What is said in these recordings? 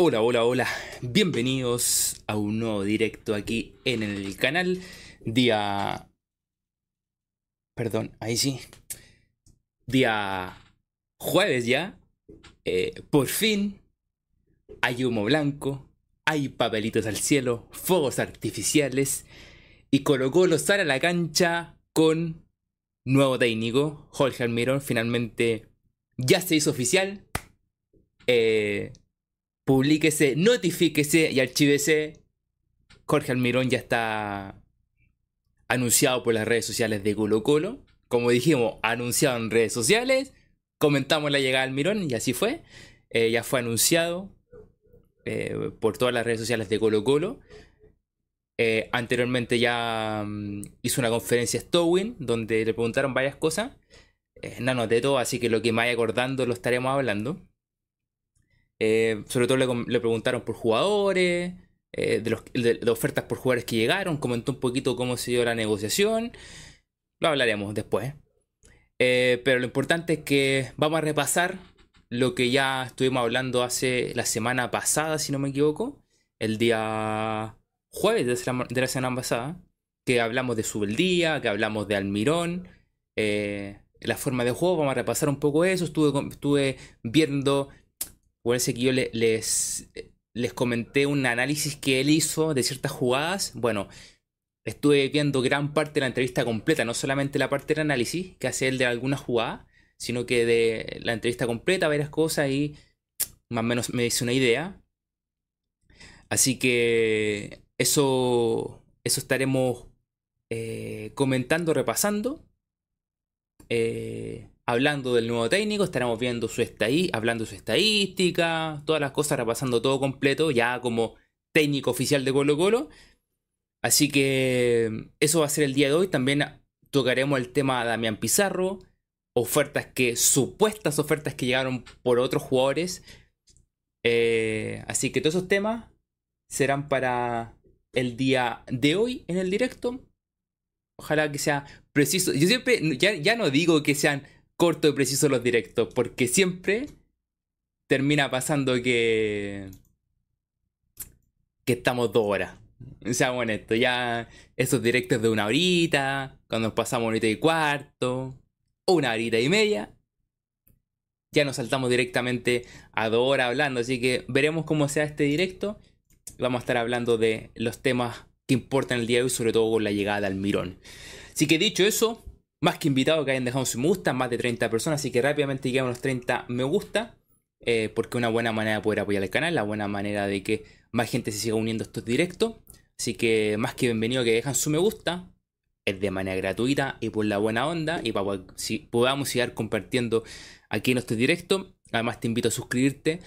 Hola, hola, hola. Bienvenidos a un nuevo directo aquí en el canal. Día... Perdón, ahí sí. Día jueves ya. Eh, por fin hay humo blanco, hay papelitos al cielo, fuegos artificiales. Y Colo Colo sale a la cancha con nuevo técnico, Jorge Almirón. Finalmente ya se hizo oficial. Eh, publíquese, notifíquese y archívese. Jorge Almirón ya está anunciado por las redes sociales de Colo Colo. Como dijimos, anunciado en redes sociales. Comentamos la llegada de Almirón y así fue. Eh, ya fue anunciado eh, por todas las redes sociales de Colo Colo. Eh, anteriormente ya mm, hizo una conferencia Stowin donde le preguntaron varias cosas. no anoté todo, así que lo que me vaya acordando lo estaremos hablando. Eh, sobre todo le, preguntaron por jugadores, eh, de, ofertas por jugadores que llegaron, comentó un poquito cómo se dio la negociación. Lo hablaremos después. Eh, pero lo importante es que vamos a repasar lo que ya estuvimos hablando hace la semana pasada, si no me equivoco, el día jueves de la, semana pasada, que hablamos de Subeldía, que hablamos de Almirón, la forma de juego, vamos a repasar un poco eso, estuve, estuve viendo Parece que yo les, les comenté un análisis que él hizo de ciertas jugadas. Bueno, estuve viendo gran parte de la entrevista completa, no solamente la parte del análisis que hace él de algunas jugadas, sino que de la entrevista completa, varias cosas y más o menos me hice una idea. Así que eso, eso estaremos eh, comentando, repasando. Eh, hablando del nuevo técnico, estaremos viendo su estadística, hablando su estadística, todas las cosas, repasando todo completo, ya como técnico oficial de Colo Colo. Así que eso va a ser el día de hoy. También tocaremos el tema de Damián Pizarro, ofertas que, supuestas ofertas que llegaron por otros jugadores. Eh, así que todos esos temas serán para el día de hoy en el directo. Ojalá que sea preciso. Yo siempre, ya, ya no digo que sean corto y preciso los directos, porque siempre termina pasando que que estamos dos horas. Seamos esto ya esos directos de una horita, cuando nos pasamos horita y cuarto, una horita y media, ya nos saltamos directamente a dos horas hablando, así que veremos cómo sea este directo. Vamos a estar hablando de los temas que importan el día de hoy, sobre todo con la llegada al Mirón. Así que dicho eso, más que invitados que hayan dejado su me gusta, más de 30 personas, así que rápidamente llegamos a los 30 me gusta, eh, porque una buena manera de poder apoyar el canal, la buena manera de que más gente se siga uniendo a estos directos. Así que más que bienvenido que dejan su me gusta, es de manera gratuita y por la buena onda, y para si podamos seguir compartiendo aquí en estos directos. Además te invito a suscribirte,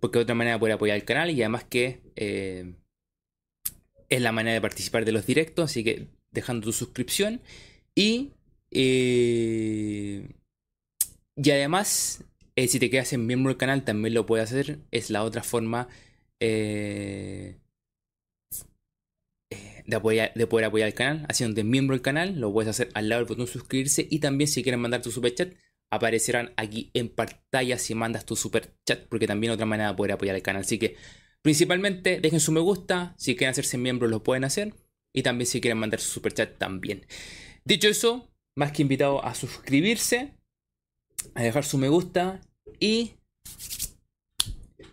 porque es otra manera de poder apoyar el canal y además que eh, es la manera de participar de los directos, así que dejando tu suscripción. Y eh, y además, eh, si te quedas en miembro del canal, también lo puedes hacer. Es la otra forma eh, de, apoyar, de poder apoyar el canal. Haciendo miembro del canal, lo puedes hacer al lado del botón suscribirse. Y también, si quieres mandar tu super chat, aparecerán aquí en pantalla si mandas tu super chat, porque también otra manera de poder apoyar el canal. Así que, principalmente, dejen su me gusta. Si quieren hacerse miembro lo pueden hacer. Y también, si quieren mandar su super chat, también. Dicho eso, más que invitado a suscribirse, a dejar su me gusta y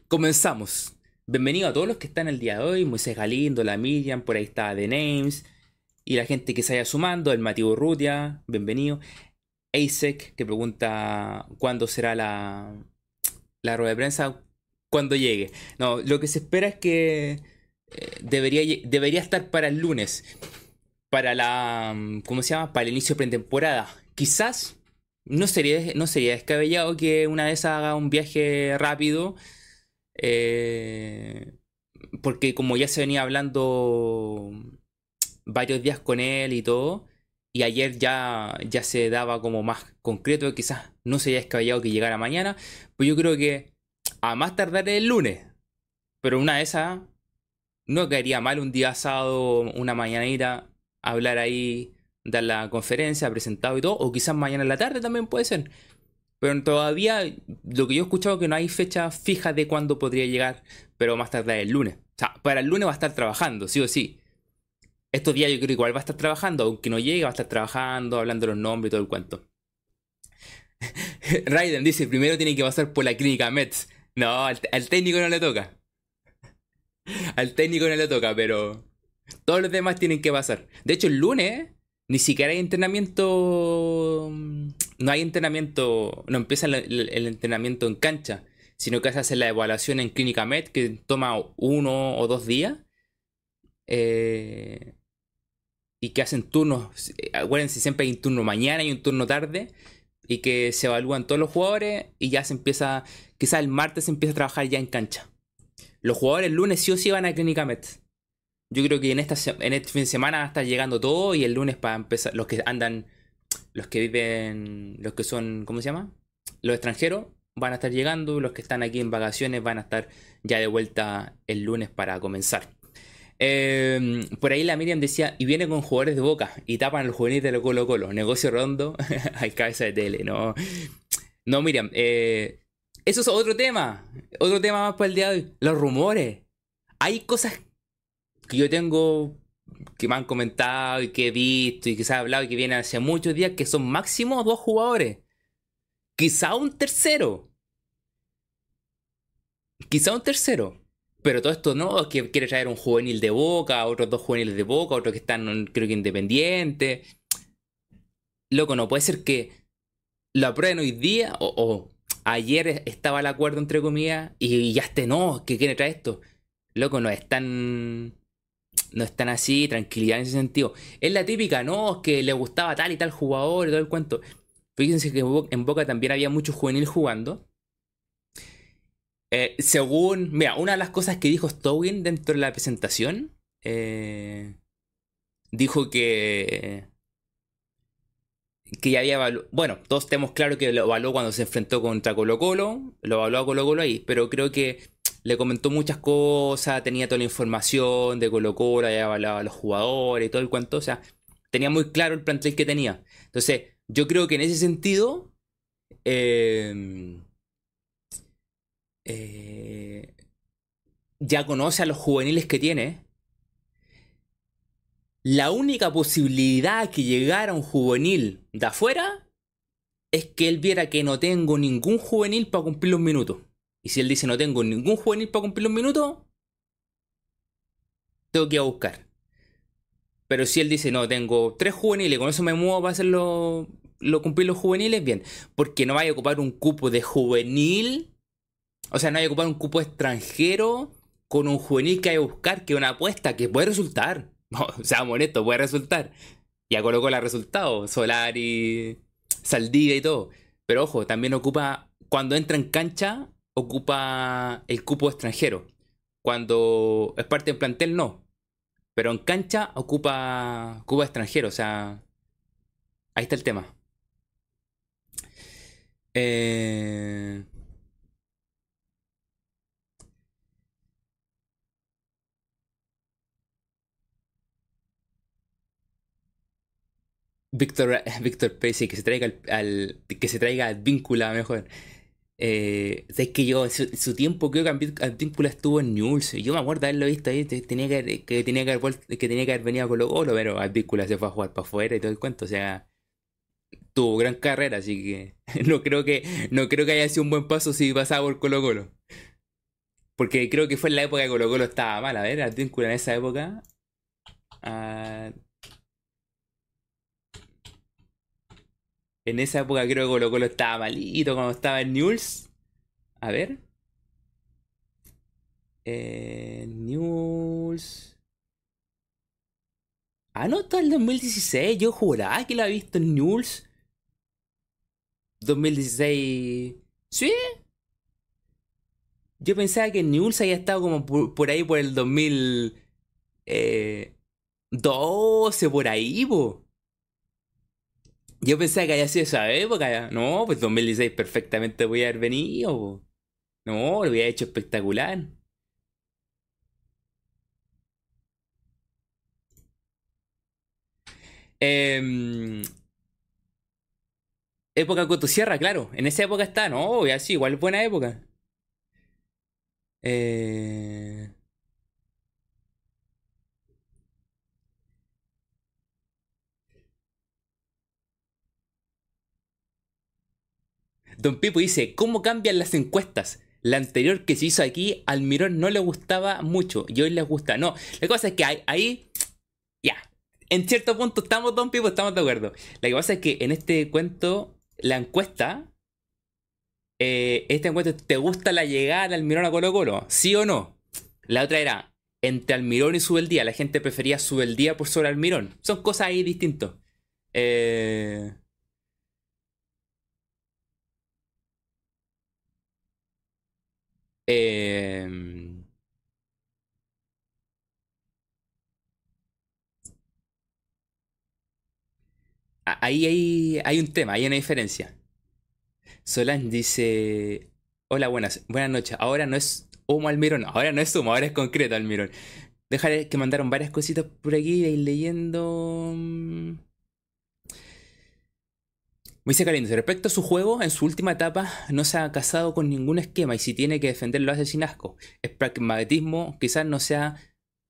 comenzamos. Bienvenido a todos los que están el día de hoy, Moisés Galindo, la Miriam, por ahí está The Names, y la gente que se haya sumando, el Mativo Rutia, bienvenido. ASEC, que pregunta cuándo será la, la rueda de prensa, cuando llegue. No, lo que se espera es que eh, debería, debería estar para el lunes para la. Mm, ¿Cómo se llama? Para el inicio de pretemporada. Quizás no sería, no sería descabellado que una vez haga un viaje rápido. Eh, porque como ya se venía hablando varios días con él y todo, y ayer ya, ya se daba como más concreto, quizás no sería descabellado que llegara mañana, pues yo creo que a más tardar el lunes, pero una de esas no caería mal un día sábado, una mañanita, hablar ahí, dar la conferencia, presentado y todo, o quizás mañana en la tarde también puede ser. Pero todavía lo que yo he escuchado es que no hay fecha fija de cuándo podría llegar, pero más tarde el lunes. O sea, para el lunes va a estar trabajando, sí o sí. Estos días yo creo que igual va a estar trabajando, aunque no llegue, va a estar trabajando, hablando los nombres y todo el cuento. Raiden dice, primero tiene que pasar por la clínica Mets. No, al, técnico no le toca. Al técnico no le toca, pero todos los demás tienen que pasar. De hecho, el lunes ni siquiera hay entrenamiento. No hay entrenamiento. No empieza el, entrenamiento en cancha, sino que se hace la evaluación en Clínica Med, que toma uno o dos días. Eh, y que hacen turnos. Acuérdense, siempre hay un turno mañana y un turno tarde. Y que se evalúan todos los jugadores y ya se empieza. Quizás el martes se empieza a trabajar ya en cancha. Los jugadores el lunes sí o sí van a Clínica Med. Yo creo que en, esta, en este fin de semana estar llegando todo y el lunes para empezar, los que andan, los que viven, los que son, ¿cómo se llama? Los extranjeros van a estar llegando, los que están aquí en vacaciones van a estar ya de vuelta el lunes para comenzar. Em, por ahí la Miriam decía, y viene con jugadores de boca y tapan al juvenil de Colo Colo. Negocio rondo, hay cabeza de tele, ¿no? No, Miriam, eh, eso es otro tema. Otro tema más para el día de hoy. Los rumores. Hay cosas que yo tengo, que me han comentado y que he visto y que se ha hablado y que vienen hace muchos días, que son máximo dos jugadores. Quizá un tercero. Quizá un tercero. Pero todo esto no, que quiere traer un juvenil de boca, otros dos juveniles de boca, otros que están, creo que independientes. Loco, no puede ser que lo aprueben hoy día o, ayer estaba el acuerdo entre comillas y ya esté, no, que quiere traer esto. Loco, no es tan no están así, tranquilidad en ese sentido. Es la típica, no, que le gustaba tal y tal jugador y todo el cuento. Fíjense que en Boca también había muchos juveniles jugando. Eh, según, mira, una de las cosas que dijo Stowin dentro de la presentación, eh, dijo que que ya había bueno, todos tenemos claro que lo evaluó cuando se enfrentó contra Colo Colo, lo evaluó a Colo Colo ahí, pero creo que le comentó muchas cosas, tenía toda la información de Colo Colo, hablaba a los jugadores y todo el cuento, o sea, tenía muy claro el plantel que tenía. Entonces, yo creo que en ese sentido, em, eh, ya conoce a los juveniles que tiene. La única posibilidad que llegara un juvenil de afuera es que él viera que no tengo ningún juvenil para cumplir los minutos. Y si él dice no tengo ningún juvenil para cumplir los minutos, tengo que ir a buscar. Pero si él dice no, tengo tres juveniles, con eso me muevo para hacerlo, lo, cumplir los juveniles, bien. Porque no vaya a ocupar un cupo de juvenil. O sea, no vaya a ocupar un cupo extranjero con un juvenil que hay que buscar, que es una apuesta que puede resultar. No, o sea, honesto, puede resultar. Ya colocó el resultado, Solar y Saldivia y todo. Pero ojo, también ocupa, cuando entra en cancha, ocupa el cupo extranjero. Cuando es parte del plantel, no. Pero en cancha ocupa cupo extranjero. O sea, ahí está el tema. Eh... Víctor, Víctor que se traiga al, que se traiga al vínculo mejor. Eh, que yo, su, tiempo creo que Advíncula estuvo en News. Yo me acuerdo haberlo visto ahí, tenía que, que tenía que haber, que tenía que haber venido a Colo Colo, pero Advíncula se fue a jugar para afuera y todo el cuento. O sea, tuvo gran carrera, así que no creo que, no creo que haya sido un buen paso si pasaba por Colo Colo. Porque creo que fue en la época que Colo Colo estaba mal, a ver, Advíncula en esa época. Ah, En esa época creo que Colo Colo estaba malito cuando estaba en News. A ver. Eh, News. Ah, no, está el 2016. Yo juraba que la he visto en News. 2016. ¿Sí? Yo pensaba que News había estado como por, ahí por el 2012, eh, por ahí, po. Yo pensaba que había sido esa época. No, pues 2016 perfectamente voy a haber venido. No, lo había hecho espectacular. Em, Época Cotosierra, claro. En esa época está, ¿no? Y así, igual buena época. Eh... Don Pipo dice, ¿cómo cambian las encuestas? La anterior que se hizo aquí, al Mirón no le gustaba mucho y hoy le gusta. No, la cosa es que ahí, ya, en cierto punto estamos, Don Pipo, estamos de acuerdo. La cosa es que en este cuento, la encuesta, eh, esta encuesta, ¿te gusta la llegada del Almirón a Colo Colo? ¿Sí o no? La otra era, entre Almirón y Subeldía, la gente prefería Subeldía por sobre Almirón. Son cosas ahí distintas. Eh... Em, ahí hay, hay un tema, hay una diferencia. Solange dice: Hola, buenas, buenas noches. Ahora no es humo Almirón, ahora no es humo, ahora es concreto Almirón. Dejaré que mandaron varias cositas por aquí, ir leyendo. Moisés Caliente, respecto a su juego, en su última etapa no se ha casado con ningún esquema y si tiene que defenderlo hace sin asco. Es pragmatismo, quizás no sea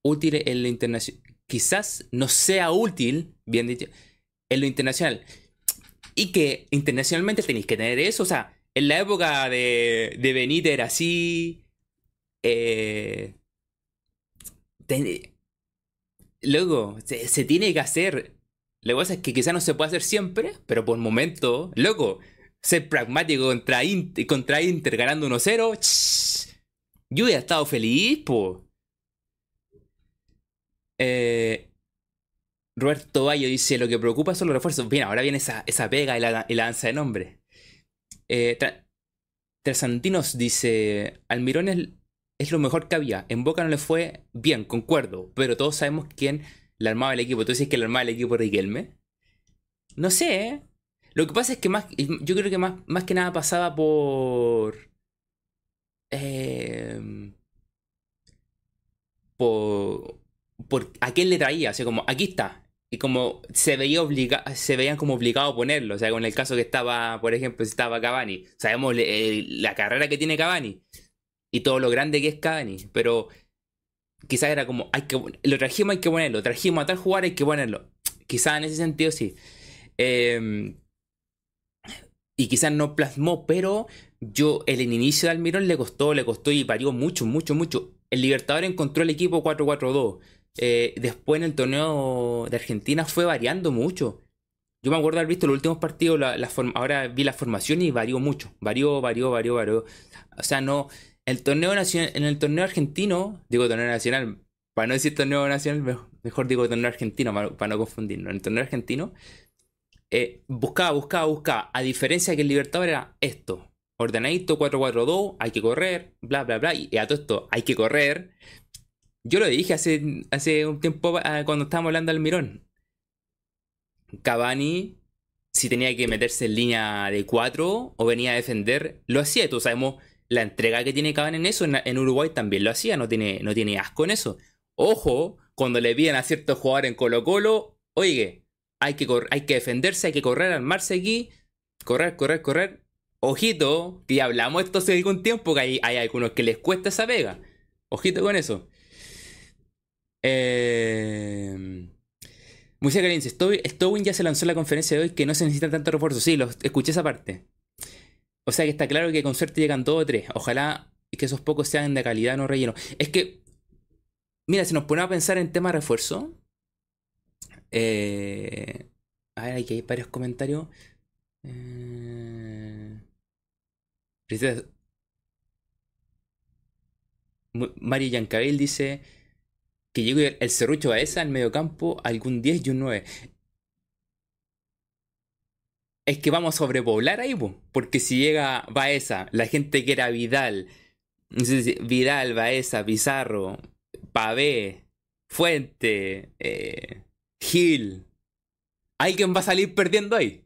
útil en lo internacional. Quizás no sea útil, bien dicho, en lo internacional. Y que internacionalmente tenéis que tener eso. O sea, en la época de, de Benítez era así. Eh, luego, se tiene que hacer que pasa es que quizá no se puede hacer siempre, pero por momento, loco, ser pragmático contra, Inter, contra Inter ganando 1-0, yo hubiera estado feliz, po. Eh, Roberto Bayo dice, lo que preocupa son los refuerzos. Bien, ahora viene esa, esa pega y la, danza de nombre. Eh, Trasantinos dice, Almirón es, es, lo mejor que había. En Boca no le fue bien, concuerdo, pero todos sabemos quién la armaba el equipo. ¿Tú dices que la armaba el equipo Riquelme? No sé, ¿eh? Lo que pasa es que más. Yo creo que más, más que nada pasaba por. Eh, por. por a quién le traía. O sea, como, aquí está. Y como se veía obliga, se veían como obligados a ponerlo. O sea, con el caso que estaba, por ejemplo, si estaba Cavani. Sabemos eh, la carrera que tiene Cavani. Y todo lo grande que es Cavani. Pero quizás era como, hay que, lo trajimos, hay que ponerlo, trajimos a tal jugar, hay que ponerlo. Quizás en ese sentido sí. Em, y quizás no plasmó, pero yo, el inicio de Almirón le costó, le costó y parió mucho, mucho, mucho. El Libertador encontró el equipo 4-4-2. Eh, después en el torneo de Argentina fue variando mucho. Yo me acuerdo haber visto los últimos partidos, la, ahora vi la formación y varió mucho. Varió, varió, varió, varió. O sea, no, el torneo nacional, en el torneo argentino, digo torneo nacional, para no decir torneo nacional, mejor digo torneo argentino para, no confundirnos. En el torneo argentino, eh, buscaba, buscaba, buscaba. A diferencia que el Libertador era esto: ordenadito 4-4-2, hay que correr, bla, bla, bla. Y a todo esto, hay que correr. Yo lo dije hace, hace un tiempo ah, cuando estábamos hablando del Mirón. Cavani, si tenía que meterse en línea de 4 o venía a defender, lo hacía. Todos sabemos la entrega que tiene Cavani en eso, en, Uruguay también lo hacía, no tiene, no tiene asco en eso. Ojo, cuando le piden a ciertos jugadores en Colo Colo, oye, hay que, hay que defenderse, hay que correr, armarse aquí, correr, correr, correr. Ojito, que hablamos esto hace algún tiempo, que hay, hay algunos que les cuesta esa pega. Ojito con eso. Eh... Música caliente, Stowin ya se lanzó la conferencia de hoy que no se necesita tanto refuerzo. Sí, escuché esa parte. O sea que está claro que con suerte llegan dos o tres. Ojalá que esos pocos sean de calidad, no relleno. Es que, mira, si nos ponemos a pensar en tema refuerzo. Eh, a ver, aquí hay varios comentarios. Eh, Mari Yancabel dice que llegue el Cerrucho esa al medio campo algún 10 y un 9 es que vamos a sobrepoblar ahí, porque si llega Baeza, la gente que era Vidal, Vidal, Baeza, Pizarro, Pavé, Fuente, eh, Gil, alguien va a salir perdiendo ahí.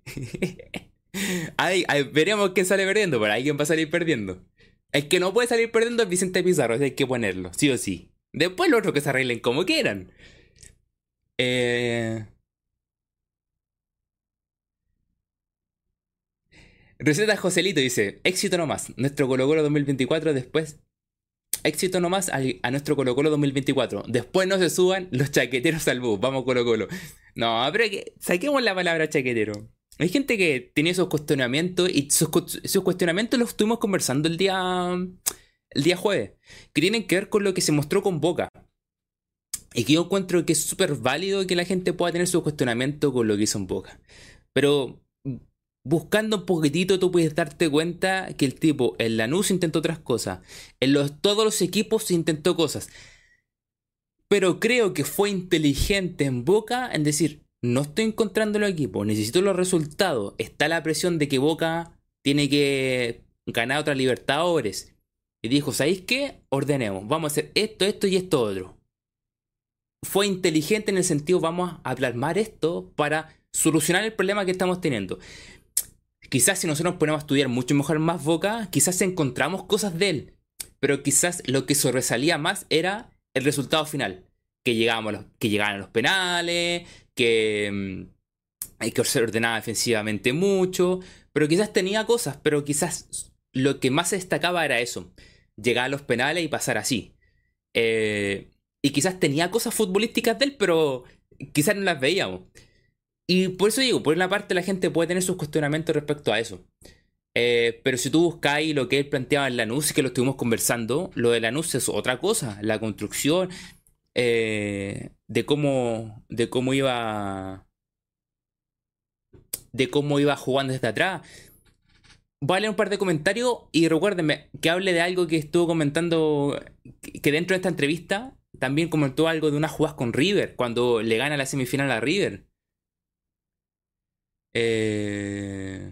veremos quién sale perdiendo, pero alguien va a salir perdiendo. El que no puede salir perdiendo es Vicente Pizarro, hay que ponerlo, sí o sí. Después los otros que se arreglen como quieran. Eh, Receta Joselito dice, éxito nomás, nuestro Colo Colo 2024 después... Éxito nomás a, nuestro Colo Colo 2024. Después no se suban los chaqueteros al bus. Vamos Colo Colo. No, pero que saquemos la palabra chaquetero. Hay gente que tiene esos cuestionamientos y esos, cuestionamientos los estuvimos conversando el día, el día jueves, que tienen que ver con lo que se mostró con Boca. Y que yo encuentro que es súper válido que la gente pueda tener su cuestionamiento con lo que hizo en Boca. Pero buscando un poquitito tú puedes darte cuenta que el tipo en Lanús intentó otras cosas. En los, todos los equipos intentó cosas. Pero creo que fue inteligente en Boca en decir, no estoy encontrando los equipos, necesito los resultados. Está la presión de que Boca tiene que ganar otra Libertadores. Y dijo, ¿sabéis qué? Ordenemos, vamos a hacer esto, esto y esto otro. Fue inteligente en el sentido, vamos a plasmar esto para solucionar el problema que estamos teniendo. Quizás si nosotros nos ponemos a estudiar mucho mejor más Boca, quizás encontramos cosas de él. Pero quizás lo que sobresalía más era el resultado final. Que, llegábamos que llegaban a los penales, que mm, hay que ser ordenada defensivamente mucho, pero quizás tenía cosas, pero quizás lo que más se destacaba era eso, llegar a los penales y pasar así. Eh, y quizás tenía cosas futbolísticas de él, pero quizás no las veíamos. Y por eso digo, por una parte la gente puede tener sus cuestionamientos respecto a eso. Eh, pero si tú buscáis lo que él planteaba en Lanús, que lo estuvimos conversando, lo de Lanús es otra cosa. La construcción, eh, de cómo de cómo iba de cómo iba jugando desde atrás. Voy a leer un par de comentarios y recuérdenme que hable de algo que estuvo comentando, que dentro de esta entrevista también comentó algo de unas jugadas con River, cuando le gana la semifinal a River. Eh...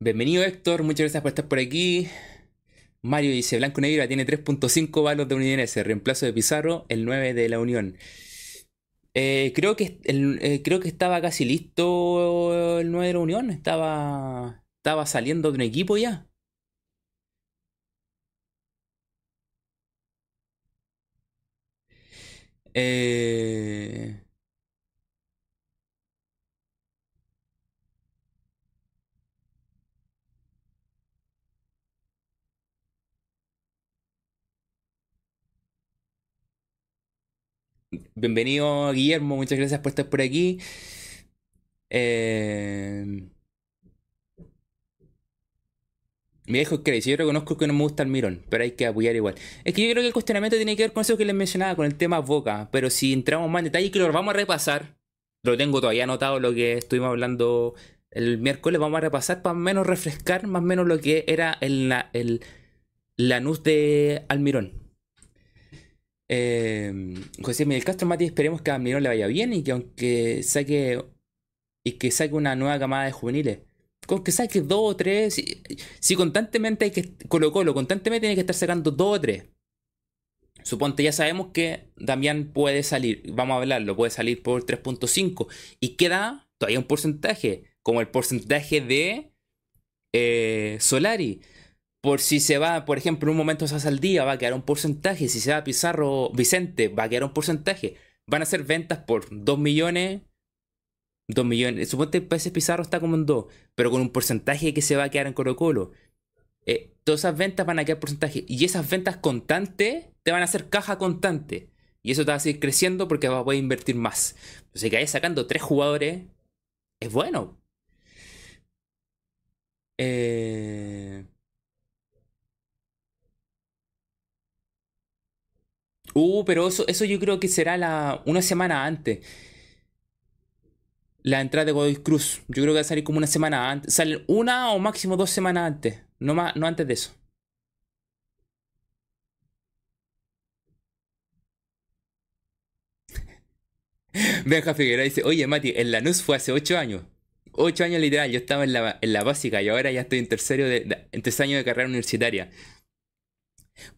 Bienvenido Héctor, muchas gracias por estar por aquí. Mario dice, Blanco Negra tiene 3.5 balos de Unidad reemplazo de Pizarro, el 9 de la Unión. Eh, creo, que eh, creo que estaba casi listo el 9 de la Unión, estaba, estaba saliendo de un equipo ya. Eh... Bienvenido, Guillermo. Muchas gracias por estar por aquí. Eh... Mi viejo es yo reconozco que no me gusta el Mirón, pero hay que apoyar igual. Es que yo creo que el cuestionamiento tiene que ver con eso que les mencionaba, con el tema Boca. Pero si entramos más en detalle, que lo vamos a repasar. Lo tengo todavía anotado lo que estuvimos hablando el miércoles. Vamos a repasar para menos refrescar más o menos lo que era el, el, la luz de Almirón. Eh, José Miguel Castro Mati, esperemos que a Almirón le vaya bien y que aunque saque y que saque una nueva camada de juveniles, con que saque dos o tres, si, constantemente hay que Colo Colo, constantemente tiene que estar sacando dos o tres. Suponte ya sabemos que Damián puede salir, vamos a hablarlo, puede salir por 3.5 y queda todavía un porcentaje, como el porcentaje de eh, Solari por si se va, por ejemplo, en un momento al día, va a quedar un porcentaje. Si se va Pizarro Vicente, va a quedar un porcentaje. Van a ser ventas por 2 millones. 2 millones. Suponte ese Pizarro está como en 2, pero con un porcentaje que se va a quedar en Colo Colo. Eh, todas esas ventas van a quedar porcentaje. Y esas ventas constantes te van a hacer caja constante. Y eso te va a seguir creciendo porque vas a poder invertir más. Entonces, que vayas sacando tres jugadores es bueno. Eh. Uh, pero eso, eso yo creo que será la, una semana antes. La entrada de Godoy Cruz. Yo creo que va a salir como una semana antes. Sale una o máximo dos semanas antes. No, más, no antes de eso. Benja Figueroa dice, oye Mati, en la NUS fue hace ocho años. Ocho años literal, yo estaba en la, en la básica y ahora ya estoy en tercero de, en tercer año de carrera universitaria.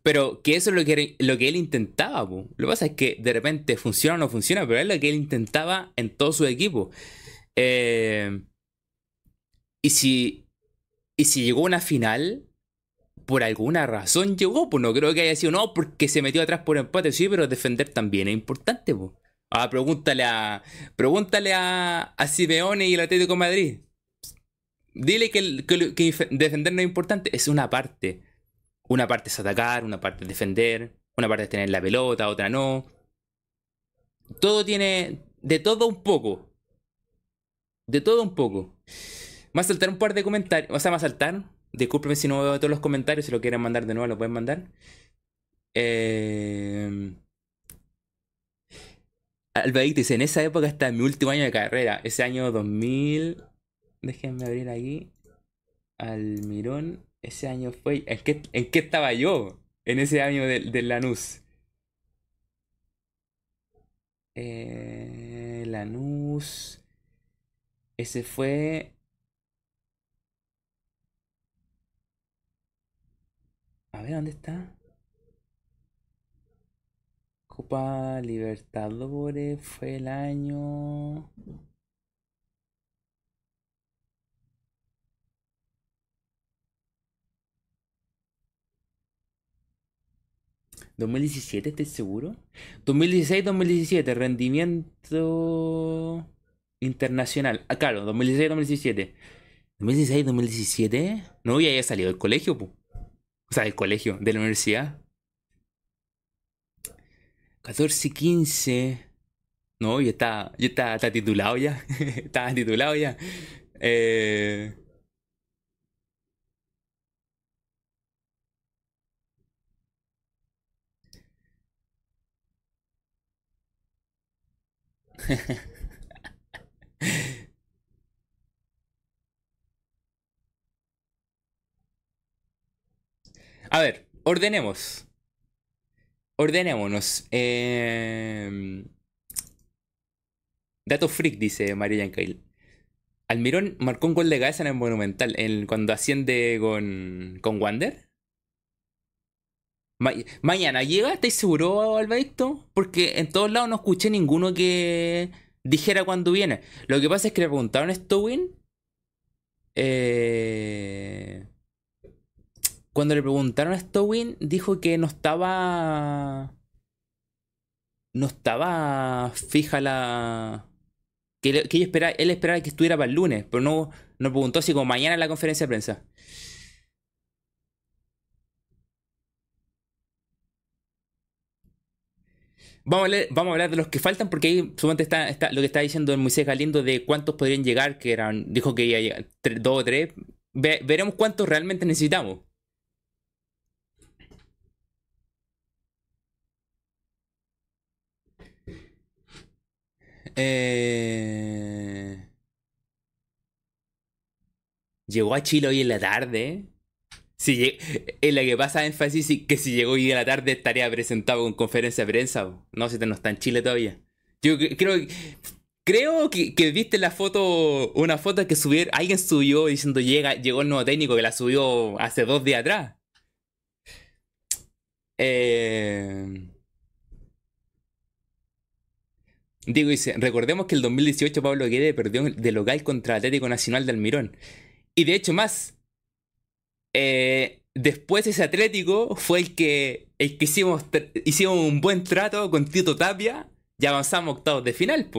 Pero que eso es lo que, lo que él intentaba. Lo que pasa es que de repente funciona o no funciona, pero es lo que él intentaba en todo su equipo. Eh, y, si, y si llegó a una final, por alguna razón llegó, pues no creo que haya sido, no, porque se metió atrás por empate, sí, pero defender también es importante, pues. Ah, pregúntale a. Pregúntale a, a Simeone y el Atlético Madrid. Dile que, defender no es importante. Es una parte. Una parte es atacar, una parte es defender, una parte es tener la pelota, otra no. Todo tiene. De todo un poco. De todo un poco. Va a saltar un par de comentarios. O a saltar. Discúlpeme si no veo todos los comentarios. Si lo quieren mandar de nuevo, lo pueden mandar. Eh. Dice, en esa época está mi último año de carrera, ese año 2000, déjenme abrir ahí, Almirón, ese año fue, ¿en qué, en qué estaba yo en ese año del de Lanús? Eh, Lanús, ese fue... A ver, ¿dónde está? Copa Libertadores fue el año... ¿2017 estoy seguro? 2016-2017, rendimiento internacional. Ah, claro, 2016-2017. ¿2016-2017? No, ya había salido del colegio, O sea, del colegio, de la universidad. 14 y 15. No, ya está, ya está, está titulado ya. está titulado ya. Eh... A ver, ordenemos. Ordenémonos. Eh... Dato freak, dice María Yankail. Almirón marcó un gol de cabeza en el Monumental cuando asciende con, con Wander. Mañana llega, ¿estáis seguro, Alberto? Porque en todos lados no escuché ninguno que dijera cuándo viene. Lo que pasa es que le preguntaron a Stowin. Eh cuando le preguntaron a Stowin, dijo que no estaba. No estaba fija la. Que, él, esperaba, él esperaba que estuviera para el lunes, pero no, no preguntó así como mañana en la conferencia de prensa. Vamos a, hablar, vamos a hablar de los que faltan porque ahí suponte está, está lo que está diciendo el Moisés Galindo de cuántos podrían llegar, que eran, dijo que iba a llegar dos o tres. veremos cuántos realmente necesitamos. Eh... Llegó a Chile hoy en la tarde. Si en la que pasa énfasis que si llegó hoy en la tarde estaría presentado con conferencia de prensa. No, si no está en Chile todavía. Yo creo, creo que, que viste la foto, una foto que subieron, alguien subió diciendo llega, llegó el nuevo técnico que la subió hace dos días atrás. Eh... Digo, dice, recordemos que el 2018 Pablo Guede perdió de local contra Atlético Nacional de Almirón. Y de hecho más, eh, después ese Atlético fue el que, el que hicimos, hicimos un buen trato con Tito Tapia y avanzamos octavos de final.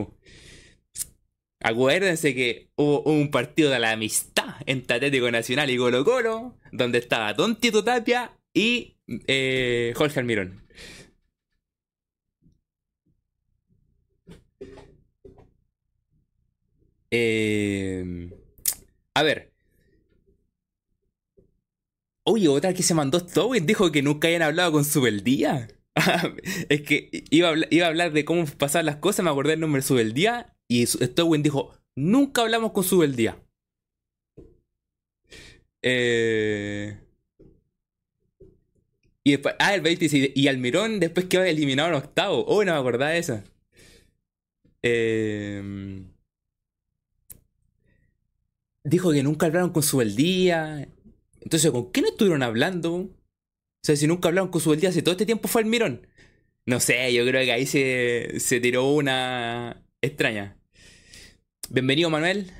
Acuérdense que hubo un partido de la amistad entre Atlético Nacional y Colo Colo, donde estaba Don Tito Tapia y eh, Jorge Almirón. Eh, a ver. Oye, otra que se mandó Stowin dijo que nunca habían hablado con Subeldía. es que iba a, iba a, hablar de cómo pasaban las cosas, me acordé el nombre de Subeldía. Y Stowin dijo: Nunca hablamos con Subeldía. Eh. Y después, ah, el 20 y Almirón después quedó eliminado en octavo. Oh, no me acordaba de eso. Eh dijo que nunca hablaron con su día. Entonces, ¿con quién estuvieron hablando? O sea, si nunca hablaron con su día, si todo este tiempo fue Almirón. No sé, yo creo que ahí se, se tiró una extraña. Bienvenido, Manuel.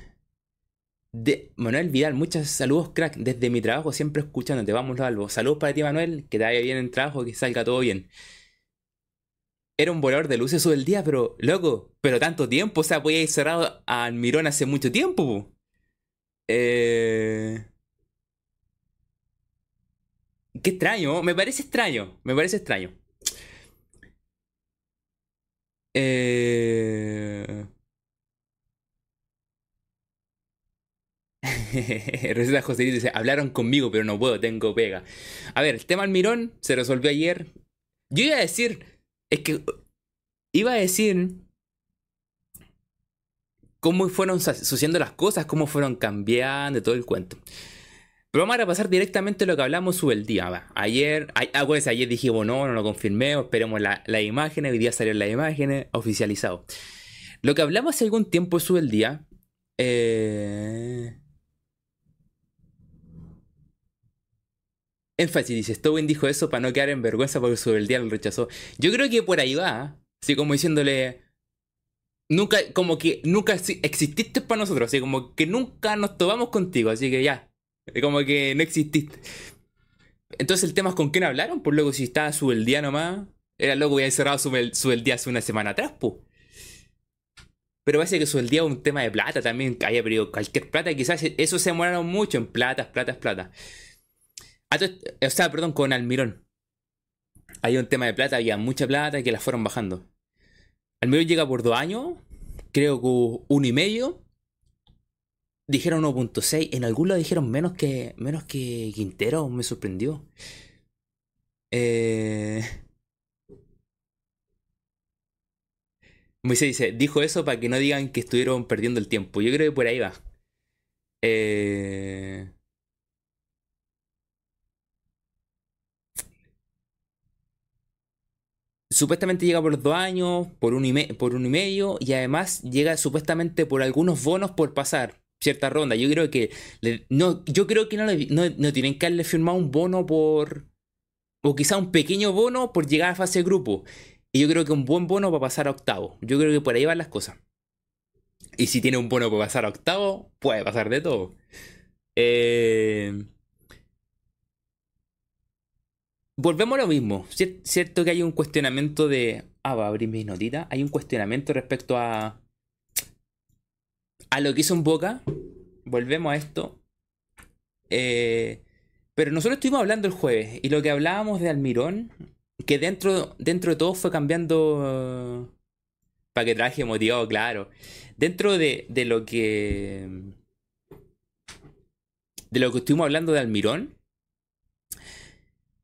Manuel Vidal, muchos saludos, crack. Desde mi trabajo, siempre escuchándote. Vamos, algo. Saludos para ti, Manuel. Que te vaya bien en trabajo, que salga todo bien. Era un volador de luces todo el día, pero, loco, pero tanto tiempo. O sea, podía ir cerrado a Almirón hace mucho tiempo. Eh... Qué extraño, me parece extraño, me parece extraño. Eh... Receta José dice, hablaron conmigo, pero no puedo, tengo pega. A ver, el tema Almirón se resolvió ayer. Yo iba a decir, es que iba a decir cómo fueron sucediendo las cosas, cómo fueron cambiando, todo el cuento. Pero vamos a pasar directamente a lo que hablamos sobre el día. Ayer, ah, ayer dijimos no, no lo confirmé, esperemos las la imágenes, hoy día salieron las imágenes, oficializado. Lo que hablamos hace algún tiempo sobre el día. Eh... Énfasis, dice, Stowen dijo eso para no quedar en vergüenza porque sobre el día lo rechazó. Yo creo que por ahí va, así como diciéndole, nunca, como que nunca exististe para nosotros, así como que nunca nos tomamos contigo, así que ya, como que no exististe. Entonces el tema es con quién hablaron, pues luego si estaba su día nomás, era loco había cerrado su día hace una semana atrás, pues. Pero parece que su día un tema de plata también, que haya perdido cualquier plata, y quizás eso se demoraron mucho en platas, platas, plata. O sea, perdón, con Almirón. Hay un tema de plata, había mucha plata que la fueron bajando. Almirón llega por dos años, creo que uno y medio, dijeron 1.6, en algún lado dijeron menos que menos que Quintero, me sorprendió. Eh... dice, dijo eso para que no digan que estuvieron perdiendo el tiempo. Yo creo que por ahí va. Eh... Supuestamente llega por dos años, por un, y por un y medio, y además llega supuestamente por algunos bonos por pasar cierta ronda. Yo creo que no, yo creo que no, no, tienen que haberle firmado un bono por. O quizá un pequeño bono por llegar a fase de grupo. Y yo creo que un buen bono para pasar a octavo. Yo creo que por ahí van las cosas. Y si tiene un bono para pasar a octavo, puede pasar de todo. Eh... Volvemos a lo mismo. Cierto que hay un cuestionamiento de. Ah, va a abrir mi notita. Hay un cuestionamiento respecto a a lo que hizo un Boca. Volvemos a esto. Eh, pero nosotros estuvimos hablando el jueves y lo que hablábamos de Almirón, que dentro, dentro de todo fue cambiando. para que traje motivado, claro. Dentro de, de lo que. de lo que estuvimos hablando de Almirón.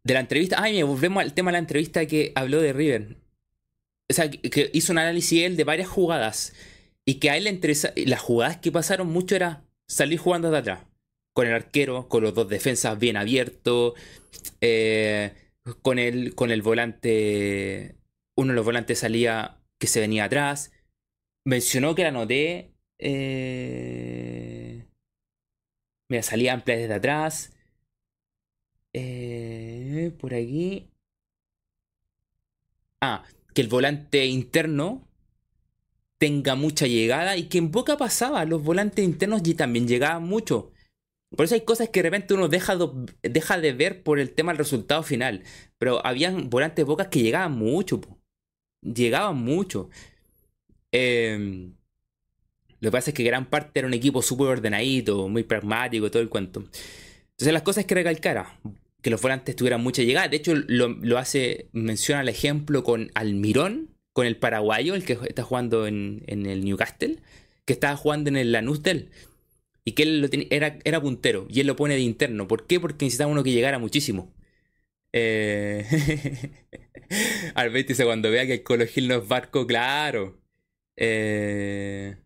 De la entrevista. Ay, volvemos al tema de la entrevista que habló de River. O sea, que hizo un análisis él de varias jugadas y que a él le interesa, las jugadas que pasaron mucho era salir jugando de atrás, con el arquero, con los dos defensas bien abiertos, eh, con, el, con el volante, uno de los volantes salía que se venía atrás, mencionó que la noté, eh, mira, salía amplia desde atrás, eh, por aquí, ah, que el volante interno tenga mucha llegada y que en Boca pasaba, los volantes internos también llegaban mucho. Por eso hay cosas que de repente uno deja de, deja de ver por el tema del resultado final. Pero habían volantes Boca que llegaban mucho. Llegaban mucho. Em, lo que pasa es que gran parte era un equipo súper ordenadito, muy pragmático, todo el cuento. Entonces las cosas que recalcara, que los volantes tuvieran mucha llegada. De hecho, lo, lo hace, menciona el ejemplo con Almirón, con el paraguayo, el que está jugando en, el Newcastle, que estaba jugando en el Lanús y que él lo era, era puntero y él lo pone de interno. ¿Por qué? Porque necesitaba uno que llegara muchísimo. Eh... dice cuando vea que el Colo Gil no es barco, claro. Eh...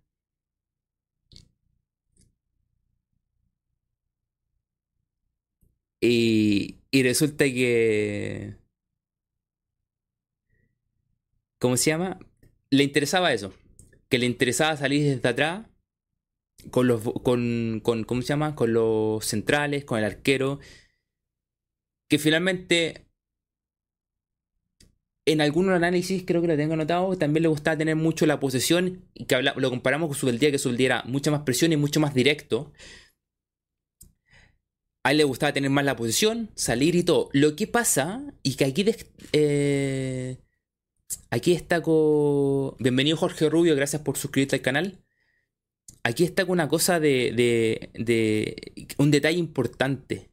Y, y resulta que ¿cómo se llama? Le interesaba eso, que le interesaba salir desde atrás con los, con, con, ¿cómo se llama? Con los centrales, con el arquero, que finalmente en algunos análisis, creo que lo tengo anotado, también le gustaba tener mucho la posesión, y que lo comparamos con Subeldía, que Subeldía era mucha más presión y mucho más directo. A él le gustaba tener más la posición, salir y todo. Lo que pasa, y que aquí, eh, aquí está con... Bienvenido Jorge Rubio, gracias por suscribirte al canal. Aquí está con una cosa de, de, un detalle importante.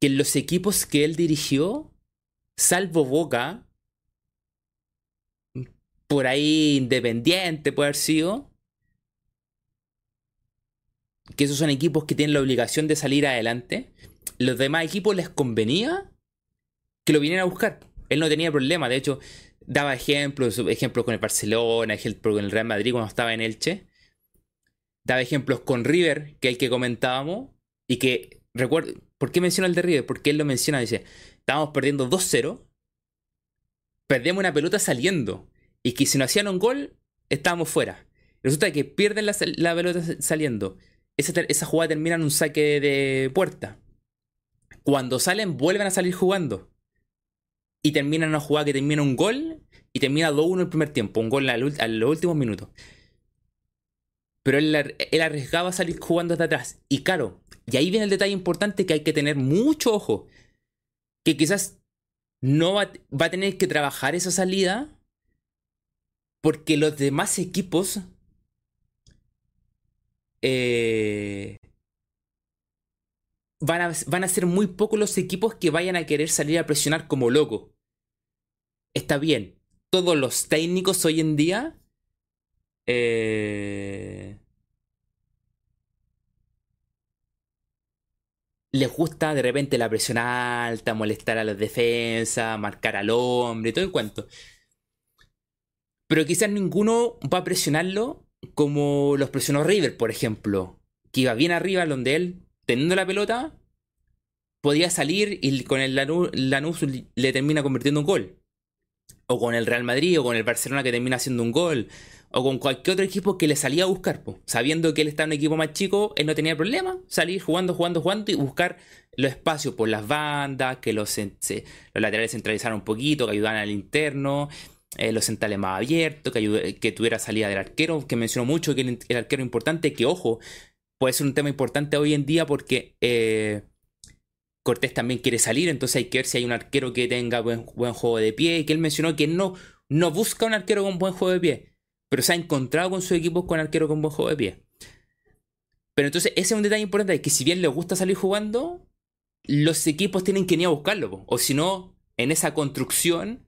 Que en los equipos que él dirigió, salvo Boca, por ahí Independiente puede haber sido, que esos son equipos que tienen la obligación de salir adelante, los demás equipos les convenía que lo vinieran a buscar. Él no tenía problema, de hecho, daba ejemplos, ejemplos con el Barcelona, ejemplos con el Real Madrid cuando estaba en Elche. Daba ejemplos con River, que es el que comentábamos, y que recuerdo, ¿por qué menciona el de River? Porque él lo menciona, dice, estábamos perdiendo 2-0, perdemos una pelota saliendo, y que si no hacían un gol, estábamos fuera. Resulta que pierden la, la pelota saliendo esa, jugada termina en un saque de puerta. Cuando salen, vuelven a salir jugando. Y terminan una jugada que termina un gol y termina 2-1 el primer tiempo. Un gol a los últimos minutos. Pero él, arriesgaba a salir jugando hasta atrás. Y claro, y ahí viene el detalle importante que hay que tener mucho ojo. Que quizás no va, va a tener que trabajar esa salida. Porque los demás equipos eh, van, a, van a ser muy pocos los equipos que vayan a querer salir a presionar como loco. Está bien, todos los técnicos hoy en día eh, les gusta de repente la presión alta, molestar a los defensas, marcar al hombre, todo el cuento. Pero quizás ninguno va a presionarlo como los presionó River, por ejemplo, que iba bien arriba donde él, teniendo la pelota, podía salir y con el Lanús, le termina convirtiendo un gol. O con el Real Madrid, o con el Barcelona que termina haciendo un gol. O con cualquier otro equipo que le salía a buscar. Sabiendo que él está en un equipo más chico, él no tenía problema. Salir jugando, jugando, jugando y buscar los espacios por las bandas, que los, los laterales centralizaran un poquito, que ayudaran al interno. Eh, los centrales más abiertos, que, que tuviera salida del arquero, que mencionó mucho que el, arquero importante, que ojo, puede ser un tema importante hoy en día porque eh, Cortés también quiere salir, entonces hay que ver si hay un arquero que tenga buen, buen juego de pie, y que él mencionó que no, no busca un arquero con buen juego de pie, pero se ha encontrado con su equipo con arquero con buen juego de pie. Pero entonces ese es un detalle importante, que si bien le gusta salir jugando, los equipos tienen que ir a buscarlo, o si no, en esa construcción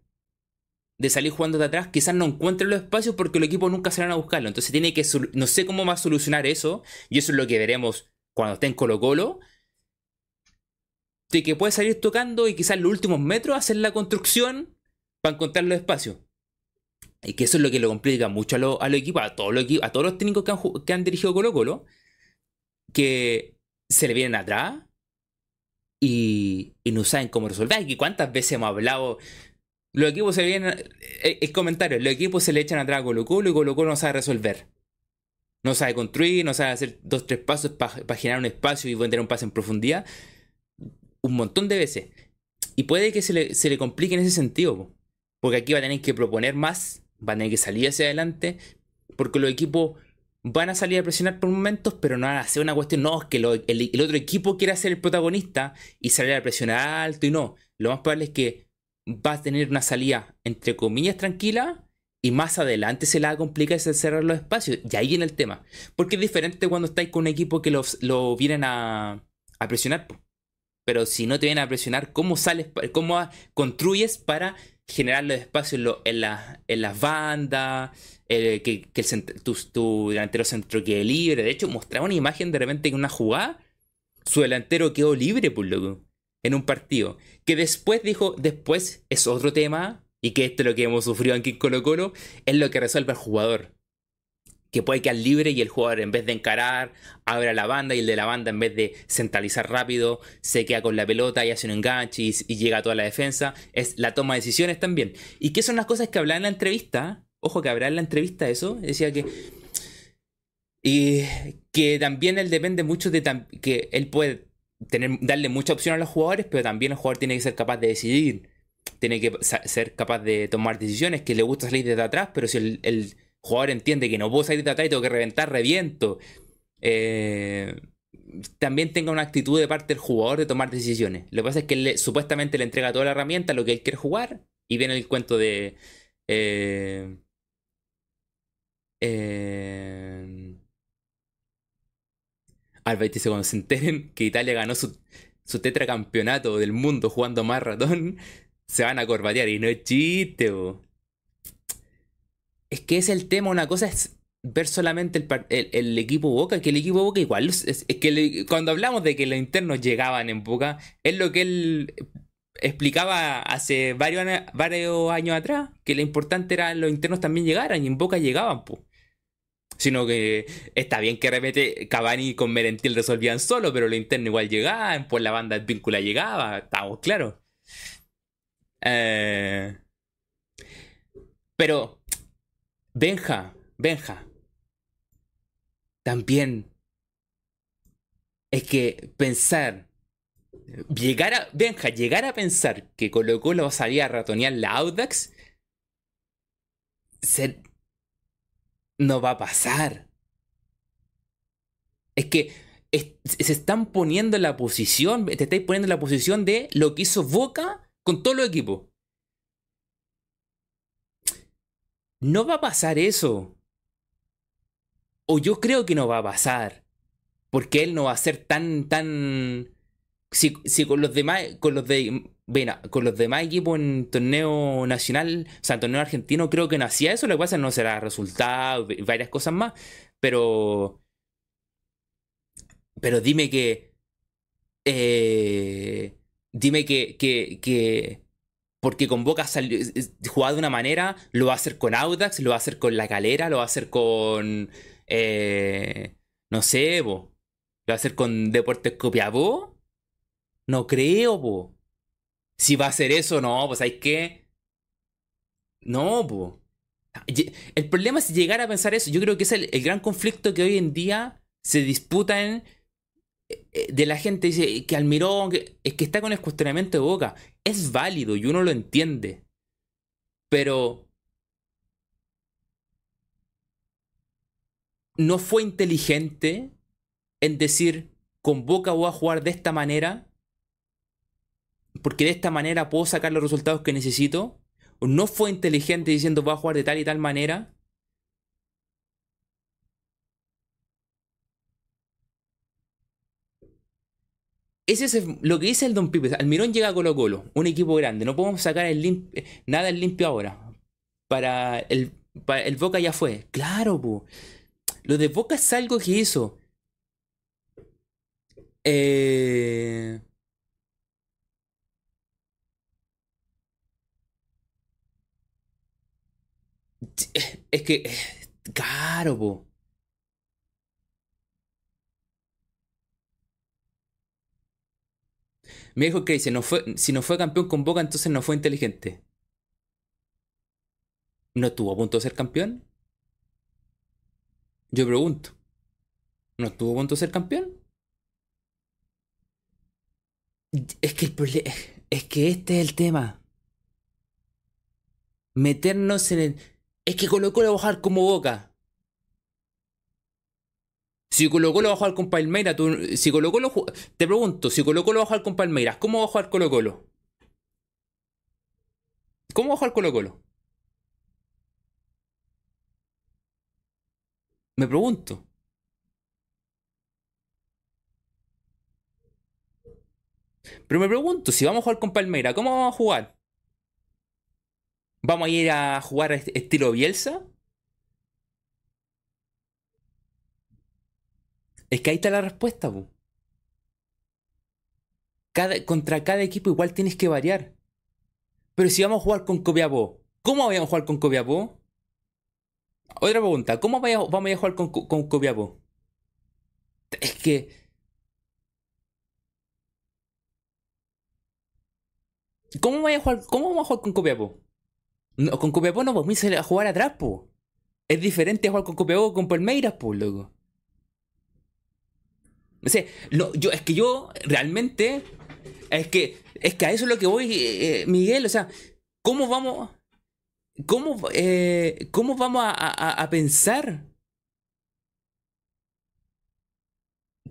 de salir jugando de atrás, quizás no encuentre los espacios porque los equipos nunca van a buscarlo. Entonces tiene que, no sé cómo va a solucionar eso, y eso es lo que veremos cuando esté en Colo Colo, de que puede salir tocando y quizás los últimos metros hacer la construcción para encontrar los espacios. Y que eso es lo que lo complica mucho a los a equipos, a todos los, a todos los técnicos que han, que han dirigido Colo Colo, que se le vienen atrás y, no saben cómo resolver. Y cuántas veces hemos hablado los equipos se vienen. Eh, el, comentario: los equipos se le echan atrás a Colo Colo y Colo Colo no sabe resolver. No sabe construir, no sabe hacer dos, tres pasos para generar un espacio y tener un pase en profundidad. Un montón de veces. Y puede que se le, se le complique en ese sentido. Porque aquí va a tener que proponer más, va a tener que salir hacia adelante. Porque los equipos van a salir a presionar por momentos, pero no van a hacer una cuestión. No, es que el, otro equipo quiera ser el protagonista y salir a presionar alto y no. Lo más probable es que va a tener una salida, entre comillas, tranquila. Y más adelante se la va a complicar cerrar los espacios. Y ahí viene el tema. Porque es diferente cuando estáis con un equipo que lo vienen a, a presionar. Pero si no te vienen a presionar, ¿cómo sales, cómo construyes para generar los espacios en, en las bandas? Eh, que, tu, delantero centro quede libre. De hecho, mostraba una imagen de repente en una jugada. Su delantero quedó libre, por loco en un partido. Que después dijo, después es otro tema, y que esto es lo que hemos sufrido aquí en Colo Colo, es lo que resuelve el jugador. Que puede quedar libre y el jugador en vez de encarar, abre a la banda y el de la banda en vez de centralizar rápido, se queda con la pelota y hace un enganche y, llega a toda la defensa. Es la toma de decisiones también. ¿Y qué son las cosas que hablaba en la entrevista? Ojo que hablaba en la entrevista eso. Decía que y que también él depende mucho de que él puede tener, darle mucha opción a los jugadores, pero también el jugador tiene que ser capaz de decidir. tiene que ser capaz de tomar decisiones, que le gusta salir desde atrás, pero si el, jugador entiende que no puedo salir de atrás y tengo que reventar, reviento. Eh, también tenga una actitud de parte del jugador de tomar decisiones. Lo que pasa es que él supuestamente le entrega toda la herramienta, lo que él quiere jugar, y viene el cuento de... Eh, eh, dice, cuando se enteren que Italia ganó su, su tetracampeonato del mundo jugando más ratón, se van a corbatear. Y no es chiste, Es que es el tema, una cosa es ver solamente el, equipo Boca, que el equipo Boca igual, es, que cuando hablamos de que los internos llegaban en Boca, es lo que él explicaba hace varios, varios años atrás, que lo importante era los internos también llegaran y en Boca llegaban, pues. Sino que está bien que de repente Cavani con Merentil resolvían solo, pero los internos igual llegaban, pues la banda víncula llegaba, estamos claros. Eh, pero, Benja, Benja, también es que pensar, llegar a, Benja, llegar a pensar que Colo Colo salía a ratonear la Audax, no va a pasar. Es que se están poniendo en la posición, te estáis poniendo en la posición de lo que hizo Boca con todo el equipo. No va a pasar eso o yo creo que no va a pasar. Porque él no va a ser tan, tan. Si, con los demás, con los de. Bueno, con los demás equipos en torneo nacional, o sea, en torneo argentino, creo que no hacía eso. Lo que pasa no será resultado, varias cosas más. Pero. Pero dime que. Eh, dime que, que, que porque con Boca jugado de una manera, lo va a hacer con Audax, lo va a hacer con La Calera, lo va a hacer con eh, no sé, ¿Lo va a hacer con Deportes Copiapó? No creo, po. Si va a hacer eso, no, pues hay que. No, po. El problema es llegar a pensar eso. Yo creo que es el, gran conflicto que hoy en día se disputa en, de la gente dice que Almirón es que está con el cuestionamiento de boca. Es válido y uno lo entiende. Pero no fue inteligente en decir, con Boca voy a jugar de esta manera, porque de esta manera puedo sacar los resultados que necesito. no fue inteligente diciendo voy a jugar de tal y tal manera. Ese es lo que dice el Don Pipe. Almirón llega a Colo Colo, un equipo grande. No podemos sacar el nada en limpio ahora. Para el, para el Boca ya fue. Claro, pues. Lo de Boca es algo que hizo. Eh... Es que. Claro, po. Me dijo que dice, no fue, si no fue campeón con Boca, entonces no fue inteligente. ¿No estuvo a punto de ser campeón? Yo pregunto, ¿no estuvo a punto de ser campeón? Es que el es que este es el tema. Meternos en el. Es que Colo Colo va a bajar como boca. Si Colo Colo va a jugar con Palmeiras, si Colo Colo. Te pregunto, si Colo Colo va a jugar con Palmeiras, ¿cómo va a jugar Colo Colo? ¿Cómo va a jugar Colo Colo? Me pregunto. Pero me pregunto, si vamos a jugar con Palmeira, ¿cómo vamos a jugar? ¿Vamos a ir a jugar estilo Bielsa? Es que ahí está la respuesta, Cada, contra cada equipo igual tienes que variar. Pero si vamos a jugar con Copiapó, ¿cómo vamos a jugar con Copiapó? Otra pregunta, ¿cómo vamos a jugar con, con Copiapó? Es que... ¿Cómo, vamos a jugar, ¿Cómo vamos a jugar con Copiapó? No, con Copiapó no podemos a jugar atrás, po. Es diferente a jugar con Copiapó con Palmeiras, po, loco. No yo, es que yo realmente Es que, es que a eso es lo que voy, eh, eh, Miguel. O sea, ¿cómo vamos, cómo, eh, cómo vamos a, a- pensar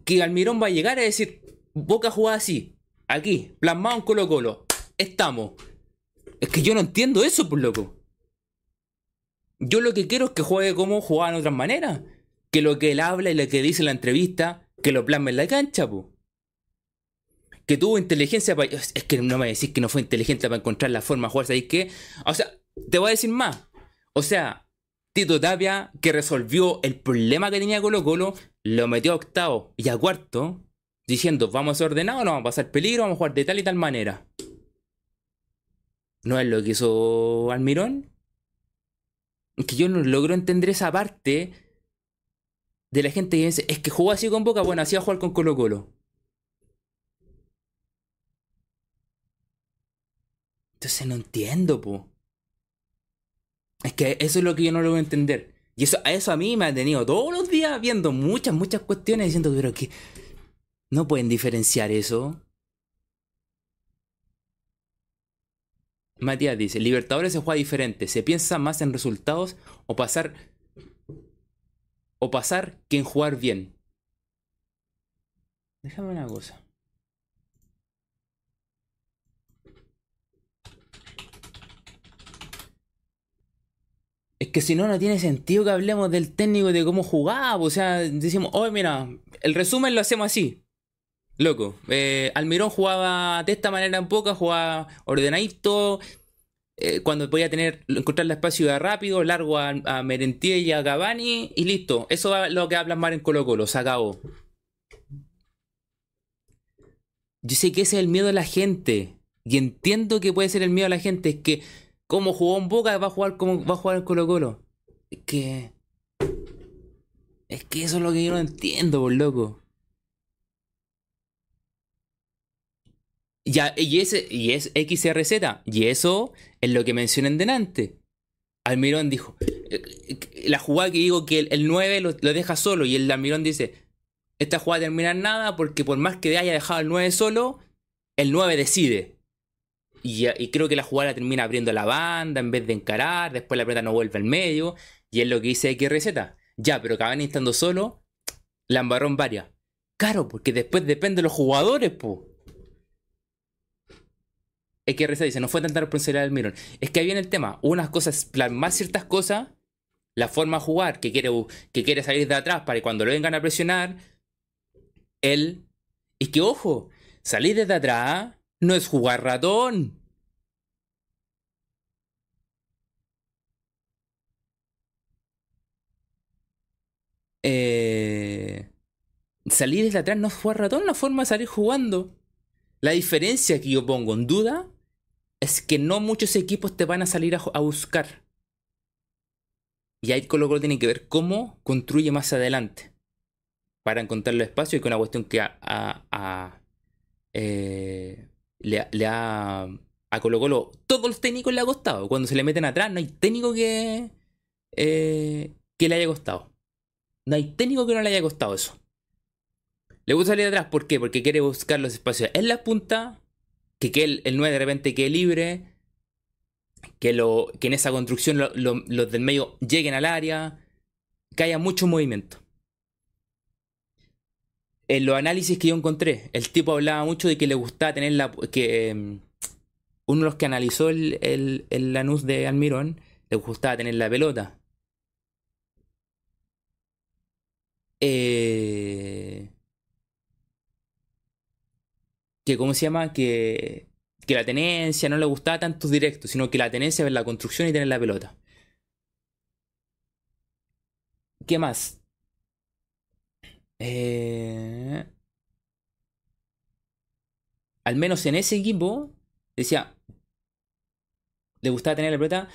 que Almirón va a llegar a decir, Boca jugada así, aquí, plasmado en Colo Colo, estamos? Es que yo no entiendo eso, por loco. Yo lo que quiero es que juegue como jugaba en otras maneras. Que lo que él habla y lo que dice en la entrevista, que lo plasme en la cancha, po. Que tuvo inteligencia para... Es que no me decir que no fue inteligente para encontrar la forma de jugar, ¿sabéis qué? O sea, te voy a decir más. O sea, Tito Tapia, que resolvió el problema que tenía Colo Colo, lo metió a octavo y a cuarto, diciendo, vamos a ser ordenados, no vamos a pasar peligro, vamos a jugar de tal y tal manera. ¿No es lo que hizo Almirón? Que yo no logro entender esa parte de la gente que dice, es que jugó así con Boca, bueno, así va a jugar con Colo Colo. Entonces no entiendo, po. Es que eso es lo que yo no logro entender. Y eso, a eso a mí me ha tenido todos los días viendo muchas, muchas cuestiones diciendo, pero que no pueden diferenciar eso. Matías dice, Libertadores se juega diferente, se piensa más en resultados o pasar o pasar que en jugar bien. Déjame una cosa. Es que si no, no tiene sentido que hablemos del técnico de cómo jugaba. O sea, decimos, oye, mira, el resumen lo hacemos así. Loco, eh, Almirón jugaba de esta manera en poca, jugaba ordenadito. Eh, cuando podía tener, encontrar el espacio de rápido, largo a, a Merentier y a Cavani, y listo. Eso es lo que hablan más en Colo Colo, se acabó. Yo sé que ese es el miedo de la gente. Y entiendo que puede ser el miedo de la gente. Es que, como jugó en Boca, va a jugar como va a jugar en Colo Colo. Es que. Es que eso es lo que yo no entiendo, por loco. Ya, y ese, y es XRZ, y eso es lo que mencioné en delante. Almirón dijo, eh, la jugada que digo que el, el 9 lo, deja solo, y el Almirón dice, esta jugada termina en nada porque por más que haya dejado el 9 solo, el 9 decide. Y, creo que la jugada termina abriendo la banda en vez de encarar, después la pelota no vuelve al medio, y es lo que dice XRZ. Ya, pero Cavani estando solo, la embarró en varias. Claro, porque después depende de los jugadores, po. XRZ dice, no fue tanta responsabilidad del Mirón. Es que ahí viene el tema. Unas cosas, plasmar ciertas cosas, la forma de jugar, que quiere, que quiere salir de atrás para que cuando lo vengan a presionar, él. Y que ojo, salir desde atrás no es jugar ratón. Eh, salir desde atrás no es jugar ratón, es una forma de salir jugando. La diferencia que yo pongo en duda es que no muchos equipos te van a salir a, buscar. Y ahí Colo Colo tiene que ver cómo construye más adelante. Para encontrar los espacios y que una cuestión que a, a- eh, le ha a Colo Colo todos los técnicos le ha costado. Cuando se le meten atrás no hay técnico que, eh, que le haya costado. No hay técnico que no le haya costado eso. Le gusta salir atrás, ¿por qué? Porque quiere buscar los espacios en la punta, que, quede el, el 9 de repente quede libre, que, lo, que en esa construcción lo- lo- los del medio lleguen al área, que haya mucho movimiento. En los análisis que yo encontré, el tipo hablaba mucho de que le gustaba tener la... que eh, uno de los que analizó el, el, el Lanús de Almirón, le gustaba tener la pelota. Eh, que, ¿cómo se llama? Que, que la tenencia no le gustaba tanto directo, sino que la tenencia ver la construcción y tener la pelota. ¿Qué más? Eh, al menos en ese equipo, decía, le gustaba tener la pelota,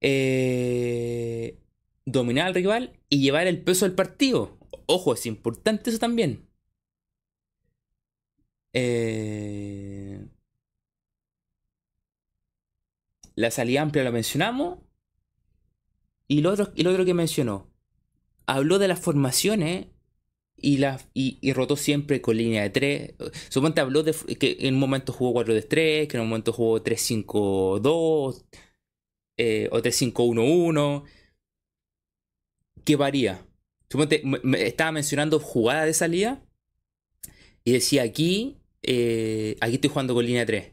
eh, dominar al rival y llevar el peso del partido. Ojo, es importante eso también. Eh, la salida amplia la mencionamos. Y lo otro, y lo otro que mencionó, habló de las formaciones y, la, y, rotó siempre con línea de 3. Suponte habló de que en un momento jugó 4 de 3, que en un momento jugó 3-5-2 eh, o 3-5-1-1. ¿Qué varía? Suponte, me, estaba mencionando jugada de salida y decía aquí, eh, aquí estoy jugando con línea 3.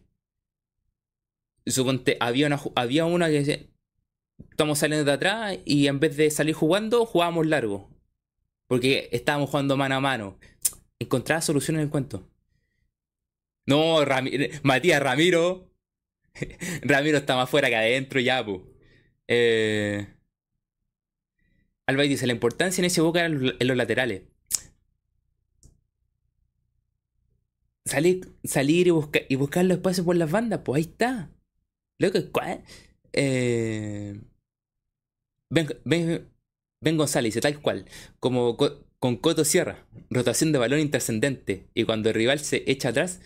Suponte, había una, había una que estamos saliendo de atrás y en vez de salir jugando, jugábamos largo. Porque estábamos jugando mano a mano. Encontraba solución en el cuento. No, Matías Ramiro. Ramiro está más fuera que adentro ya, pues. Eh... Alba dice, la importancia en ese boca en los, laterales. Salir, salir y, y buscar los espacios por las bandas, pues ahí está. Loco, eh, ben, ben, González tal cual, como con Coto Sierra, rotación de balón intrascendente, y cuando el rival se echa atrás,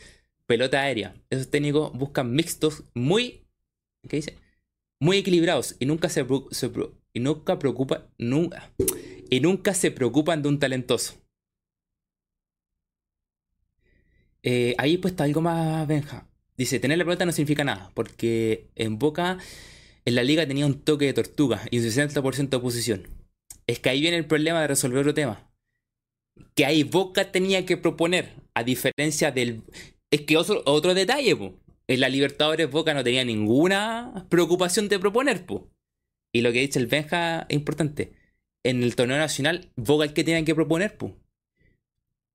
pelota aérea. Esos técnicos buscan mixtos muy, ¿qué dice? Muy equilibrados y nunca se, y nunca preocupa, nunca, y nunca se preocupan de un talentoso. Eh, ahí puesto algo más, Benja. Dice, tener la pelota no significa nada, porque en Boca, en la liga tenía un toque de tortuga y un 60% de oposición. Es que ahí viene el problema de resolver otro tema. Que ahí Boca tenía que proponer, a diferencia del... Es que otro, otro detalle, po. En la Libertadores Boca no tenía ninguna preocupación de proponer, po. Y lo que dice el Benja es importante. En el torneo nacional, Boca el que tenía que proponer, po.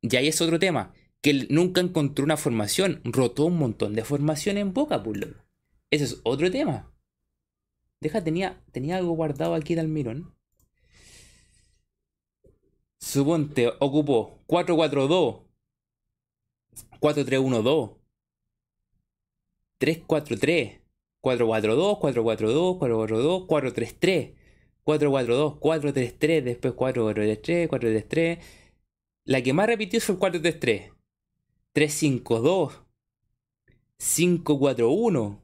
Y ahí es otro tema que nunca encontró una formación, rotó un montón de formación en Boca, pues. Ese es otro tema. Deja, tenía, tenía algo guardado aquí de Almirón. Suponte, ocupó 4-4-2, 4-3-1-2, 3-4-3, 4-4-2, 4-4-2, 4-4-2, 4-3-3, 4-4-2, 4-3-3, después 4-4-3, 4-3-3. La que más repitió fue el 4-3-3. 352, 541,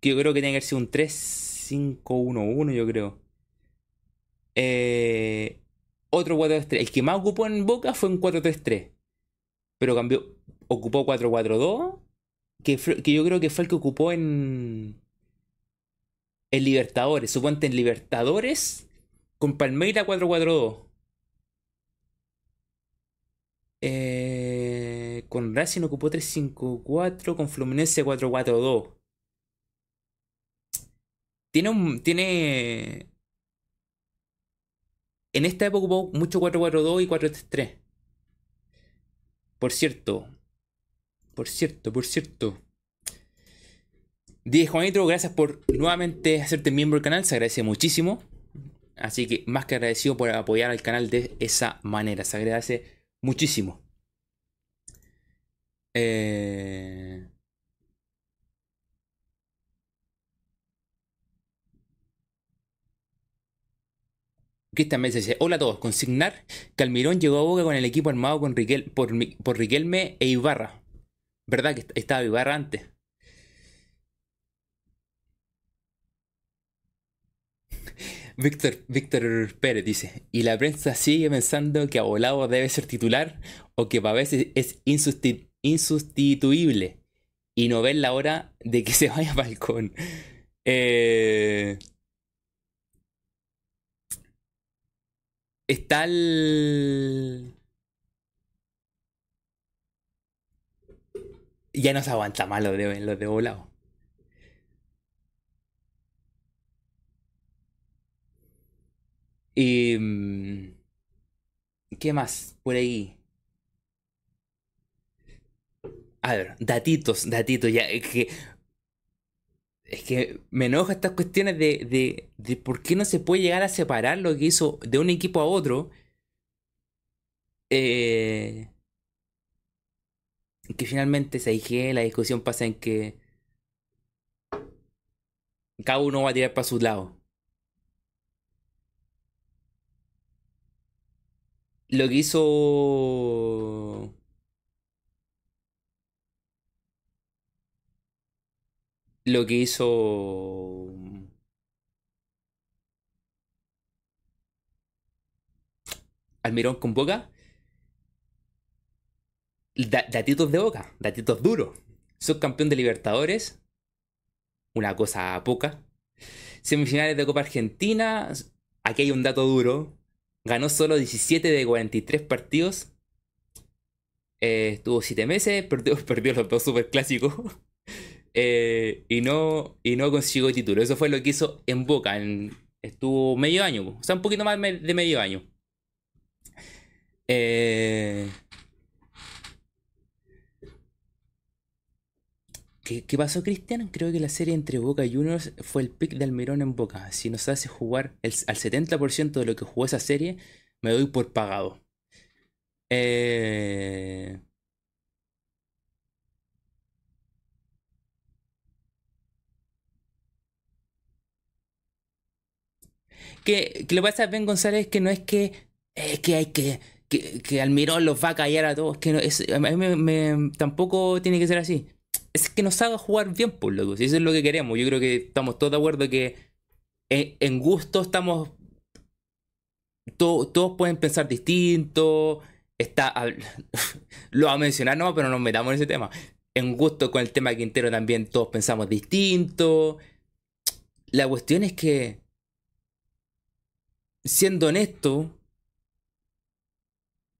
que yo creo que tiene que ser un 3511, yo creo. Eh, otro 433. El que más ocupó en Boca fue un 433. Pero cambió, ocupó 442, que, que yo creo que fue el que ocupó en, en Libertadores. Suponte en Libertadores con Palmeira 442. Eh, con Racing ocupó 354, con Fluminense 442. Tiene un. Tiene. En esta época ocupó mucho 442 y 433. Por cierto. Por cierto, por cierto. Dije Juanito, gracias por nuevamente hacerte miembro del canal. Se agradece muchísimo. Así que más que agradecido por apoyar al canal de esa manera. Se agradece Muchísimo. Eh... Cristian me dice, hola a todos, consignar que Almirón llegó a Boca con el equipo armado con por, Riquelme e Ibarra. ¿Verdad que estaba Ibarra antes? Víctor, Víctor Pérez dice, y la prensa sigue pensando que Abolado debe ser titular o que veces es insustituible y no ven la hora de que se vaya a balcón. Eh, está el... Ya no se aguanta más lo de, lo de volado. Y... Mm, ¿Qué más por ahí? A ver, datitos, datitos, ya, es que... Es que me enoja estas cuestiones de, de, de por qué no se puede llegar a separar lo que hizo de un equipo a otro. Eh, que finalmente se dije, la discusión pasa en que cada uno va a tirar para su lado. lo que hizo lo que hizo Almirón con Boca datitos de boca, datitos duros. Subcampeón de Libertadores, una cosa poca. Semifinales de Copa Argentina, aquí hay un dato duro. Ganó solo 17 de 43 partidos. Eh, estuvo 7 meses, perdió, perdió los dos superclásicos. Eh, y, no, y no consiguió título. Eso fue lo que hizo en Boca. estuvo medio año, o sea, un poquito más de medio año. Eh, ¿Qué, pasó, Cristian? Creo que la serie entre Boca y Juniors fue el pick de Almirón en Boca. Si nos hace jugar al 70% de lo que jugó esa serie, me doy por pagado. Eh... Que, que, lo que pasa, Ben González, que no es que, que hay que, que, Almirón los va a callar a todos. Que no, es, a mí me, tampoco tiene que ser así es que nos haga jugar bien, por loco. Si eso es lo que queremos. Yo creo que estamos todos de acuerdo que en, gusto estamos. todos pueden pensar distinto. Está. lo va a mencionar, no, pero no nos metamos en ese tema. En gusto con el tema Quintero también todos pensamos distinto. La cuestión es que. Siendo honesto.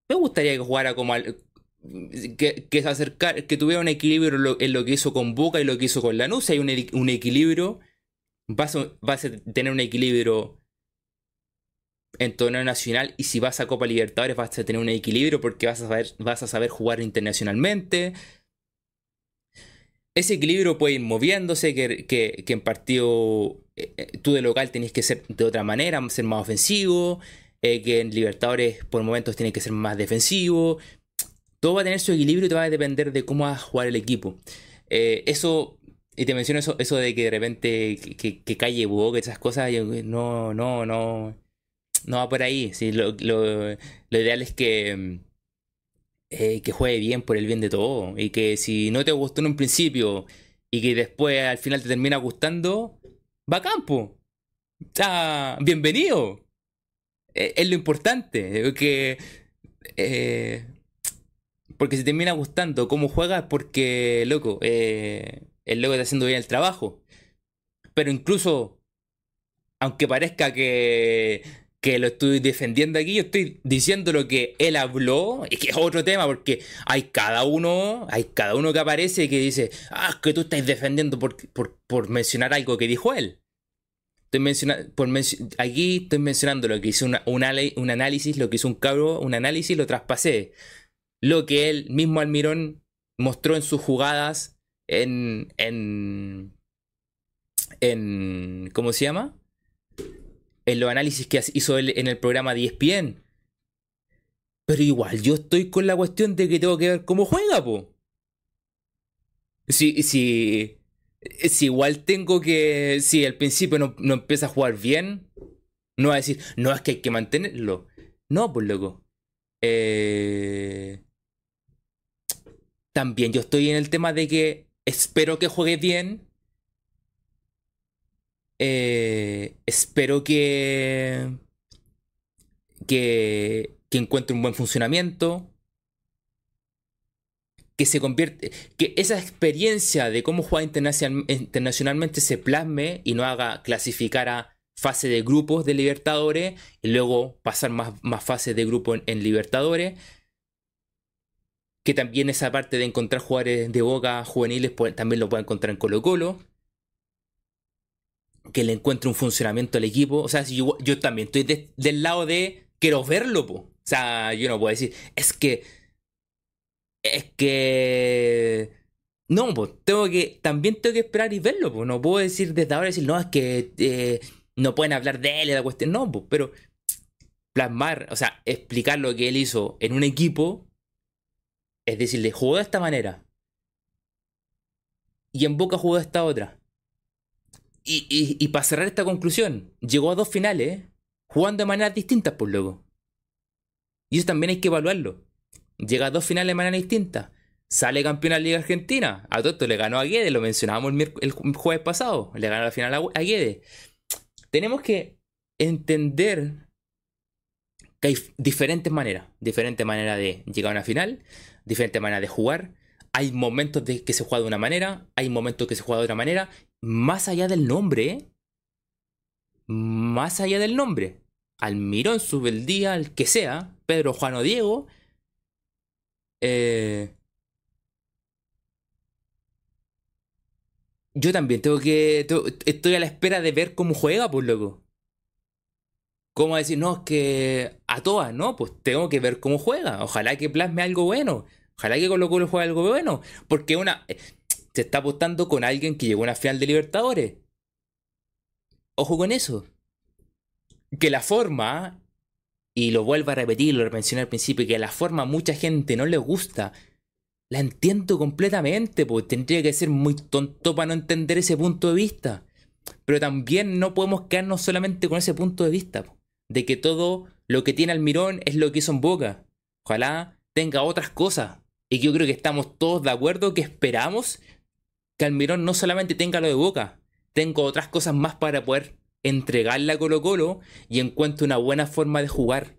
Me gustaría que jugara como, que, que, acercar, que tuviera un equilibrio en lo, que hizo con Boca y lo que hizo con Lanús. Hay un, equilibrio, vas a, vas a, tener un equilibrio en torneo nacional y si vas a Copa Libertadores vas a tener un equilibrio porque vas a saber, vas a saber jugar internacionalmente. Ese equilibrio puede ir moviéndose, que, que, en partido eh, eh, tú de local tenés que ser de otra manera, ser más ofensivo, eh, que en Libertadores por momentos tienes que ser más defensivo, todo va a tener su equilibrio y todo va a depender de cómo va a jugar el equipo. Eso, y te menciono eso, eso de que de repente que, que calle Boca, esas cosas, no, no, no, no va por ahí. Sí, lo, ideal es que, eh, que juegue bien por el bien de todo. Y que si no te gustó en un principio y que después al final te termina gustando, va a campo. sea, bienvenido. Eh, es lo importante. Que porque si termina gustando cómo juega es porque, loco, eh, el loco está haciendo bien el trabajo. Pero incluso, aunque parezca que, que lo estoy defendiendo aquí, yo estoy diciendo lo que él habló, y que es otro tema, porque hay cada uno, hay cada uno que aparece y que dice, ah, es que tú estás defendiendo por, por, mencionar algo que dijo él. Estoy mencionando, por aquí estoy mencionando lo que hizo un análisis, lo que hizo un cabro, un análisis, lo traspasé lo que él mismo Almirón mostró en sus jugadas en, en, en ¿cómo se llama? En los análisis que hizo él en el programa de ESPN. Pero igual, yo estoy con la cuestión de que tengo que ver cómo juega, po. Si, si, si igual tengo que, si al principio no, no empieza a jugar bien, no va a decir, no es que hay que mantenerlo. No, pues loco. Eh, también yo estoy en el tema de que espero que juegue bien. Eh, espero que, que, encuentre un buen funcionamiento. Que se convierte. Que esa experiencia de cómo juega internacionalmente se plasme y no haga clasificar a fase de grupos de Libertadores y luego pasar más, más fases de grupo en Libertadores que también esa parte de encontrar jugadores de boca juveniles también lo puede encontrar en Colo Colo. Que le encuentre un funcionamiento al equipo. O sea, yo, yo también estoy del lado de quiero verlo, po. O sea, yo no puedo decir, es que. Es que. No, pues tengo que. También tengo que esperar y verlo, pues. No puedo decir desde ahora decir, no, es que eh, no pueden hablar de él y la cuestión. No, pues, pero plasmar, o sea, explicar lo que él hizo en un equipo es decir, le jugó de esta manera. Y en Boca jugó de esta otra. Y, y, para cerrar esta conclusión, llegó a dos finales, jugando de maneras distintas, por luego. Y eso también hay que evaluarlo. Llega a dos finales de manera distinta. Sale campeón de la Liga Argentina. A todo esto le ganó a Guedes, lo mencionábamos el, jueves pasado. Le ganó la final a, Guedes. Tenemos que entender que hay diferentes maneras. Diferentes maneras de llegar a una final diferentes maneras de jugar. Hay momentos de que se juega de una manera, hay momentos que se juega de otra manera. Más allá del nombre. Más allá del nombre. Almirón, Subeldía, el que sea, Pedro, Juan o Diego. Eh, yo también tengo que. Estoy a la espera de ver cómo juega, pues loco. ¿Cómo decir, no, es que a todas, no? Pues tengo que ver cómo juega. Ojalá que plasme algo bueno. Ojalá que Colo Colo juegue algo bueno. Porque una. Se está apostando con alguien que llegó a una final de Libertadores. Ojo con eso. Que la forma, y lo vuelvo a repetir, lo mencioné al principio, que la forma a mucha gente no le gusta. La entiendo completamente, porque tendría que ser muy tonto para no entender ese punto de vista. Pero también no podemos quedarnos solamente con ese punto de vista de que todo lo que tiene Almirón es lo que hizo en Boca. Ojalá tenga otras cosas. Y yo creo que estamos todos de acuerdo que esperamos que Almirón no solamente tenga lo de Boca, tenga otras cosas más para poder entregarle a Colo Colo y encuentre una buena forma de jugar.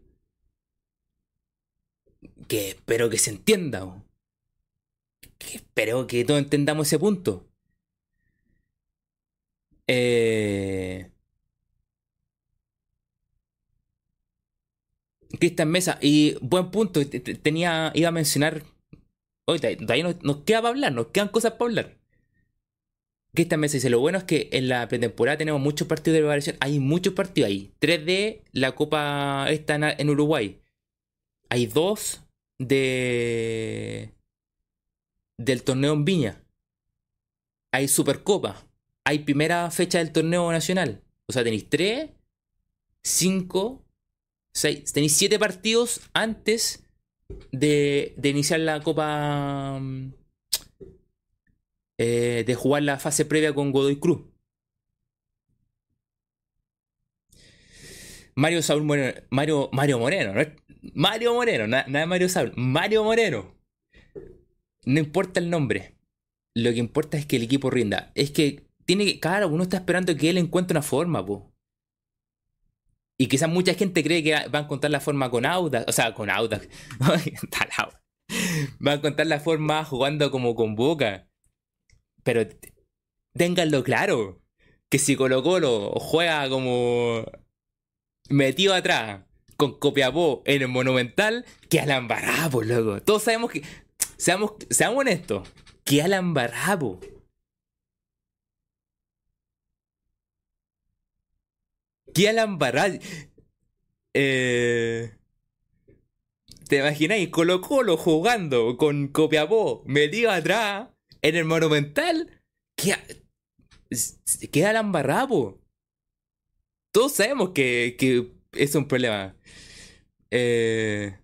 Que espero que se entienda. Que espero que todos entendamos ese punto. Eh... Cristian Mesa, y buen punto, tenía, iba a mencionar, hoy todavía nos, queda para hablar, nos quedan cosas para hablar. Cristian Mesa dice, lo bueno es que en la pretemporada tenemos muchos partidos de preparación, hay muchos partidos ahí, tres de la Copa esta en Uruguay, hay dos de del torneo en Viña, hay Supercopa, hay primera fecha del torneo nacional, o sea, tenéis tres, cinco tenéis siete partidos antes de, iniciar la Copa. Eh, de jugar la fase previa con Godoy Cruz. Mario Saúl Moreno. Mario, Mario Moreno, ¿no? Mario Moreno, nada de Mario Saúl. Mario Moreno. No importa el nombre. Lo que importa es que el equipo rinda. Es que tiene que. Claro, uno está esperando que él encuentre una forma, po. Y quizás mucha gente cree que va a encontrar la forma con Audax, o sea, con Audax. va a encontrar la forma jugando como con Boca. Pero ténganlo claro, que si Colo Colo juega como metido atrás con Copiapó en el Monumental, que Alan Barrapo, loco. Todos sabemos que, seamos, seamos honestos, que Alan Barrapo. ¿Qué Alan Eh, ¿Te imagináis Colo Colo jugando con Copiapó metido atrás en el Monumental? ¿Qué, qué Alan Barrapo? Todos sabemos que, que es un problema. Eh...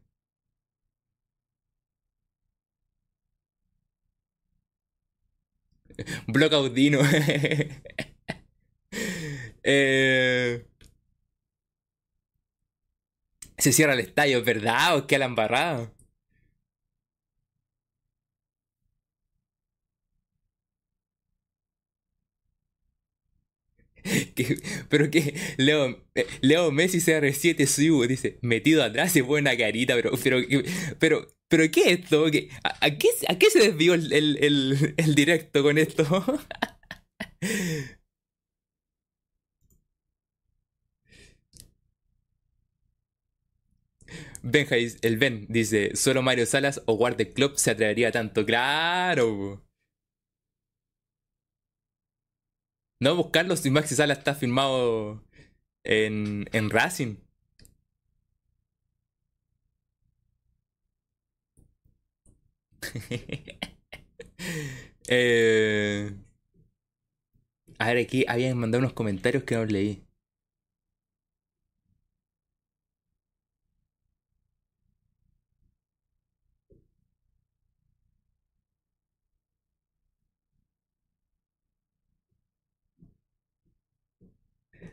Blocaudino. eh... Se cierra el estadio, ¿verdad? ¿O qué la pero que Leo, eh, Leo Messi CR7 subo, dice, metido atrás pone una carita, pero, pero, pero, pero, ¿qué es esto? a, qué, ¿A qué se desvió el, el, el directo con esto? Benja, el Ben dice, solo Mario Salas o Guardia Club se atrevería tanto. Claro. No buscarlo si Maxi Salas está firmado en, en Racing. eh, a ver, aquí habían mandado unos comentarios que no leí.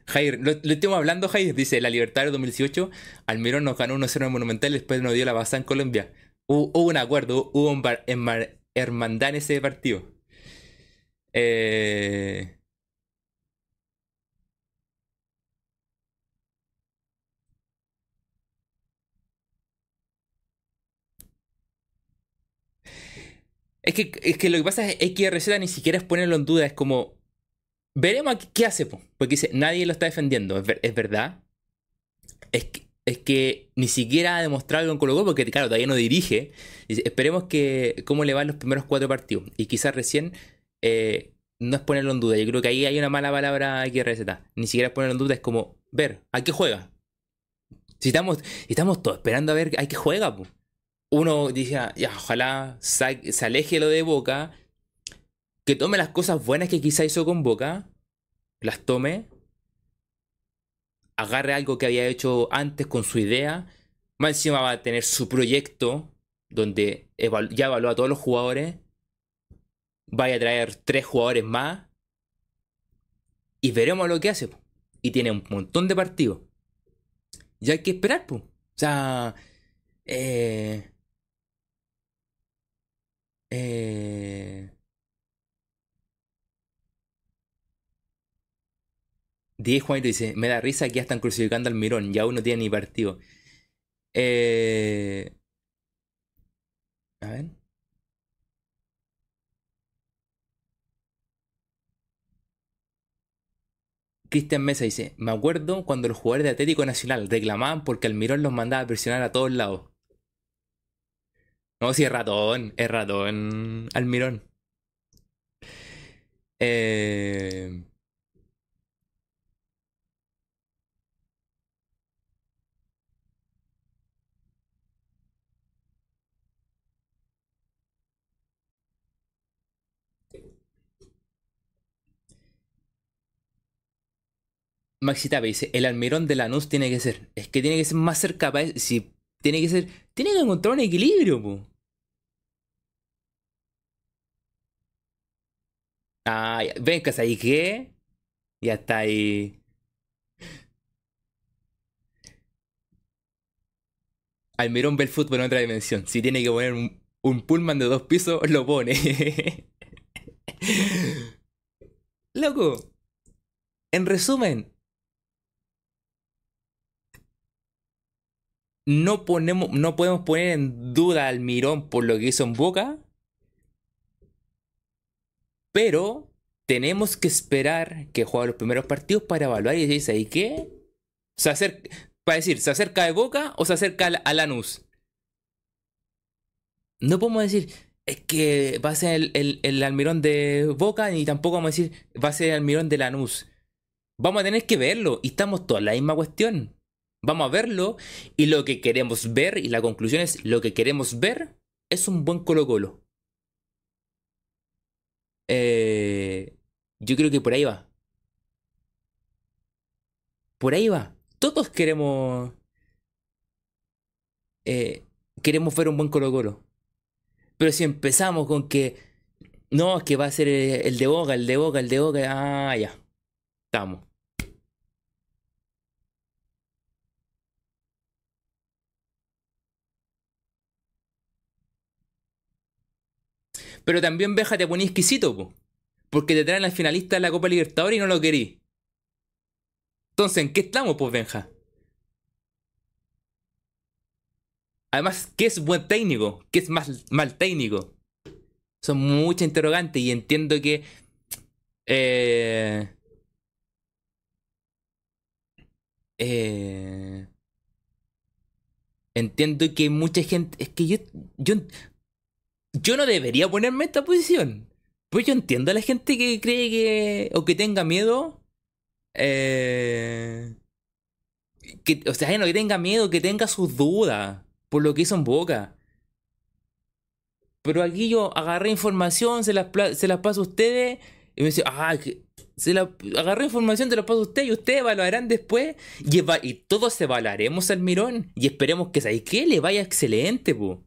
Jair, lo, estamos hablando, Jair. Dice, la Libertad del 2018, Almirón nos ganó 1-0 en Monumental después nos dio la pasada en Colombia. Hubo, un acuerdo, hubo un hermandad en ese partido. Eh... Es que, es que lo que pasa es que XRZ ni siquiera es ponerlo en duda, es como. Veremos qué hace, po. porque dice, nadie lo está defendiendo, es, ver- es verdad. Es que, es que ni siquiera ha demostrado algo en Colo Colo, porque claro, todavía no dirige. Esperemos que cómo le van los primeros cuatro partidos. Y quizás recién eh, no es ponerlo en duda. Yo creo que ahí hay una mala palabra a XRZ. Ni siquiera es ponerlo en duda, es como ver a qué juega. Si estamos, estamos todos esperando a ver a qué juega, po. Uno dice, "Ah, ya, ojalá se aleje lo de Boca, que tome las cosas buenas que quizá hizo con Boca, las tome, agarre algo que había hecho antes con su idea, más encima va a tener su proyecto, donde ya evaluó a todos los jugadores, vaya a traer tres jugadores más, y veremos lo que hace. Y tiene un montón de partidos. Y hay que esperar, pues. O sea, eh, eh, 10 Juanito dice, me da risa que ya están crucificando al Mirón, ya uno tiene ni partido. Eh, a ver. Cristian Mesa dice, me acuerdo cuando los jugadores de Atlético Nacional reclamaban porque Almirón los mandaba a presionar a todos lados. No, si es ratón, es ratón Almirón. Eh, Maxi Tape dice, el Almirón de Lanús tiene que ser, es que tiene que ser más cerca, pa- si tiene que ser, tiene que encontrar un equilibrio, po. Ah, ya, ven, ¿y qué? Ya está ahí. Almirón ve el fútbol en otra dimensión. Si tiene que poner un, un pullman de dos pisos, lo pone. Loco, en resumen, no ponemos, no podemos poner en duda al Mirón por lo que hizo en Boca, pero tenemos que esperar que juegue los primeros partidos para evaluar y decir, ¿y qué? Se acerca, para decir, ¿se acerca de Boca o se acerca a Lanús? No podemos decir, es que va a ser el, el, el almirón de Boca, ni tampoco vamos a decir, va a ser el almirón de Lanús. Vamos a tener que verlo, y estamos todos en la misma cuestión. Vamos a verlo, y lo que queremos ver, y la conclusión es, lo que queremos ver es un buen Colo Colo. Eh, yo creo que por ahí va. Por ahí va. Todos queremos... eh, queremos ver un buen Colo Colo. Pero si empezamos con que... No, es que va a ser eh, el de Boca, el de Boca, el de Boca... Ah, ya. Estamos. Pero también Beja te ponía exquisito, po. Porque te traen al finalista de la Copa Libertadores y no lo querí. Entonces, ¿en qué estamos, pues, Benja? Además, ¿qué es buen técnico? ¿Qué es mal, mal técnico? Son muchas interrogantes y entiendo que... Eh, eh, entiendo que mucha gente... Es que yo, yo, yo no debería ponerme en esta posición. Pues yo entiendo a la gente que cree que... o que tenga miedo. Eh, que, o sea, no que tenga miedo, que tenga sus dudas por lo que hizo en Boca. Pero aquí yo agarré información, se las, se las paso a ustedes y me dice, ah, que se la, agarré información, te las paso a ustedes y ustedes evaluarán después y, eva- y todos evaluaremos al Mirón y esperemos que, ¿sabes qué? Le vaya excelente, po.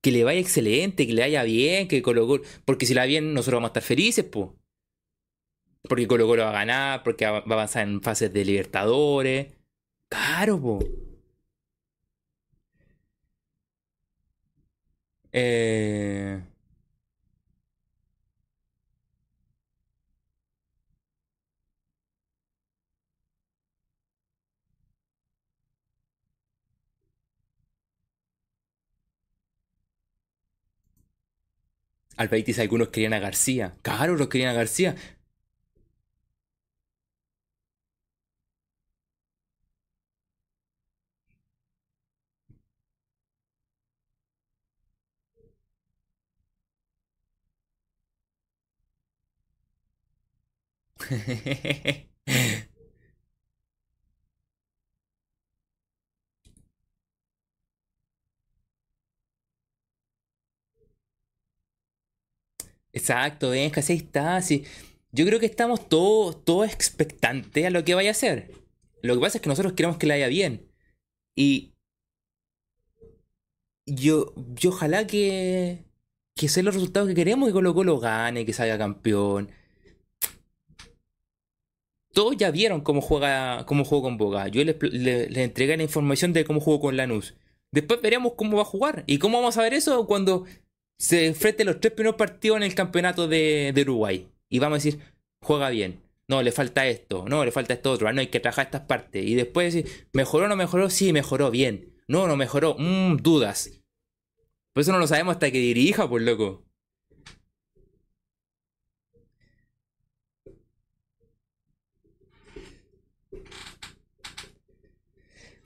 Que le vaya excelente, que le vaya bien, que Colo. Porque si le va bien, nosotros vamos a estar felices, po. Porque Colo Colo va a ganar, porque va a avanzar en fases de Libertadores. Claro, po. Eh... Al algunos querían a García. Claro, los querían a García. Exacto, que así está. Sí. Yo creo que estamos todos todo expectantes a lo que vaya a hacer. Lo que pasa es que nosotros queremos que le vaya bien. Y yo, yo ojalá que, que sean los resultados que queremos, que Colo Colo gane, que salga campeón. Todos ya vieron cómo juega, cómo juega con Boga. Yo les, les, les entregué la información de cómo jugó con Lanús. Después veremos cómo va a jugar. ¿Y cómo vamos a ver eso? Cuando se enfrente los tres primeros partidos en el campeonato de, Uruguay. Y vamos a decir, juega bien. No, le falta esto. No, le falta esto otro. Ah, no, hay que trabajar estas partes. Y después decir, ¿mejoró o no mejoró? Sí, mejoró bien. No, no mejoró. Mmm, dudas. Por eso no lo sabemos hasta que dirija, pues loco.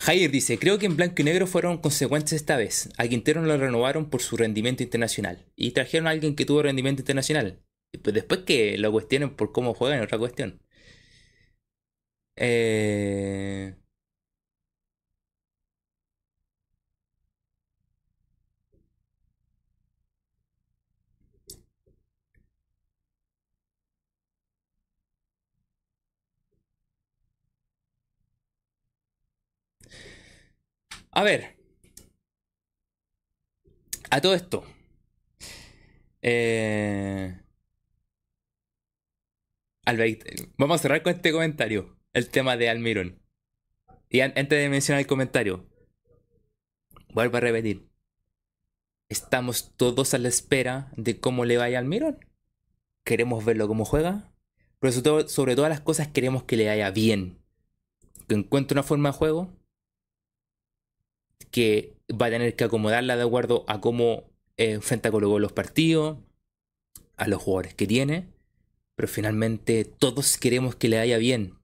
Jair dice, creo que en blanco y negro fueron consecuentes esta vez. A Quintero no lo renovaron por su rendimiento internacional. Y trajeron a alguien que tuvo rendimiento internacional. Pues después que lo cuestionen por cómo juegan, otra cuestión. Eh... A ver. A todo esto. Eh... Albert, vamos a cerrar con este comentario. El tema de Almirón. Y antes de mencionar el comentario, vuelvo a repetir. Estamos todos a la espera de cómo le vaya a Almirón. Queremos verlo cómo juega. Pero sobre todas las cosas queremos que le vaya bien. Que encuentre una forma de juego que va a tener que acomodarla de acuerdo a cómo eh, enfrenta Colo los partidos, a los jugadores que tiene, pero finalmente todos queremos que le vaya bien.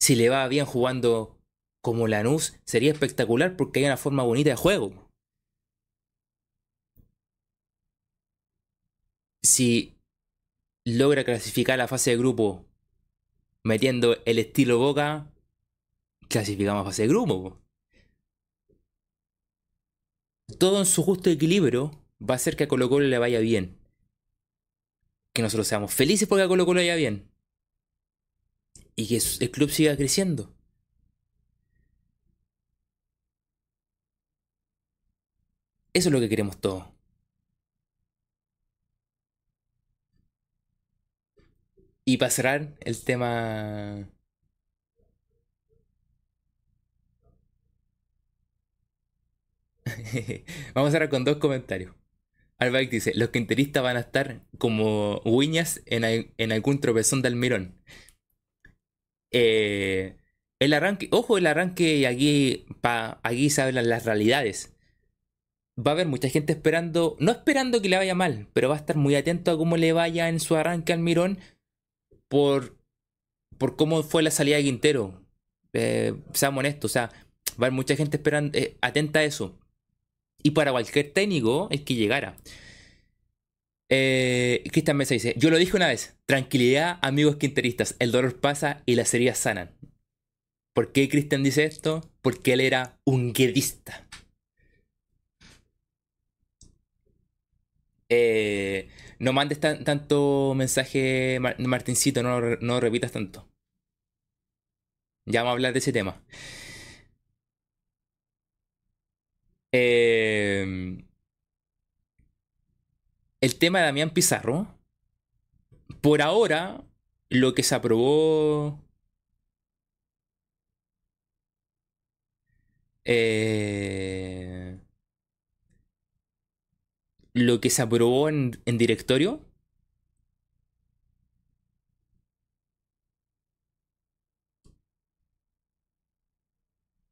Si le va bien jugando como Lanús, sería espectacular porque hay una forma bonita de juego. Si logra clasificar la fase de grupo metiendo el estilo Boca, clasificamos a fase de grupo todo en su justo equilibrio va a hacer que a Colo Colo le vaya bien. Que nosotros seamos felices porque a Colo Colo le vaya bien. Y que el club siga creciendo. Eso es lo que queremos todos. Y para cerrar el tema Vamos a cerrar con dos comentarios. Albaik dice, los quinteristas van a estar como uñas en, algún tropezón de Almirón. Eh, el arranque, ojo, el arranque, aquí, pa, aquí se hablan las realidades. Va a haber mucha gente esperando, no esperando que le vaya mal, pero va a estar muy atento a cómo le vaya en su arranque Almirón por, por cómo fue la salida de Quintero. Eh, seamos honestos, o sea, va a haber mucha gente esperando, eh, atenta a eso y para cualquier técnico es que llegara. Eh, Cristian Mesa dice, yo lo dije una vez, tranquilidad amigos quinteristas, el dolor pasa y las heridas sanan. ¿Por qué Cristian dice esto? Porque él era un guedista. Eh, no mandes tanto mensaje, Martincito, no, no repitas tanto. Ya vamos a hablar de ese tema. Eh, el tema de Damián Pizarro, por ahora, lo que se aprobó eh, lo que se aprobó en, en directorio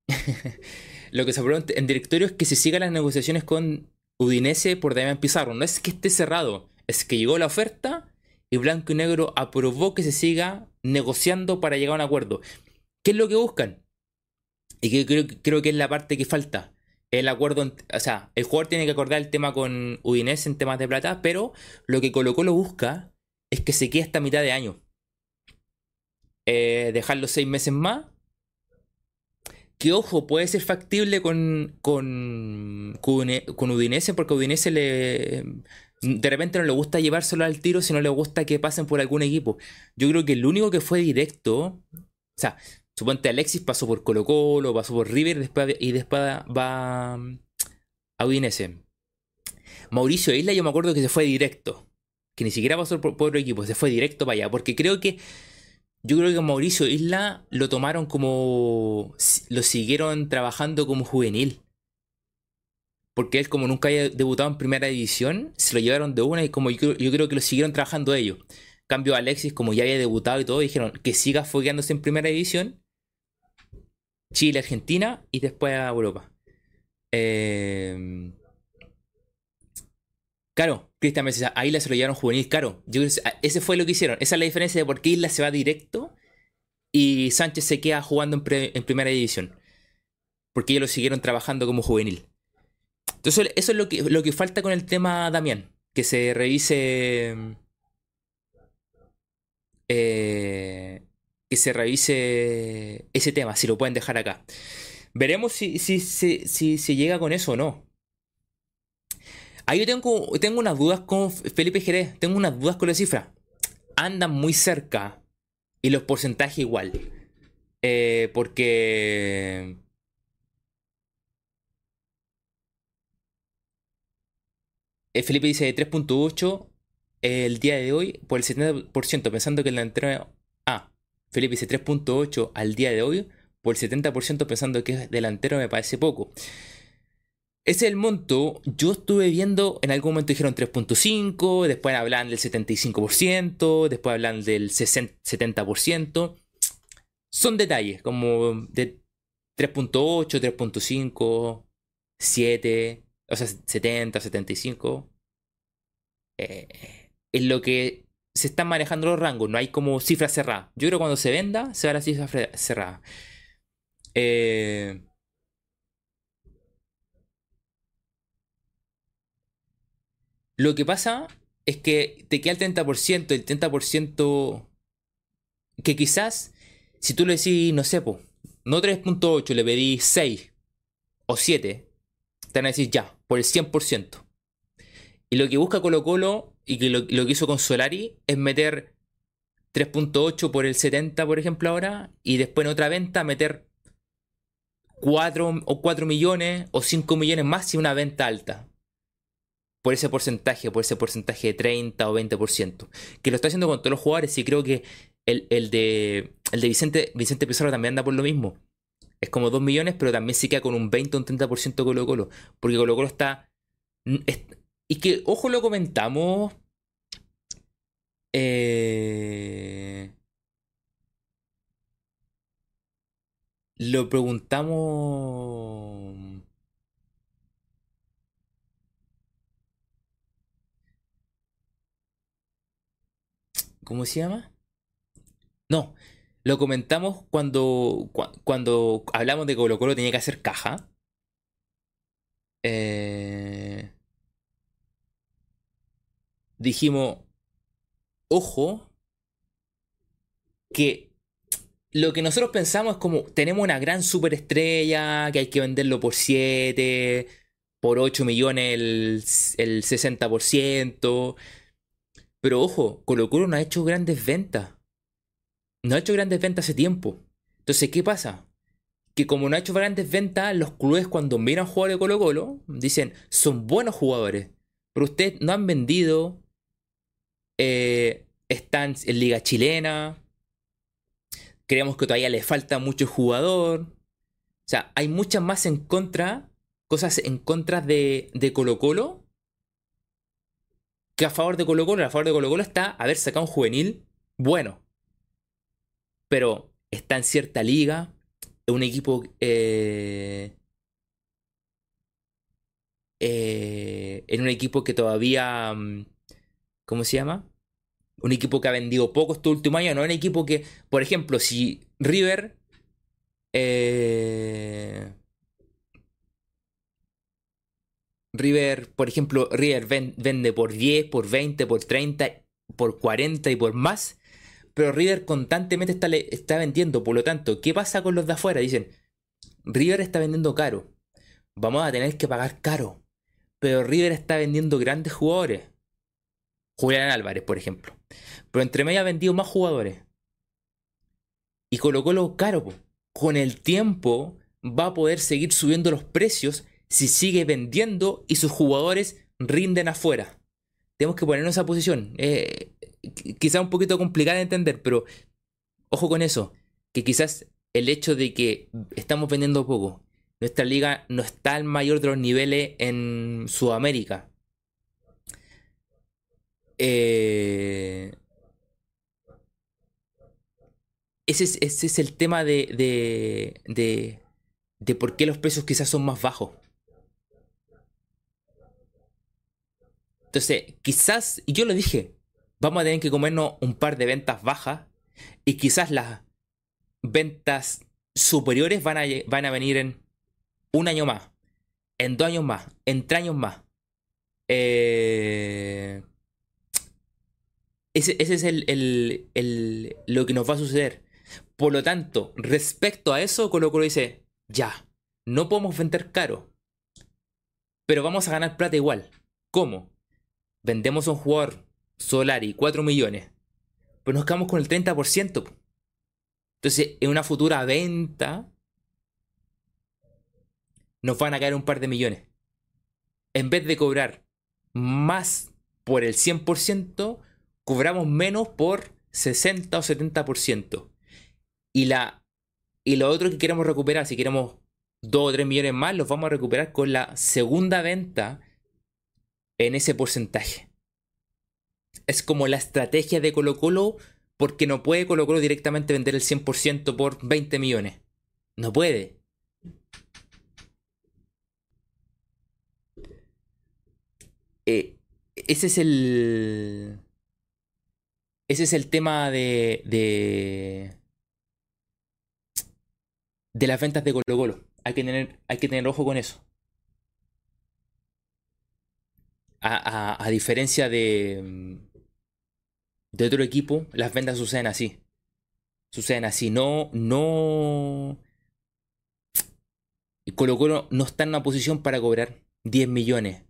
Lo que se aprobó en directorio es que se sigan las negociaciones con Udinese por Damián Pizarro. No es que esté cerrado, es que llegó la oferta y Blanco y Negro aprobó que se siga negociando para llegar a un acuerdo. ¿Qué es lo que buscan? Y que creo, que es la parte que falta. El acuerdo, o sea, el jugador tiene que acordar el tema con Udinese en temas de plata, pero lo que Colo Colo busca es que se quede hasta mitad de año. Eh, dejarlo seis meses más. Que ojo, puede ser factible con, con, con Udinese, porque Udinese le, de repente no le gusta llevárselo al tiro si no le gusta que pasen por algún equipo. Yo creo que el único que fue directo, o sea, suponte Alexis pasó por Colo Colo, pasó por River después, y después va a Udinese. Mauricio Isla yo me acuerdo que se fue directo, que ni siquiera pasó por, por otro equipo, se fue directo para allá, porque creo que yo creo que Mauricio Isla lo tomaron como. lo siguieron trabajando como juvenil. Porque él, como nunca había debutado en primera división, se lo llevaron de una y como yo, creo que lo siguieron trabajando ellos. Cambio Alexis, como ya había debutado y todo, dijeron que siga fogueándose en primera división. Chile, Argentina y después a Europa. Eh... Claro, Cristian me a Isla se lo llevaron juvenil, claro. Yo, ese fue lo que hicieron. Esa es la diferencia de por qué Isla se va directo y Sánchez se queda jugando en, primera división. Porque ellos lo siguieron trabajando como juvenil. Entonces, eso es lo que, lo que falta con el tema Damián. Que se revise. Eh, que se revise ese tema, si lo pueden dejar acá. Veremos si, si, si, si, si llega con eso o no. Ahí yo tengo, tengo unas dudas con Felipe Jerez, tengo unas dudas con la cifra. Andan muy cerca y los porcentajes igual. Eh, porque... Eh, Felipe dice 3.8 el día de hoy por el 70%, pensando que el delantero... Ah, Felipe dice 3.8 al día de hoy por el 70% pensando que es delantero me parece poco. Ese es el monto. Yo estuve viendo, en algún momento dijeron 3.5, después hablan del 75%, después hablan del 70%. Son detalles, como de 3.8, 3.5, 7, o sea, 70, 75. Eh, es lo que se están manejando los rangos, no hay como cifra cerrada. Yo creo que cuando se venda, se va la cifra cerrada. Eh, Lo que pasa es que te queda el 30%, el 30% que quizás, si tú le decís, no sé, no 3.8, le pedí 6 o 7, te van a decir ya, por el 100%. Y lo que busca Colo Colo y que lo, que hizo con Solari es meter 3.8 por el 70, por ejemplo, ahora, y después en otra venta meter 4 o 4 millones o 5 millones más si una venta alta por ese porcentaje, por ese porcentaje de 30 o 20%. Que lo está haciendo con todos los jugadores y creo que el, de, el de Vicente, Vicente Pizarro también anda por lo mismo. Es como 2 millones, pero también se queda con un 20 o un 30% Colo Colo. Porque Colo Colo está... y que, ojo, lo comentamos... Eh, lo preguntamos ¿Cómo se llama? No, lo comentamos cuando, cuando hablamos de que Colo Colo tenía que hacer caja. Eh, dijimos, ojo, que lo que nosotros pensamos es como, tenemos una gran superestrella, que hay que venderlo por 7, por 8 millones el, el 60%. Pero ojo, Colo Colo no ha hecho grandes ventas. No ha hecho grandes ventas hace tiempo. Entonces, ¿qué pasa? Que como no ha hecho grandes ventas, los clubes cuando miran jugadores de Colo Colo dicen, son buenos jugadores. Pero ustedes no han vendido. Eh, están en Liga Chilena. Creemos que todavía le falta mucho jugador. O sea, hay muchas más en contra, cosas en contra de, de Colo Colo a favor de Colo Colo. A favor de Colo Colo está haber sacado un juvenil bueno. Pero está en cierta liga. Un equipo. Eh, eh, en un equipo que todavía. Mm, ¿Cómo se llama? Un equipo que ha vendido poco este último año, no un equipo que, por ejemplo, si River... Eh, River, por ejemplo, River vende por 10, por 20, por 30, por 40 y por más. Pero River constantemente está, vendiendo. Por lo tanto, ¿qué pasa con los de afuera? Dicen, River está vendiendo caro. Vamos a tener que pagar caro. Pero River está vendiendo grandes jugadores. Julián Álvarez, por ejemplo. Pero entre medio ha vendido más jugadores. Y colocó lo caro. Con el tiempo va a poder seguir subiendo los precios si sigue vendiendo y sus jugadores rinden afuera. Tenemos que ponernos en esa posición. Eh, quizá un poquito complicada de entender, pero ojo con eso. Que quizás el hecho de que estamos vendiendo poco, nuestra liga no está al mayor de los niveles en Sudamérica. Eh, ese, es, ese, es, el tema de, de, de, de por qué los precios quizás son más bajos. Entonces, quizás, y yo lo dije, vamos a tener que comernos un par de ventas bajas y quizás las ventas superiores van a, van a venir en un año más, en dos años más, en tres años más. Eh, ese, es el, lo que nos va a suceder. Por lo tanto, respecto a eso, Colo Colo dice, ya, no podemos vender caro, pero vamos a ganar plata igual. ¿Cómo? Vendemos a un jugador Solari 4 millones, pues nos quedamos con el 30%. Entonces, en una futura venta, nos van a caer un par de millones. En vez de cobrar más por el 100%, cobramos menos por 60 o 70%. Y, la, y lo otro que queremos recuperar, si queremos 2 o 3 millones más, los vamos a recuperar con la segunda venta en ese porcentaje. Es como la estrategia de Colo Colo porque no puede Colo Colo directamente vender el 100% por 20 millones. No puede. Eh, ese es el... Ese es el tema de, de... De las ventas de Colo Colo. Hay que tener, hay que tener ojo con eso. A, diferencia de, mm, de otro equipo, las ventas suceden así. Suceden así. No, no. Colo Colo no está en una posición para cobrar 10 millones,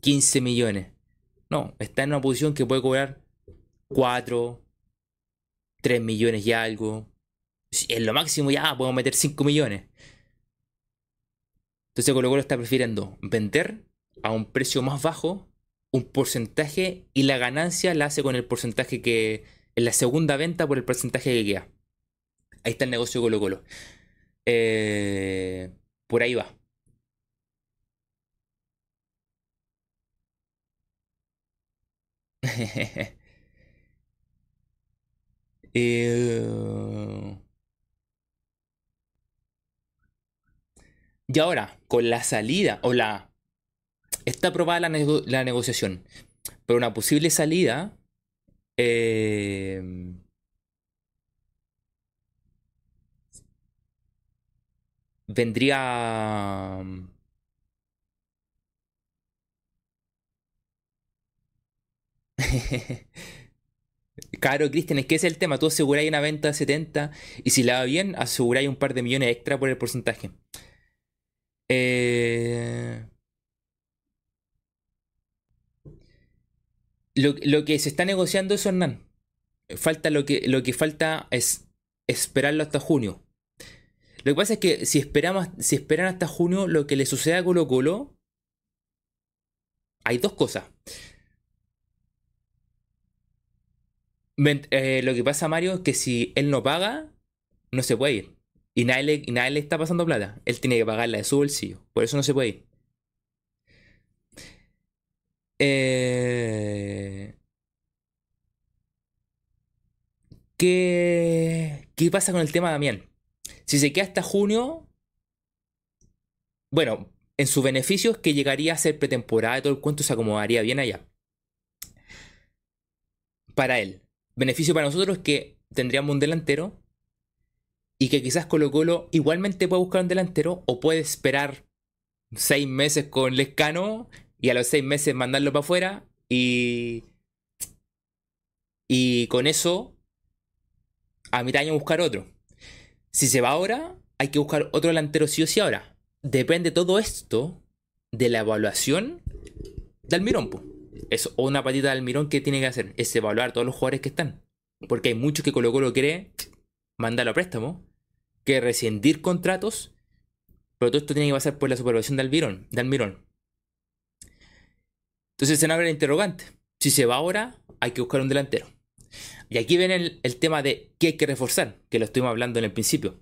15 millones. No, está en una posición que puede cobrar 4, 3 millones y algo. En lo máximo ya podemos meter 5 millones. Entonces Colo Colo está prefiriendo vender a un precio más bajo un porcentaje y la ganancia la hace con el porcentaje que. en la segunda venta por el porcentaje que queda. Ahí está el negocio Colo Colo. Eh, por ahí va. Eh, y ahora, con la salida o la está aprobada la, negociación, pero una posible salida eh, vendría... Claro, Cristian, es que es el tema. Tú aseguráis una venta de 70 y si la va bien, aseguráis un par de millones extra por el porcentaje. Eh, Lo, que se está negociando es Hernán. Falta lo que, lo que falta es esperarlo hasta junio. Lo que pasa es que si, esperamos, si esperan hasta junio, lo que le sucede a Colo Colo, hay dos cosas. Eh, lo que pasa, Mario, es que si él no paga, no se puede ir. Y nadie, le, y nadie le está pasando plata. Él tiene que pagarla de su bolsillo. Por eso no se puede ir. Eh, ¿qué, ¿Qué pasa con el tema de Damián? Si se queda hasta junio, bueno, en su beneficio es que llegaría a ser pretemporada y todo el cuento se acomodaría bien allá. para él. Beneficio para nosotros es que tendríamos un delantero y que quizás Colo Colo igualmente puede buscar un delantero o puede esperar seis meses con Lescano y a los seis meses mandarlo para afuera y y con eso a mitad año buscar otro. Si se va ahora, hay que buscar otro delantero sí o sí ahora. Depende todo esto de la evaluación de Almirón. Es una patita de Almirón que tiene que hacer. Es evaluar todos los jugadores que están. Porque hay muchos que Colo Colo quiere mandarlo a préstamo. Que rescindir contratos. Pero todo esto tiene que pasar por la supervisión de Almirón. De Almirón. Entonces se abre el interrogante. Si se va ahora, hay que buscar un delantero. Y aquí viene el, tema de qué hay que reforzar, que lo estuvimos hablando en el principio.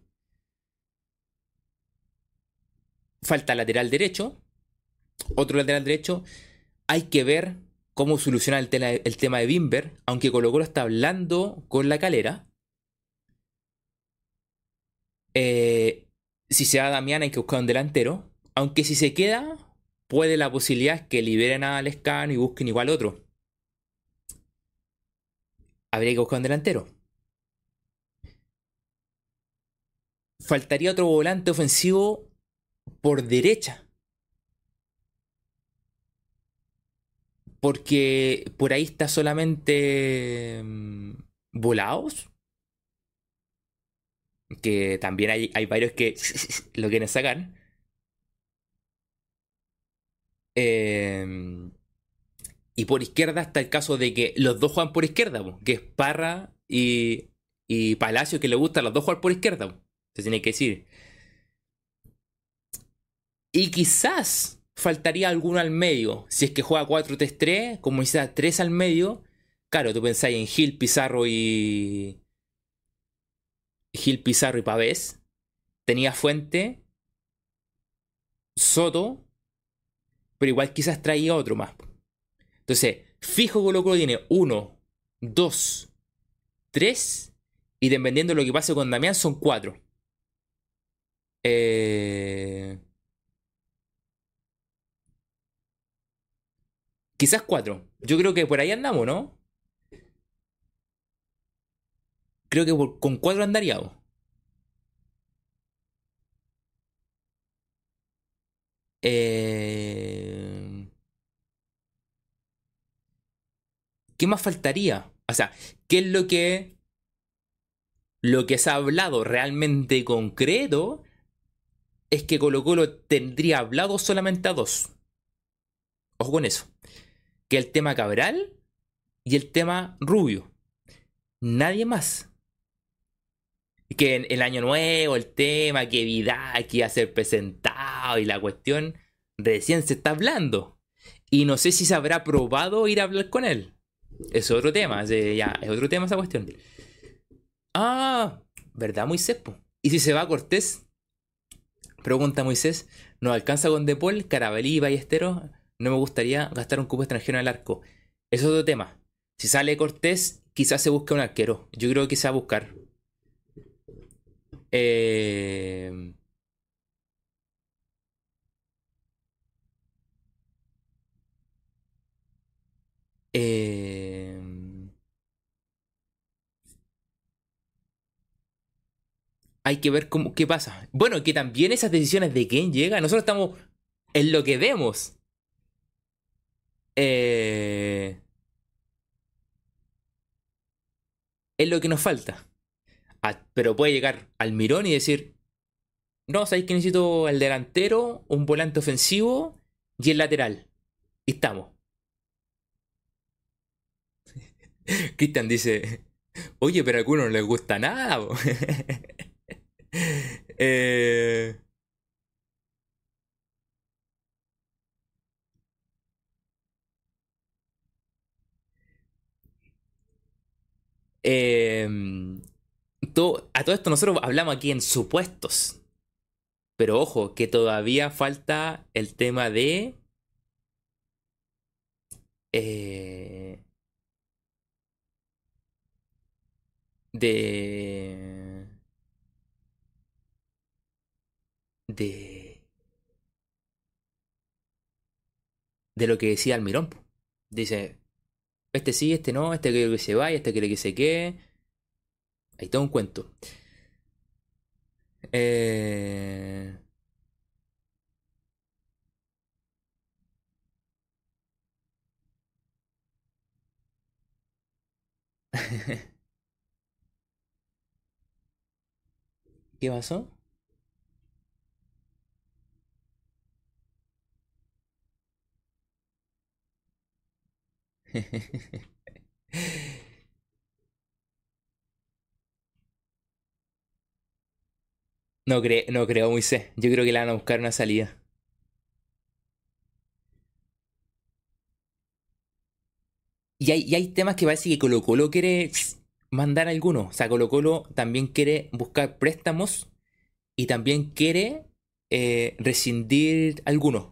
Falta lateral derecho, otro lateral derecho. Hay que ver cómo solucionar el, tema, el tema de Bimber, aunque Colo Colo está hablando con la calera. Eh, si se va Damián hay que buscar un delantero. Aunque si se queda, puede la posibilidad que liberen a Lescano y busquen igual otro. Habría que buscar un delantero. Faltaría otro volante ofensivo por derecha. Porque por ahí está solamente mm, volados. Que también hay, hay varios que lo quieren sacar. Eh, y por izquierda está el caso de que los dos juegan por izquierda, que es Parra y, y Palacio, que le gusta los dos jugar por izquierda. Se tiene que decir. Y quizás faltaría alguno al medio. Si es que juega 4-3-3, como dice 3 al medio. Claro, tú pensáis en Gil, Pizarro y. Gil, Pizarro y Pavés. Tenía Fuente. Soto. Pero igual quizás traía otro más. Entonces, fijo Colo Colo tiene 1, 2, 3 y dependiendo de lo que pase con Damián son 4. Eh... Quizás 4. Yo creo que por ahí andamos, ¿no? Creo que con 4 andaríamos. Eh... ¿qué más faltaría? O sea, ¿qué es lo que lo que se ha hablado realmente concreto es que Colo Colo tendría hablado solamente a dos. Ojo con eso. Que el tema Cabral y el tema Rubio. Nadie más. Que en el año nuevo, el tema, que Vidal que iba ser presentado y la cuestión recién se está hablando. Y no sé si se habrá probado ir a hablar con él. Es otro tema, ya, es otro tema esa cuestión. Ah, ¿verdad, Moisés? ¿Y si se va a Cortés? Pregunta Moisés. ¿Nos alcanza con Depol, Carabelí y Ballesteros? No me gustaría gastar un cupo extranjero en el arco. Es otro tema. Si sale Cortés, quizás se busque un arquero. Yo creo que se va a buscar. Eh... Eh, hay que ver cómo, qué pasa. Bueno, que también esas decisiones de quién llega, nosotros estamos en lo que vemos. Eh, es lo que nos falta. Ah, pero puede llegar al mirón y decir, no, sabéis que necesito el delantero, un volante ofensivo y el lateral. Y estamos. Cristian dice, oye, pero a algunos no les gusta nada. eh... Todo, a todo esto nosotros hablamos aquí en supuestos. Pero ojo, que todavía falta el tema de... Eh, de... de... de lo que decía Almirón. Dice, Este sí, este no, este quiere que se vaya, este quiere que se quede. Hay todo un cuento. Eh... ¿Qué pasó? No, creo, no creo, Moisés. Yo creo que le van a buscar una salida. Y hay, y hay temas que parece que Colo Colo quiere mandar algunos. O sea, Colo Colo también quiere buscar préstamos y también quiere eh, rescindir algunos.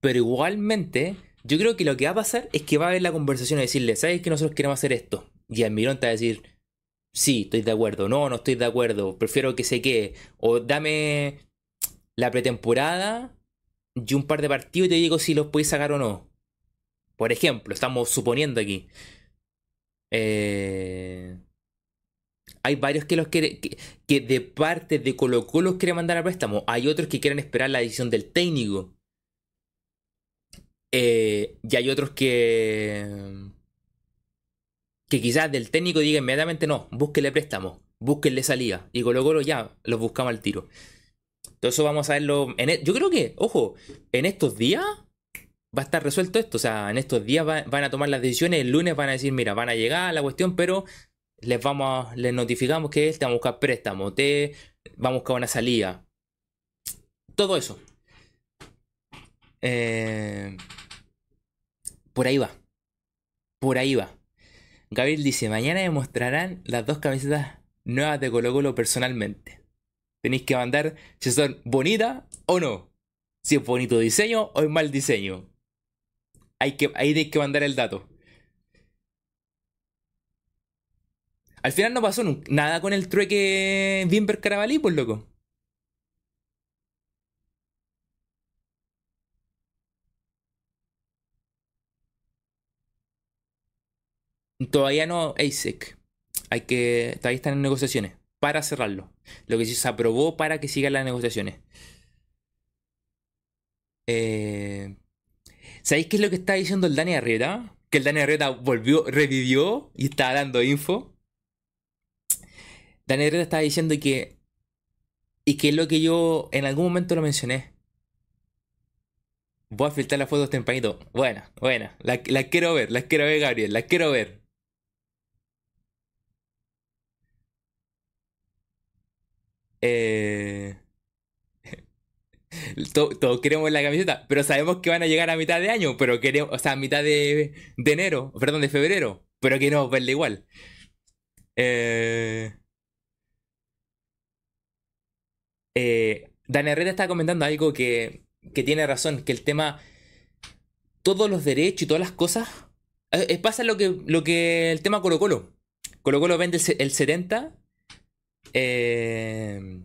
Pero igualmente, yo creo que lo que va a pasar es que va a haber la conversación y decirle, ¿sabes que nosotros queremos hacer esto? Y Almirón te va a decir, sí, estoy de acuerdo, no, no estoy de acuerdo, prefiero que se quede. O dame la pretemporada y un par de partidos y te digo si los puedes sacar o no. Por ejemplo, estamos suponiendo aquí. Eh, hay varios que los quiere, que, de parte de Colo Colo quiere mandar a préstamo. Hay otros que quieren esperar la decisión del técnico. Eh, y hay otros que. que quizás del técnico diga inmediatamente no, búsquenle préstamo, búsquenle salida. Y Colo Colo ya los buscamos al tiro. Eso vamos a verlo. En, e, yo creo que, ojo, en estos días va a estar resuelto esto. O sea, en estos días van a tomar las decisiones. El lunes van a decir, mira, van a llegar a la cuestión, pero les vamos les notificamos que te vamos a buscar préstamo, te vamos a buscar una salida. Todo eso. Eh, por ahí va. Por ahí va. Gabriel dice, mañana demostrarán las dos camisetas nuevas de Colo Colo personalmente. Tenéis que mandar si son bonitas o no. Si es bonito diseño o es mal diseño. Hay que, ahí tenéis que mandar el dato. Al final no pasó nada con el trueque Bimber Carabalí, pues loco. Todavía no ASIC. Hay que. Todavía están en negociaciones. Para cerrarlo. Lo que sí se aprobó para que sigan las negociaciones. Eh, ¿Sabéis qué es lo que está diciendo el Dani Arreta? Que el Dani Arreta volvió, revivió y está dando info. Dani Arreta estaba diciendo que. Y que es lo que yo en algún momento lo mencioné. Voy a filtrar las fotos tempranito. Buena, buena. Las quiero ver, las quiero ver, Gabriel, las quiero ver. Eh... Todos queremos la camiseta, pero sabemos que van a llegar a mitad de año, pero queremos, o sea, a mitad de, enero, perdón, de febrero, pero queremos verla igual. Eh, eh, Daniel Reta está comentando algo que, que tiene razón, que el tema, todos los derechos y todas las cosas, eh, pasa lo que, lo que el tema Colo Colo. Colo Colo vende el, 70. Eh,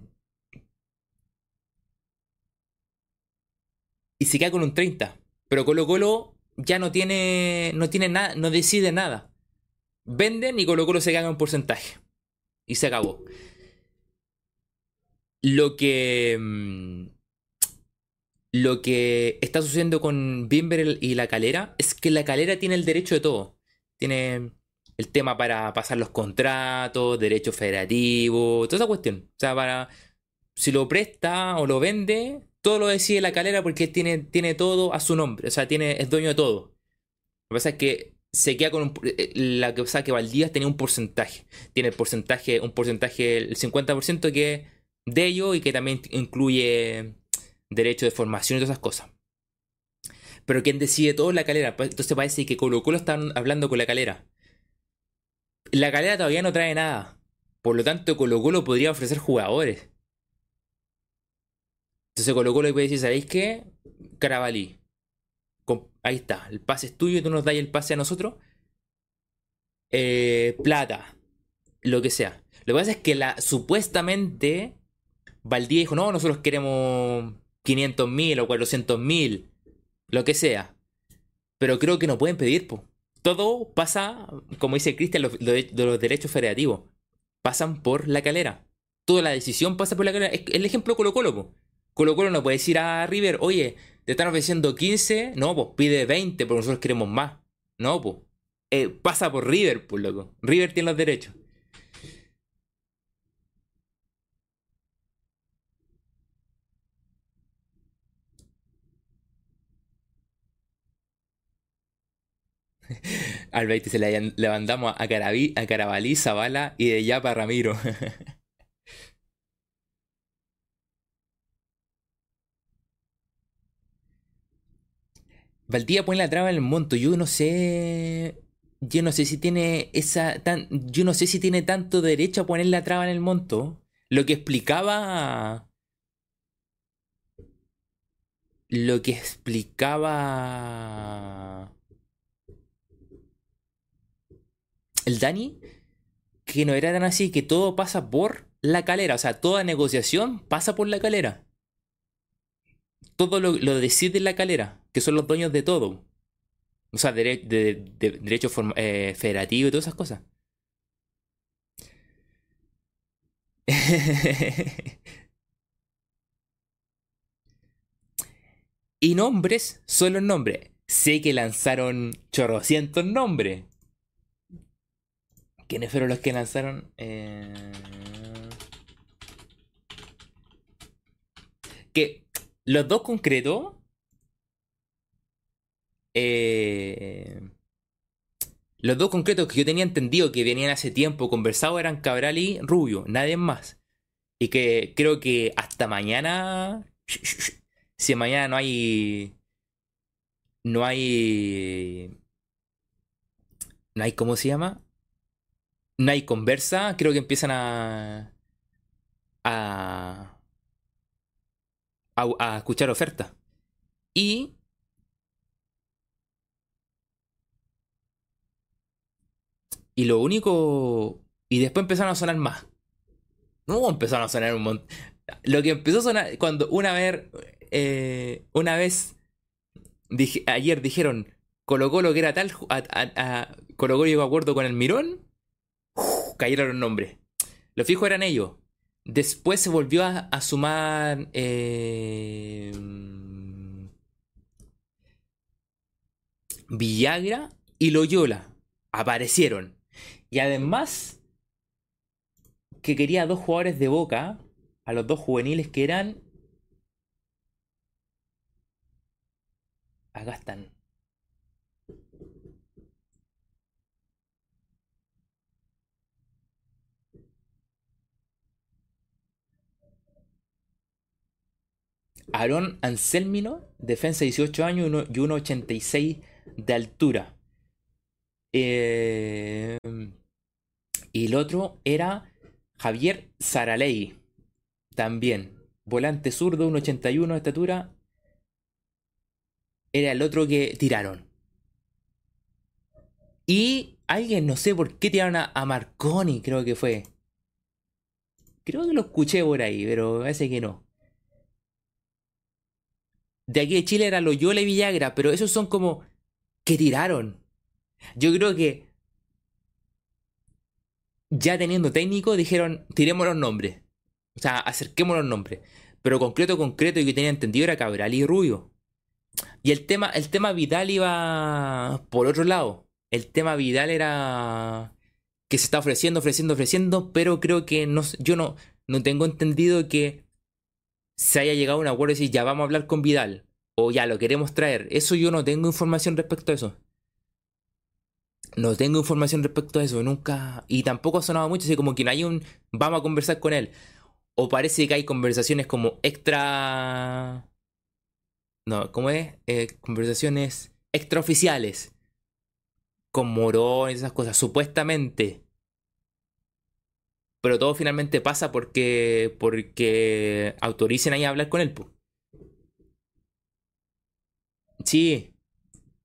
y se queda con un 30. Pero Colo Colo ya no tiene, no tiene nada, no decide nada. Venden y Colo Colo se queda un porcentaje. Y se acabó. Lo que... Mm, lo que está sucediendo con Bimber y la calera es que la calera tiene el derecho de todo. Tiene el tema para pasar los contratos, derecho federativo, toda esa cuestión. O sea, para si lo presta o lo vende, todo lo decide la calera porque tiene, tiene todo a su nombre, o sea, tiene, es dueño de todo. Lo que pasa es que se queda con un, eh, la que que Valdías tenía un porcentaje. Tiene el porcentaje, un porcentaje, el 50% que es de ello y que también incluye derecho de formación y todas esas cosas. Pero quien decide todo es la calera. Pues, entonces parece que Colo Colo están hablando con la calera. La calera todavía no trae nada. Por lo tanto, Colo Colo podría ofrecer jugadores. Entonces Colo Colo puede decir, ¿sabéis qué? Carabalí. Ahí está, el pase es tuyo, tú nos das el pase a nosotros. Eh, plata, lo que sea. Lo que pasa es que la, supuestamente Valdía dijo, no, nosotros queremos 500 mil o 400 mil, lo que sea. Pero creo que no pueden pedir, po. todo pasa, como dice Cristian, los, los derechos federativos pasan por la calera. Toda la decisión pasa por la calera. Es el ejemplo Colo Colo. Colo Colo no puede decir a River, oye, te están ofreciendo 15, no, pues pide 20 porque nosotros queremos más. No, pues. Eh, pasa por River, pues loco. River tiene los derechos. Al 20 se le levantamos a, Caraví, a Carabalí, Zavala y de ya para Ramiro. Valdía pone la traba en el monto. Yo no sé. Yo no sé si tiene esa. Tan, yo no sé si tiene tanto derecho a poner la traba en el monto. Lo que explicaba. Lo que explicaba. El Dani. Que no era tan así, que todo pasa por la calera. O sea, toda negociación pasa por la calera todo lo, decide la calera, que son los dueños de todo. O sea, de, derecho eh, federativo y todas esas cosas. y nombres son los nombres. Sé que lanzaron chorrocientos nombres. ¿Quiénes fueron los que lanzaron? Eh... Que los dos concretos. Eh, los dos concretos que yo tenía entendido que venían hace tiempo conversados eran Cabral y Rubio, nadie más. Y que creo que hasta mañana. Si mañana no hay. No hay. No hay, ¿cómo se llama? No hay conversa, creo que empiezan a. a a, escuchar ofertas. Y Y lo único. Y después empezaron a sonar más. No empezaron a sonar un montón. Lo que empezó a sonar cuando una vez. Eh, una vez. Ayer dijeron. Colocó lo que era tal. A, a, Colo llegó a acuerdo con el Mirón. cayeron los nombres. Lo fijo eran ellos. Después se volvió a, sumar. Eh, Villagra y Loyola. Aparecieron. Y además. Que quería dos jugadores de boca. A los dos juveniles que eran. Acá. Aaron Anselmino, defensa 18 años y 1,86 de altura. Eh, y el otro era Javier Saraley, también. Volante zurdo, 1,81 de estatura. Era el otro que tiraron. Y alguien, no sé por qué tiraron a, Marconi, creo que fue. Creo que lo escuché por ahí, pero parece que no de aquí de Chile era Loyola y Villagra, pero esos son como que tiraron. Yo creo que ya teniendo técnico dijeron, tiremos los nombres. O sea, acerquemos los nombres. Pero concreto, concreto, y que tenía entendido era Cabral y Rubio. Y el tema, el tema Vidal iba por otro lado. El tema Vidal era que se está ofreciendo, ofreciendo, ofreciendo, pero creo que no, yo no, no tengo entendido que se haya llegado a un acuerdo y decir, ya vamos a hablar con Vidal, o ya lo queremos traer. Eso yo no tengo información respecto a eso. No tengo información respecto a eso, nunca. Y tampoco ha sonado mucho, así como que no hay un. Vamos a conversar con él. O parece que hay conversaciones como extra. No, ¿cómo es? Eh, conversaciones extraoficiales. Con Morón y esas cosas, supuestamente pero todo finalmente pasa porque, porque autoricen ahí a hablar con él. Sí,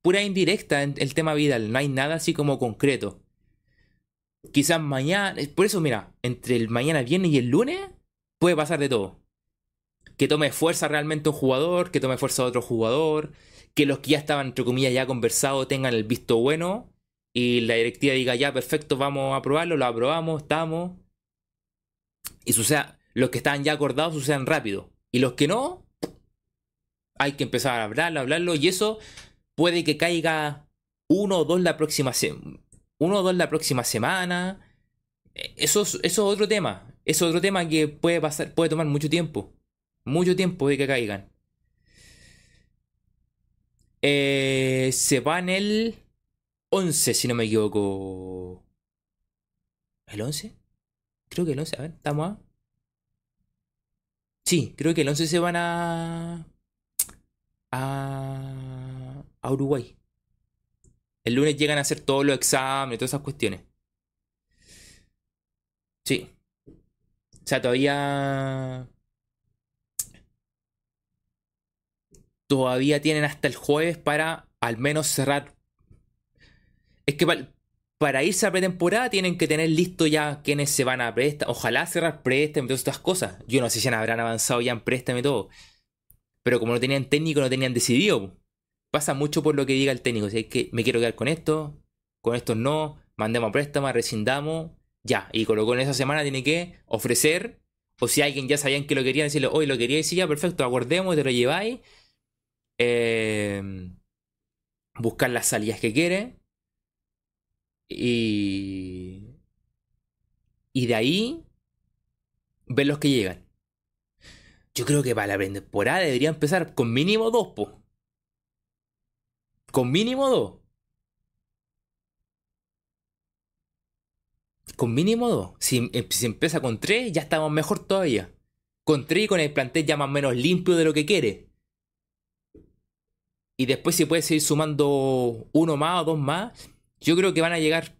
pura indirecta en el tema Vidal, no hay nada así como concreto. Quizás mañana, por eso mira, entre el mañana, viernes y el lunes puede pasar de todo. Que tome fuerza realmente un jugador, que tome fuerza otro jugador, que los que ya estaban, entre comillas, ya conversados tengan el visto bueno y la directiva diga, ya, perfecto, vamos a aprobarlo, lo aprobamos, estamos. Y suceda, los que estaban ya acordados sucedan rápido. Y los que no, hay que empezar a hablarlo, hablarlo. Y eso puede que caiga uno o dos la próxima semana. Uno o dos la próxima semana. Eh, eso, eso es otro tema. Es otro tema que puede pasar, puede tomar mucho tiempo. Mucho tiempo de que caigan. Eh, se va en el 11, si no me equivoco. ¿El 11? Creo que el 11, a ver, estamos a... Sí, creo que el 11 se van a... a... a Uruguay. El lunes llegan a hacer todos los exámenes, todas esas cuestiones. Sí. O sea, todavía... Todavía tienen hasta el jueves para al menos cerrar es que para, irse a pretemporada tienen que tener listo ya quienes se van a prestar. Ojalá cerrar préstamo y todas estas cosas. Yo no sé si habrán avanzado ya en préstamo y todo. Pero como no tenían técnico, no tenían decidido. Pasa mucho por lo que diga el técnico. Si es que me quiero quedar con esto, con esto no, mandemos a préstamo, rescindamos, ya. Y colocó en esa semana tiene que ofrecer. O si alguien ya sabían que lo querían, decirle, hoy lo quería decir ya, perfecto, acordemos, te lo lleváis. Eh, buscar las salidas que quiere. Y. Y de ahí. Ver los que llegan. Yo creo que para la temporada debería empezar con mínimo dos, po. Con mínimo dos. Con mínimo dos. Si, em, si empieza con tres, ya estamos mejor todavía. Con tres y con el plantel ya más o menos limpio de lo que quiere. Y después si puede seguir sumando uno más o dos más, yo creo que van a llegar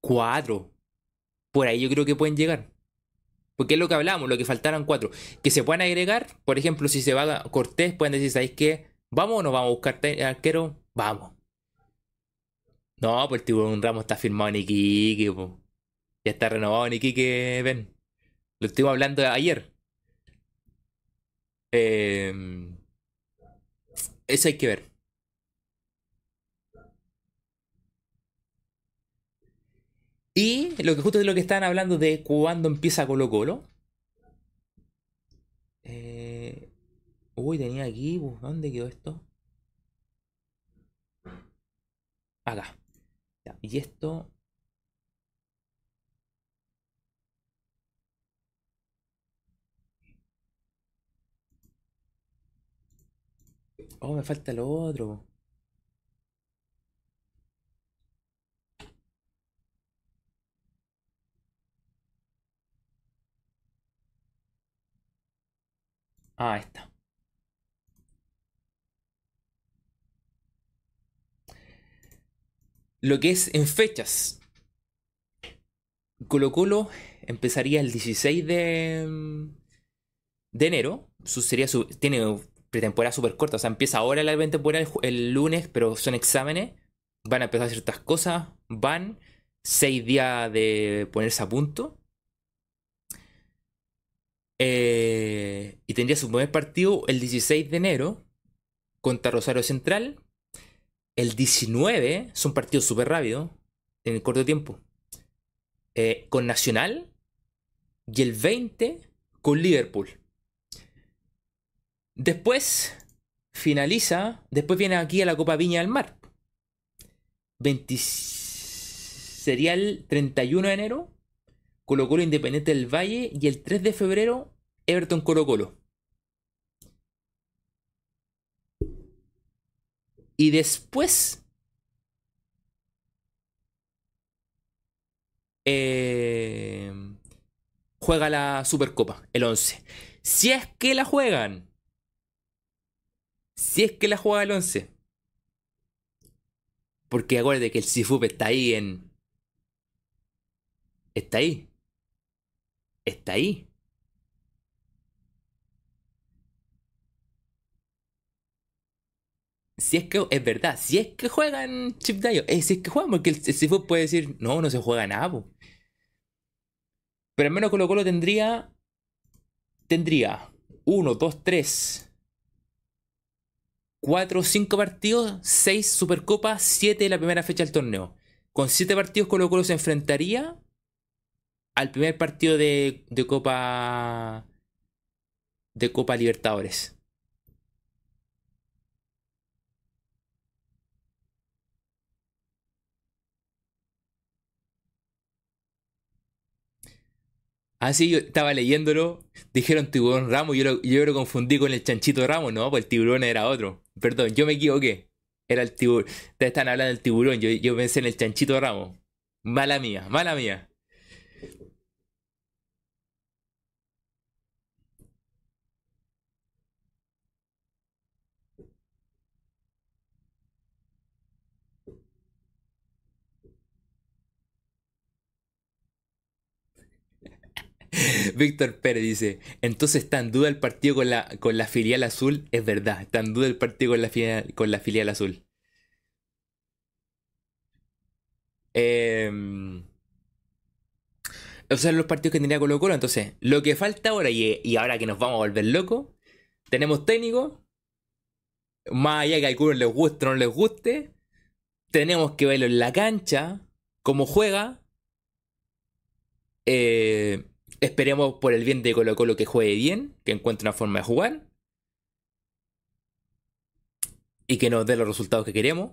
cuatro. Por ahí yo creo que pueden llegar. Porque es lo que hablamos, lo que faltaran cuatro. Que se puedan agregar, por ejemplo, si se va a Cortés, pueden decir, ¿sabéis qué? ¿Vamos o no vamos a buscar arquero? Vamos. No, pues el tiburón Ramos está firmado en Iquique, Ya está renovado en Iquique, ven. Lo estuvimos hablando ayer. Eh, eso hay que ver. Y lo que justo es lo que estaban hablando de cuándo empieza Colo Colo. Eh, uy, tenía aquí, ¿dónde quedó esto? Acá. y esto... Oh, me falta lo otro. Ah, está. Lo que es en fechas. Colo Colo empezaría el 16 de, mm, de enero. Su, su, tiene pretemporada súper corta. O sea, empieza ahora la pretemporada el, el lunes, pero son exámenes. Van a empezar ciertas cosas. Van. Seis días de ponerse a punto. Eh, y tendría su primer partido el 16 de enero contra Rosario Central. El 19 son partidos súper rápidos, en el corto tiempo. Eh, con Nacional. Y el 20 con Liverpool. Después finaliza. Después viene aquí a la Copa Viña del Mar. sería el 31 de enero. Colo Colo Independiente del Valle. Y el 3 de febrero Everton Colo Colo. Y después eh, juega la Supercopa, el 11. Si es que la juegan. Si es que la juega el 11. Porque acuérdate que el Cifup está ahí en... Está ahí. Está ahí. Si es que es verdad, si es que juegan Chip Dayo, eh, si es que juegan, porque el, el puede decir, no, no se juega nada, pero al menos Colo Colo tendría, tendría 1, 2, 3, 4 o 5 partidos, 6 Supercopas, 7 la primera fecha del torneo. Con 7 partidos Colo Colo se enfrentaría al primer partido de, de Copa de Copa Libertadores. Así yo estaba leyéndolo, dijeron tiburón Ramos, yo lo, yo lo confundí con el chanchito Ramos, no, pues el tiburón era otro. Perdón, yo me equivoqué. Era el tiburón. Ustedes están hablando del tiburón, yo, yo pensé en el chanchito Ramos. Mala mía, mala mía. Víctor Pérez dice, entonces está en duda el partido con la, con la filial azul. Es verdad, está en duda el partido con la filial, con la filial azul. Eh, o sea, los partidos que tenía Colo Colo. Entonces, lo que falta ahora, y, y ahora que nos vamos a volver locos, tenemos técnico. Más allá que a algunos les guste o no les guste. Tenemos que verlo en la cancha, cómo juega. Eh, Esperemos por el bien de Colo Colo que juegue bien, que encuentre una forma de jugar. Y que nos dé los resultados que queremos.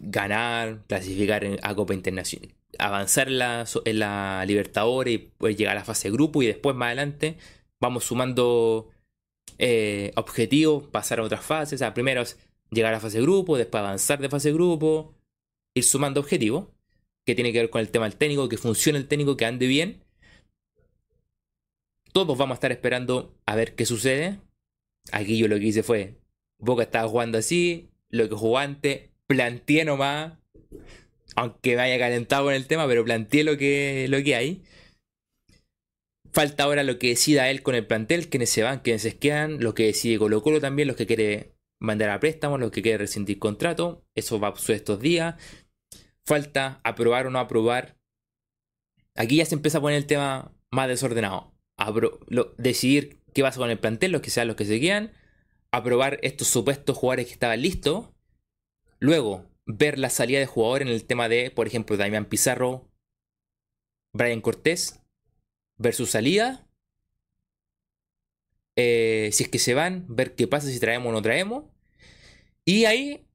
Ganar, clasificar a Copa Internacional. Avanzar en la, en Libertadores y pues llegar a la fase grupo. Y después más adelante vamos sumando eh, objetivos, pasar a otras fases. O sea, primero llegar a la fase grupo, después avanzar de fase grupo. Ir sumando objetivos. Que tiene que ver con el tema del técnico, que funcione el técnico, que ande bien todos vamos a estar esperando a ver qué sucede. Aquí yo lo que hice fue, Boca estaba jugando así, lo que jugó antes, planteé nomás, aunque me haya calentado con el tema, pero planteé lo que, lo que hay. Falta ahora lo que decida él con el plantel, quienes se van, quienes se quedan, lo que decide Colo Colo también, los que quiere mandar a préstamo, los que quiere rescindir contrato. Eso va a suceder estos días. Falta aprobar o no aprobar. Aquí ya se empieza a poner el tema más desordenado decidir qué pasa con el plantel, los que sean los que se quedan, aprobar estos supuestos jugadores que estaban listos, luego ver la salida de jugadores en el tema de, por ejemplo, Damián Pizarro, Brian Cortés, ver su salida, eh, si es que se van, ver qué pasa si traemos o no traemos, y ahí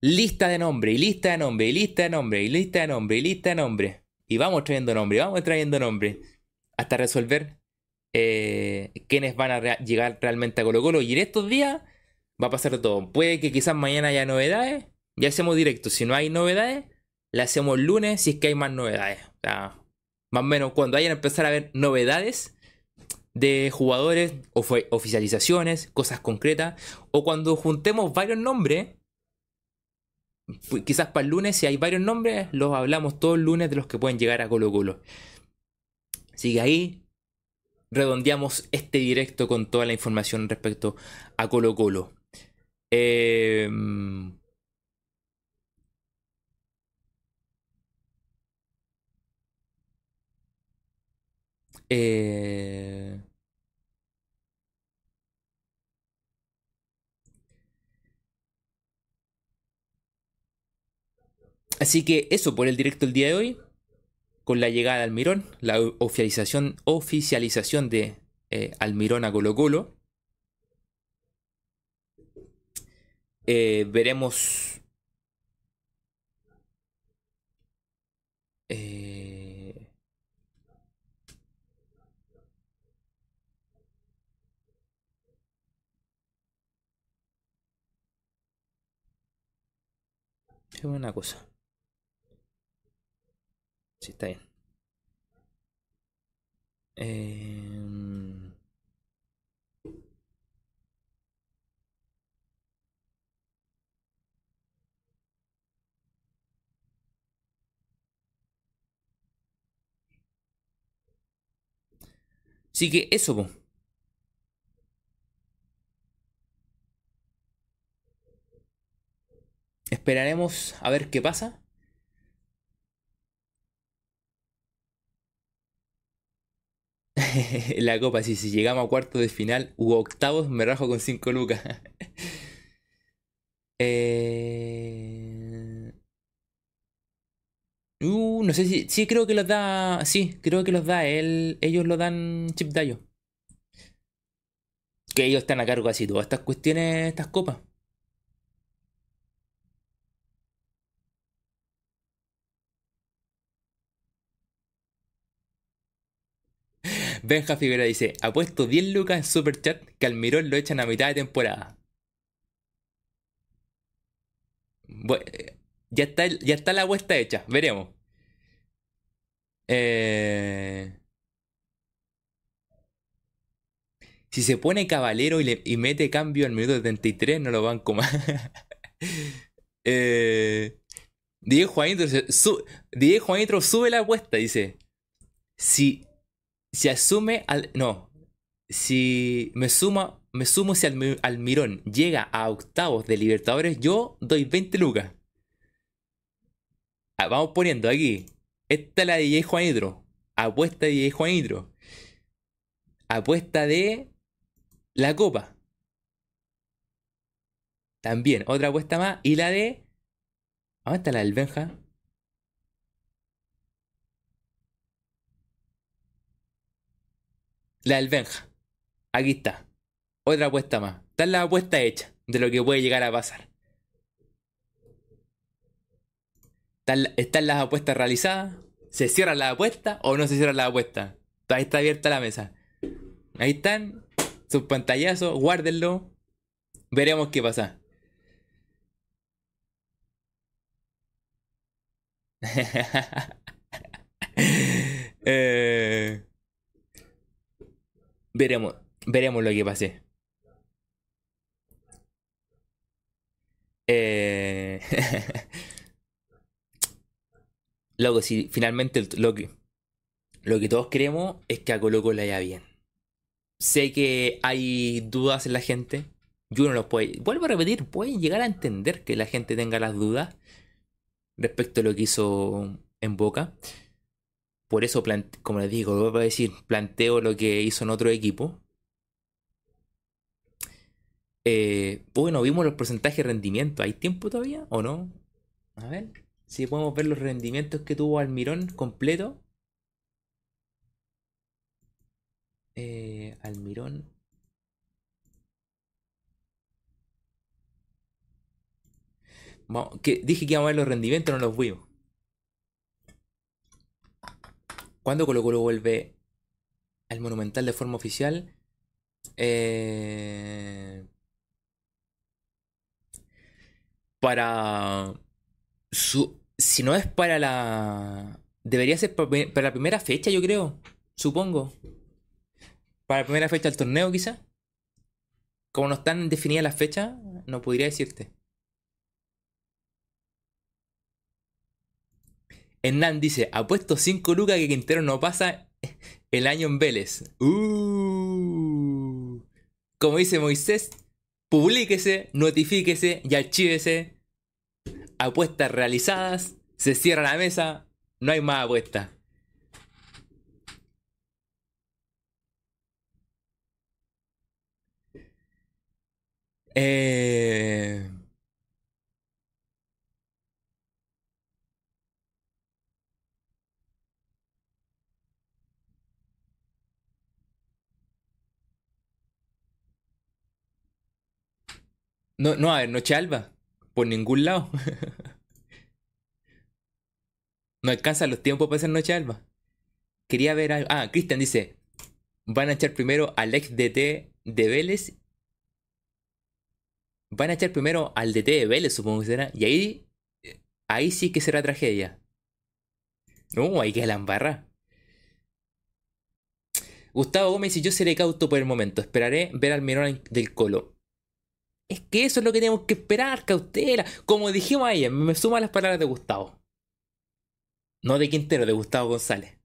lista de nombre, y lista de nombre, y lista de nombre, y lista de nombre, y lista de nombre. Y vamos trayendo nombre, vamos trayendo nombre. Hasta resolver eh, quiénes van a llegar realmente a Colo Colo. Y en estos días va a pasar todo. Puede que quizás mañana haya novedades. Ya hacemos directo. Si no hay novedades, la hacemos el lunes si es que hay más novedades. más o menos cuando hayan empezar a haber novedades de jugadores, o oficializaciones, cosas concretas, o cuando juntemos varios nombres, quizás para el lunes, si hay varios nombres, los hablamos todos el lunes de los que pueden llegar a Colo Colo. Sigue ahí, redondeamos este directo con toda la información respecto a Colo Colo. Em, eh... Así que eso por el directo el día de hoy con la llegada de Almirón, la oficialización, oficialización de eh, Almirón a Colo Colo. Eh, veremos eh, una cosa Sí, está bien. Em, Así que eso, Esperaremos a ver qué pasa. la copa, si, si llegamos a cuartos de final u octavos, me rajo con 5 lucas. Eh... Uh, no sé si. Sí, creo que los da. Sí, creo que los da él. Ellos lo dan Chip Dayo. Que ellos están a cargo casi todas estas cuestiones, estas copas. Benja Figuera dice: Apuesto 10 lucas en Super Chat que Almirón lo echan a mitad de temporada. ya, está, ya está la apuesta hecha, veremos. Eh, si se pone caballero y, le, y mete cambio al minuto 73, no lo van como. eh, Diego Juanitro, su, Diego Juanitro sube la apuesta, dice. Si si asume al. No. Si me suma. Me sumo si Almirón llega a octavos de Libertadores, yo doy 20 lucas. Ah, vamos poniendo aquí. Esta es la de DJ Juanitro. Apuesta de DJ Juanitro. Apuesta de la copa. También, otra apuesta más. Y la de. ¿Dónde está la del Benja? La del Benja. Aquí está. Otra apuesta más. Está la apuesta hecha de lo que puede llegar a pasar. Están, las apuestas realizadas. ¿Se cierra la apuesta o no se cierra la apuesta? Ahí está abierta la mesa. Ahí están. Sus pantallazos. Guárdenlo. Veremos qué pasa. eh... Veremos, veremos lo que pase. Eh... Luego, si finalmente lo que, lo que todos queremos es que a Colo Colo haya bien. Sé que hay dudas en la gente. Yo no los puedo. Vuelvo a repetir, pueden llegar a entender que la gente tenga las dudas respecto a lo que hizo en Boca. Por eso, como les digo, voy a decir, planteo lo que hizo en otro equipo. Eh, bueno, vimos los porcentajes de rendimiento. ¿Hay tiempo todavía o no? A ver si podemos ver los rendimientos que tuvo Almirón completo. Eh, Almirón. que dije que íbamos a ver los rendimientos, no los vimos. ¿Cuándo Colo Colo vuelve al Monumental de forma oficial? Eh, para su, si no es para la debería ser para, la primera fecha, yo creo, supongo. Para la primera fecha del torneo, quizá. Como no están definidas las fechas, no podría decirte. Hernán dice, apuesto 5 lucas que Quintero no pasa el año en Vélez. Uh. Como dice Moisés, publíquese, notifíquese y archívese. Apuestas realizadas, se cierra la mesa, no hay más apuestas. Eh... No, no, a ver, Noche Alba. Por ningún lado. no alcanzan los tiempos para hacer Noche Alba. Quería ver algo. Ah, Cristian dice: Van a echar primero al ex DT de Vélez. Van a echar primero al DT de Vélez, supongo que será. Y ahí. Ahí sí que será tragedia. No, hay que la embarra. Gustavo Gómez y yo seré cauto por el momento. Esperaré ver al Mirón del Colo. Es que eso es lo que tenemos que esperar, cautela. Como dijimos ayer, me suman las palabras de Gustavo. No de Quintero, de Gustavo González.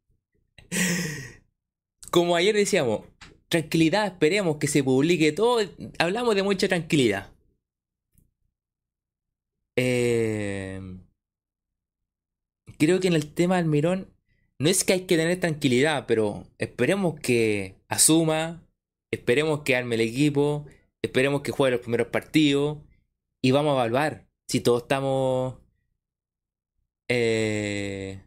Como ayer decíamos, tranquilidad, esperemos que se publique todo. Hablamos de mucha tranquilidad. Eh, creo que en el tema del Mirón no es que hay que tener tranquilidad, pero esperemos que asuma, esperemos que arme el equipo, Esperemos que juegue los primeros partidos y vamos a evaluar si todos estamos... Eh,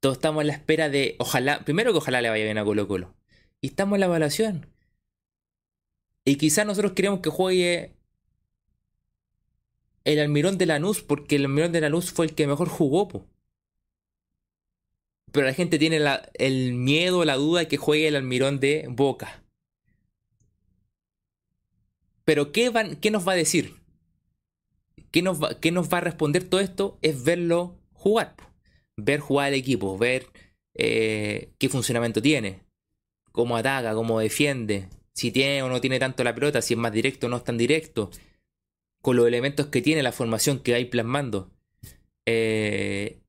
todos estamos en la espera de, ojalá, primero que ojalá le vaya bien a Colo Colo. Y estamos en la evaluación. Y quizás nosotros queremos que juegue el Almirón de Lanús, porque el Almirón de Lanús fue el que mejor jugó. Pero la gente tiene el miedo, la duda de que juegue el Almirón de Boca. Pero ¿qué, qué nos va a decir? ¿Qué nos, va, ¿Qué nos va a responder todo esto? Es verlo jugar. Ver jugar al equipo, ver eh, qué funcionamiento tiene, cómo ataca, cómo defiende, si tiene o no tiene tanto la pelota, si es más directo o no es tan directo, con los elementos que tiene, la formación que hay plasmando. Eh,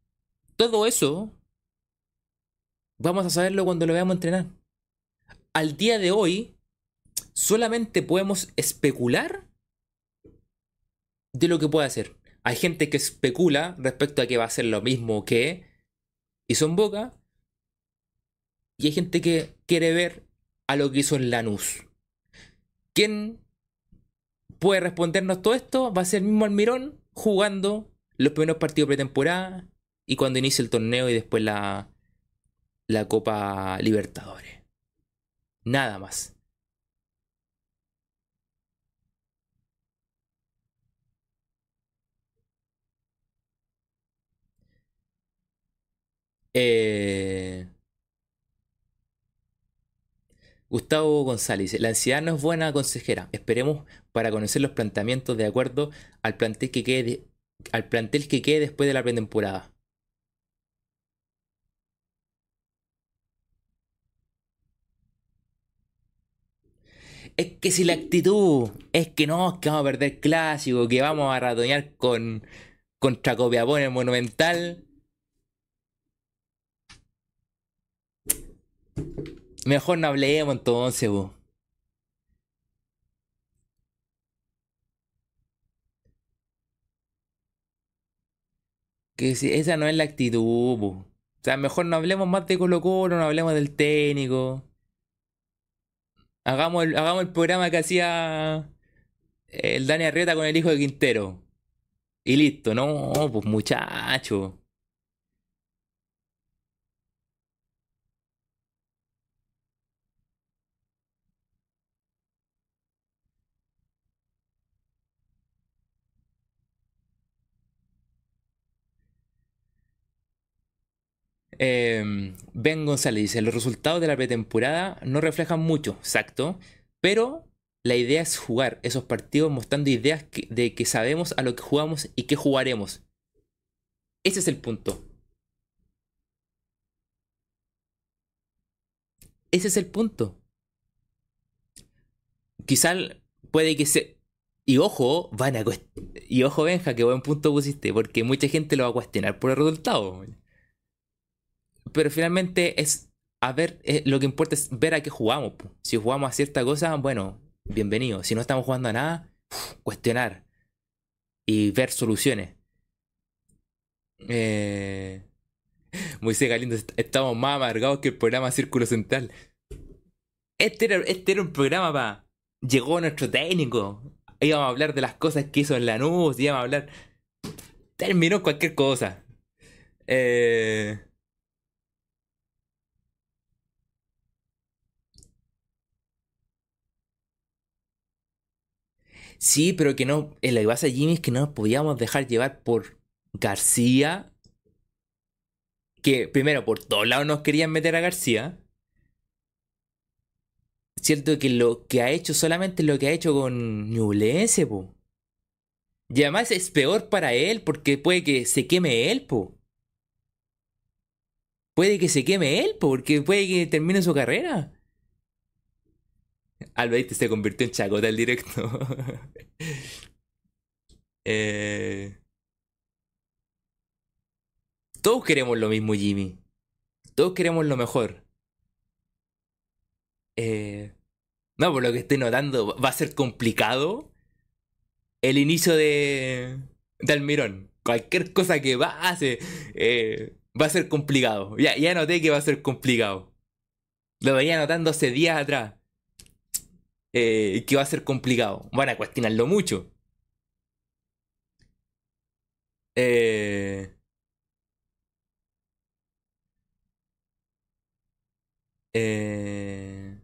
todo eso vamos a saberlo cuando lo veamos entrenar. Al día de hoy, solamente podemos especular de lo que puede hacer. Hay gente que especula respecto a que va a ser lo mismo que hizo en Boca. Y hay gente que quiere ver a lo que hizo en Lanús. ¿Quién puede respondernos todo esto? Va a ser el mismo Almirón jugando los primeros partidos pretemporada y cuando inicie el torneo y después la, la Copa Libertadores. Nada más. Eh... Gustavo González, la ansiedad no es buena consejera. Esperemos para conocer los planteamientos de acuerdo al plantel que quede, al plantel que quede después de la pretemporada. Es que si la actitud es que no, que vamos a perder clásico, que vamos a ratoñar con contra Copiapó en el Monumental, Mejor no hablemos entonces, vos. Que si esa no es la actitud, O sea, mejor no hablemos más de Colo Colo, no hablemos del técnico. Hagamos el, hagamos el programa que hacía el Dani Arrieta con el hijo de Quintero. Y listo, no, pues muchacho. Eh, ben González dice, los resultados de la pretemporada no reflejan mucho, exacto, pero la idea es jugar esos partidos mostrando ideas de que sabemos a lo que jugamos y qué jugaremos. Ese es el punto. Ese es el punto. Quizá puede que se... Y ojo, van a... Y ojo, Benja, qué buen punto pusiste, porque mucha gente lo va a cuestionar por el resultado. Pero finalmente es a ver, eh, lo que importa es ver a qué jugamos. Si jugamos a cierta cosa, bueno, bienvenido. Si no estamos jugando a nada, cuestionar y ver soluciones. Eh... Moisés Galindo, estamos más amargados que el programa Círculo Central. Este era, este era un programa para. Llegó nuestro técnico. Íbamos a hablar de las cosas que hizo en la nube, íbamos a hablar. Terminó cualquier cosa. Eh. Sí, pero que no, la que pasa Jimmy es que no nos podíamos dejar llevar por García. Que primero, por todos lados nos querían meter a García. Cierto que lo que ha hecho solamente lo que ha hecho con Ñublense, po. Y además es peor para él porque puede que se queme él, po. Puede que se queme él, po, porque puede que termine su carrera. Alba se convirtió en chacota el directo. Eh, todos queremos lo mismo, Jimmy. Todos queremos lo mejor. Eh, no, por lo que estoy notando, va a ser complicado el inicio de, de Almirón. Cualquier cosa que pase eh, va a ser complicado. Ya, ya noté que va a ser complicado. Lo venía notando hace días atrás. Eh, que va a ser complicado. Van a cuestionarlo mucho. Eh, eh,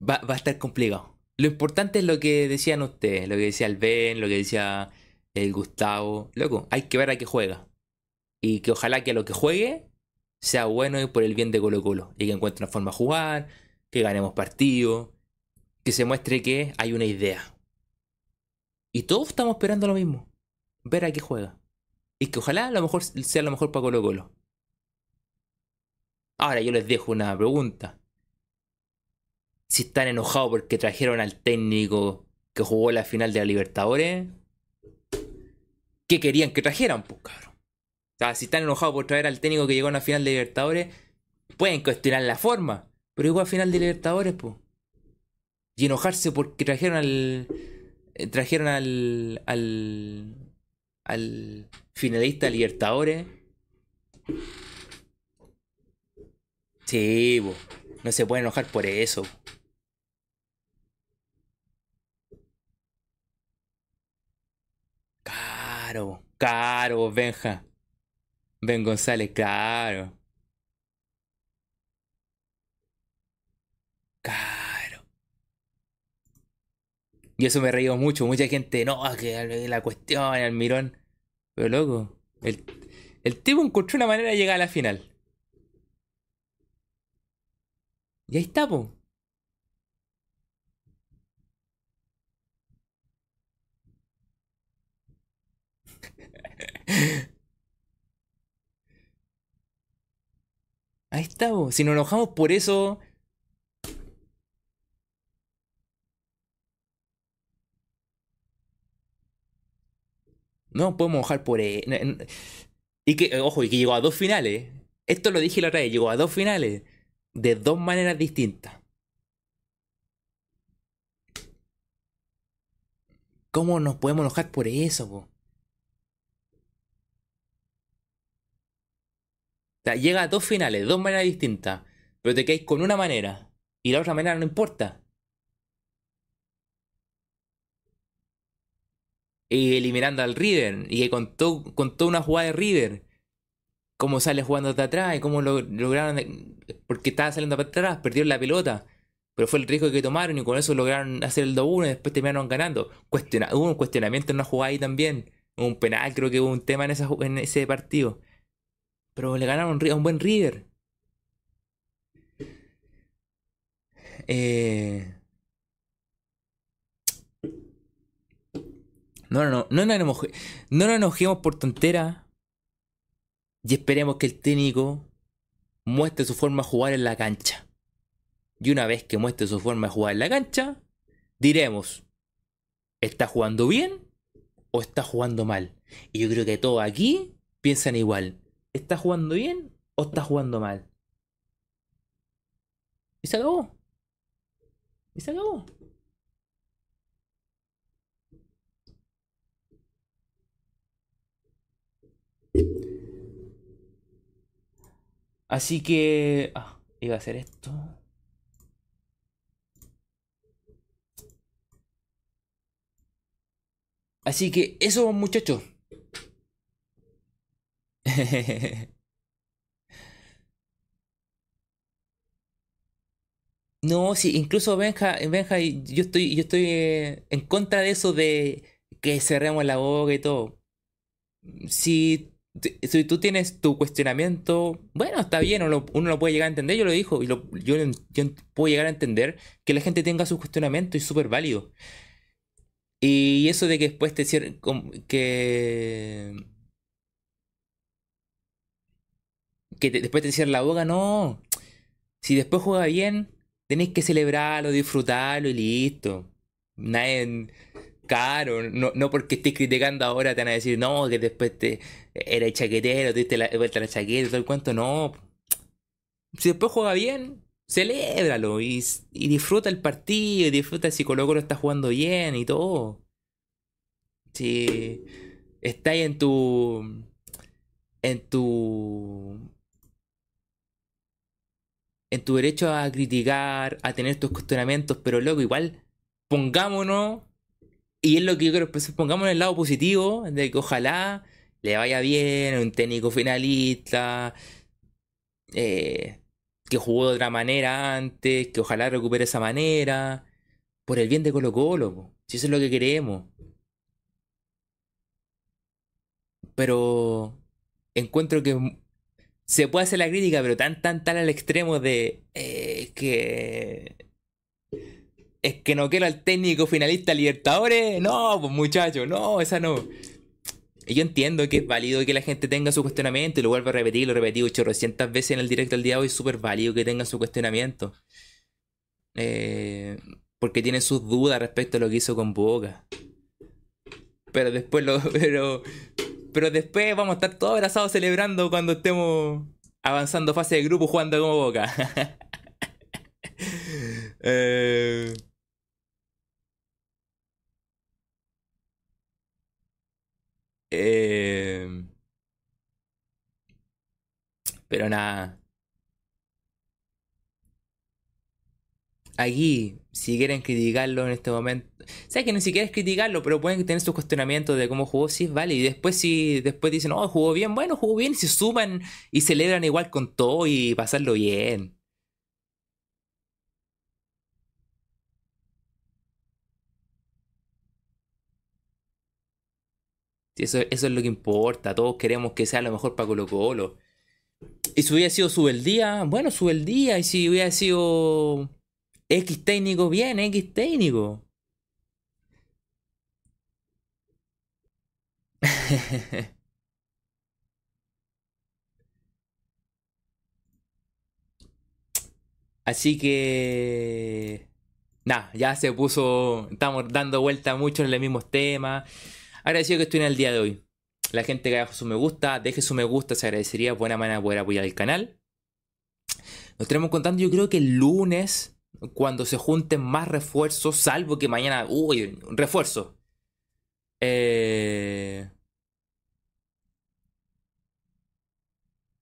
va, va a estar complicado. Lo importante es lo que decían ustedes, lo que decía el Ben, lo que decía el Gustavo. Loco, hay que ver a qué juega. Y que ojalá que a lo que juegue sea bueno y por el bien de Colo Colo. Y que encuentre una forma de jugar, que ganemos partidos, que se muestre que hay una idea. Y todos estamos esperando lo mismo. Ver a qué juega. Y que ojalá lo mejor sea lo mejor para Colo Colo. Ahora yo les dejo una pregunta. Si están enojados porque trajeron al técnico que jugó la final de la Libertadores, ¿qué querían que trajeran, pues cabrón? Sea, si están enojados por traer al técnico que llegó a una final de Libertadores, pueden cuestionar la forma. Pero igual a final de Libertadores, pues. Y enojarse porque trajeron al. eh, Trajeron al. al. al finalista de Libertadores. Sí. No se puede enojar por eso. Caro, caro, Benja. Ben González, claro. Caro. Y eso me reído mucho. Mucha gente, no, que la cuestión, Almirón. Pero loco, el, el tipo encontró una manera de llegar a la final. Y ahí está, po. Ahí está, po. Si nos enojamos por eso. No nos podemos enojar por eso. Y que, eh, ojo, y que llegó a dos finales. Esto lo dije la otra vez, llegó a dos finales. De dos maneras distintas. ¿Cómo nos podemos enojar por eso, po? Sea, llega a dos finales, dos maneras distintas. Pero te quedáis con una manera. Y la otra manera no importa. Y eliminando al River. Y que contó, contó una jugada de River. Cómo sale jugando de atrás y cómo lo lograron. Porque estaba saliendo para atrás, perdieron la pelota. Pero fue el riesgo que tomaron y con eso lograron hacer el 2-1 y después terminaron ganando. Cuestiona, hubo un cuestionamiento en una jugada ahí también. Un penal, creo que hubo un tema en, esa, en ese partido. Pero le ganaron a un buen River. Eh, no, no, no, no nos enoje- no nos enojemos por tontera y esperemos que el técnico muestre su forma de jugar en la cancha. Y una vez que muestre su forma de jugar en la cancha, diremos, ¿está jugando bien o está jugando mal? Y yo creo que todos aquí piensan igual. ¿Está jugando bien o está jugando mal? Y se acabó. Y se acabó. Así que... Ah, iba a hacer esto. Así que eso, muchachos. No, sí, incluso Benja, Benja, yo estoy, yo estoy eh, en contra de eso de que cerremos la boca y todo. Si, si tú tienes tu cuestionamiento, bueno, está bien, uno, lo uno lo puede llegar a entender, yo lo dijo, y lo- yo, yo puedo llegar a entender que la gente tenga su cuestionamiento y súper válido. Y eso de que después te cierren, que, que después te cierren la boca, no. Si después juega bien, tenéis que celebrarlo, disfrutarlo y listo. Nadie, claro, no, no porque estés criticando ahora te van a decir, no, que después te era chaquetero, te diste la vuelta a la chaqueta todo el cuento, no. Si después juega bien, celébralo y, y disfruta el partido, disfruta si Colo Colo está jugando bien y todo. Si estáis en tu, en tu en tu derecho a criticar, a tener tus cuestionamientos, pero luego igual pongámonos, y es lo que yo creo, pues, pongámonos en el lado positivo, de que ojalá le vaya bien, un técnico finalista, eh, que jugó de otra manera antes, que ojalá recupere esa manera, por el bien de Colo Colo, si eso es lo que queremos. Pero encuentro que se puede hacer la crítica, pero tan, tan, tan al extremo de eh, que. Es que no quiero al técnico finalista Libertadores. No, pues muchacho, no, esa no. Y yo entiendo que es válido que la gente tenga su cuestionamiento y lo vuelvo a repetir, lo he repetido 800 veces en el directo del día de hoy, súper válido que tengan su cuestionamiento. Eh, porque tienen sus dudas respecto a lo que hizo con Boca. Pero después lo. Pero, pero después vamos a estar todos abrazados celebrando cuando estemos avanzando fase de grupo jugando como Boca. eh... Eh... Pero nada. Aquí, si quieren criticarlo en este momento. Sé que ni siquiera es criticarlo, pero pueden tener sus cuestionamientos de cómo jugó, sí, vale. Y después si después dicen, oh, jugó bien, bueno, jugó bien, y se suman y celebran igual con todo y pasarlo bien. Eso, eso es lo que importa. Todos queremos que sea lo mejor para Colo Colo. Y si hubiera sido sube el día, bueno, sube el día. Y si hubiera sido X técnico, bien, X técnico. Así que... Nada, ya se puso... Estamos dando vuelta mucho en los mismos temas. Agradecido que estoy en el día de hoy. La gente que haga su me gusta, deje su me gusta, se agradecería. Buena manera de poder apoyar el canal. Nos tenemos contando, yo creo que el lunes, cuando se junten más refuerzos, salvo que mañana. Uy, refuerzo. Eh.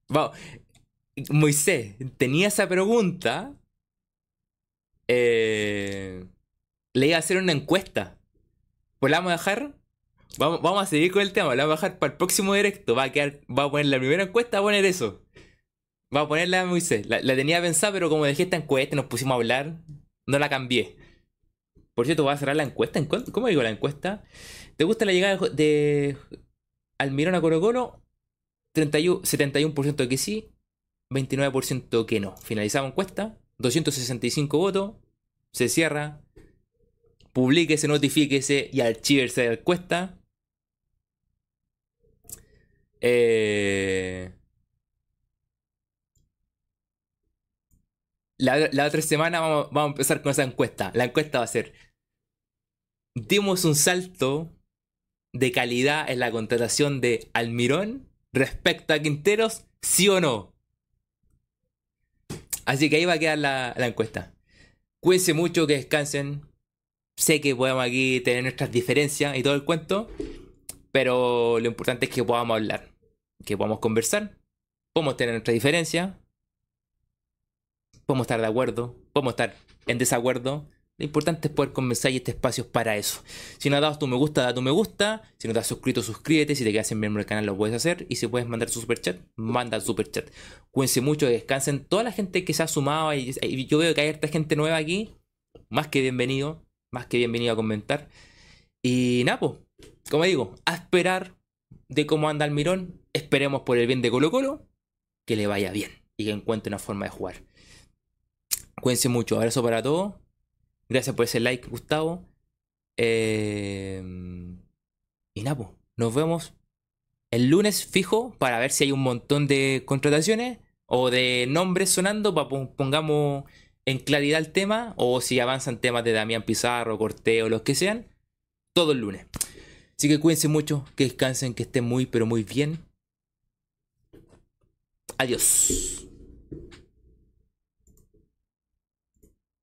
Vamos. Moisés, tenía esa pregunta. Eh... Le iba a hacer una encuesta. Pues la vamos a dejar Vamos, vamos a seguir con el tema, la voy a bajar para el próximo directo. Va a quedar, va a poner la primera encuesta, va a poner eso. Va a ponerla a Moisés. La, la tenía pensada, pero como dejé esta encuesta y nos pusimos a hablar, no la cambié. Por cierto, voy a cerrar la encuesta. ¿Cómo digo la encuesta? ¿Te gusta la llegada de Almirón a Colo Colo? 31, 71% que sí, 29% que no. Finalizamos encuesta. 265 votos. Se cierra. Publíquese, notifíquese y archívese la encuesta. Eh, la, otra semana vamos, a empezar con esa encuesta. La encuesta va a ser, dimos un salto de calidad en la contratación de Almirón respecto a Quinteros, sí o no. Así que ahí va a quedar la, la encuesta. Cuídense mucho, que descansen. Sé que podemos aquí tener nuestras diferencias y todo el cuento. Pero lo importante es que podamos hablar, que podamos conversar, podemos tener nuestra diferencia, podemos estar de acuerdo, podemos estar en desacuerdo. Lo importante es poder conversar y este espacio es para eso. Si no has dado tu me gusta, da tu me gusta. Si no te has suscrito, suscríbete. Si te quedas en miembro del canal, lo puedes hacer. Y si puedes mandar tu super chat, manda super chat. Cuídense mucho, descansen. Toda la gente que se ha sumado, y, yo veo que hay esta gente nueva aquí, más que bienvenido. Más que bienvenido a comentar. Y Napo, como digo, a esperar de cómo anda el Mirón. Esperemos por el bien de Colo Colo que le vaya bien y que encuentre una forma de jugar. Cuídense mucho. Abrazo para todos. Gracias por ese like, Gustavo. Eh... Y Napo, nos vemos el lunes fijo para ver si hay un montón de contrataciones o de nombres sonando para pongamos en claridad el tema o si avanzan temas de Damián Pizarro, Corteo, los que sean, todo el lunes. Así que cuídense mucho, que descansen, que estén muy, pero muy bien. Adiós.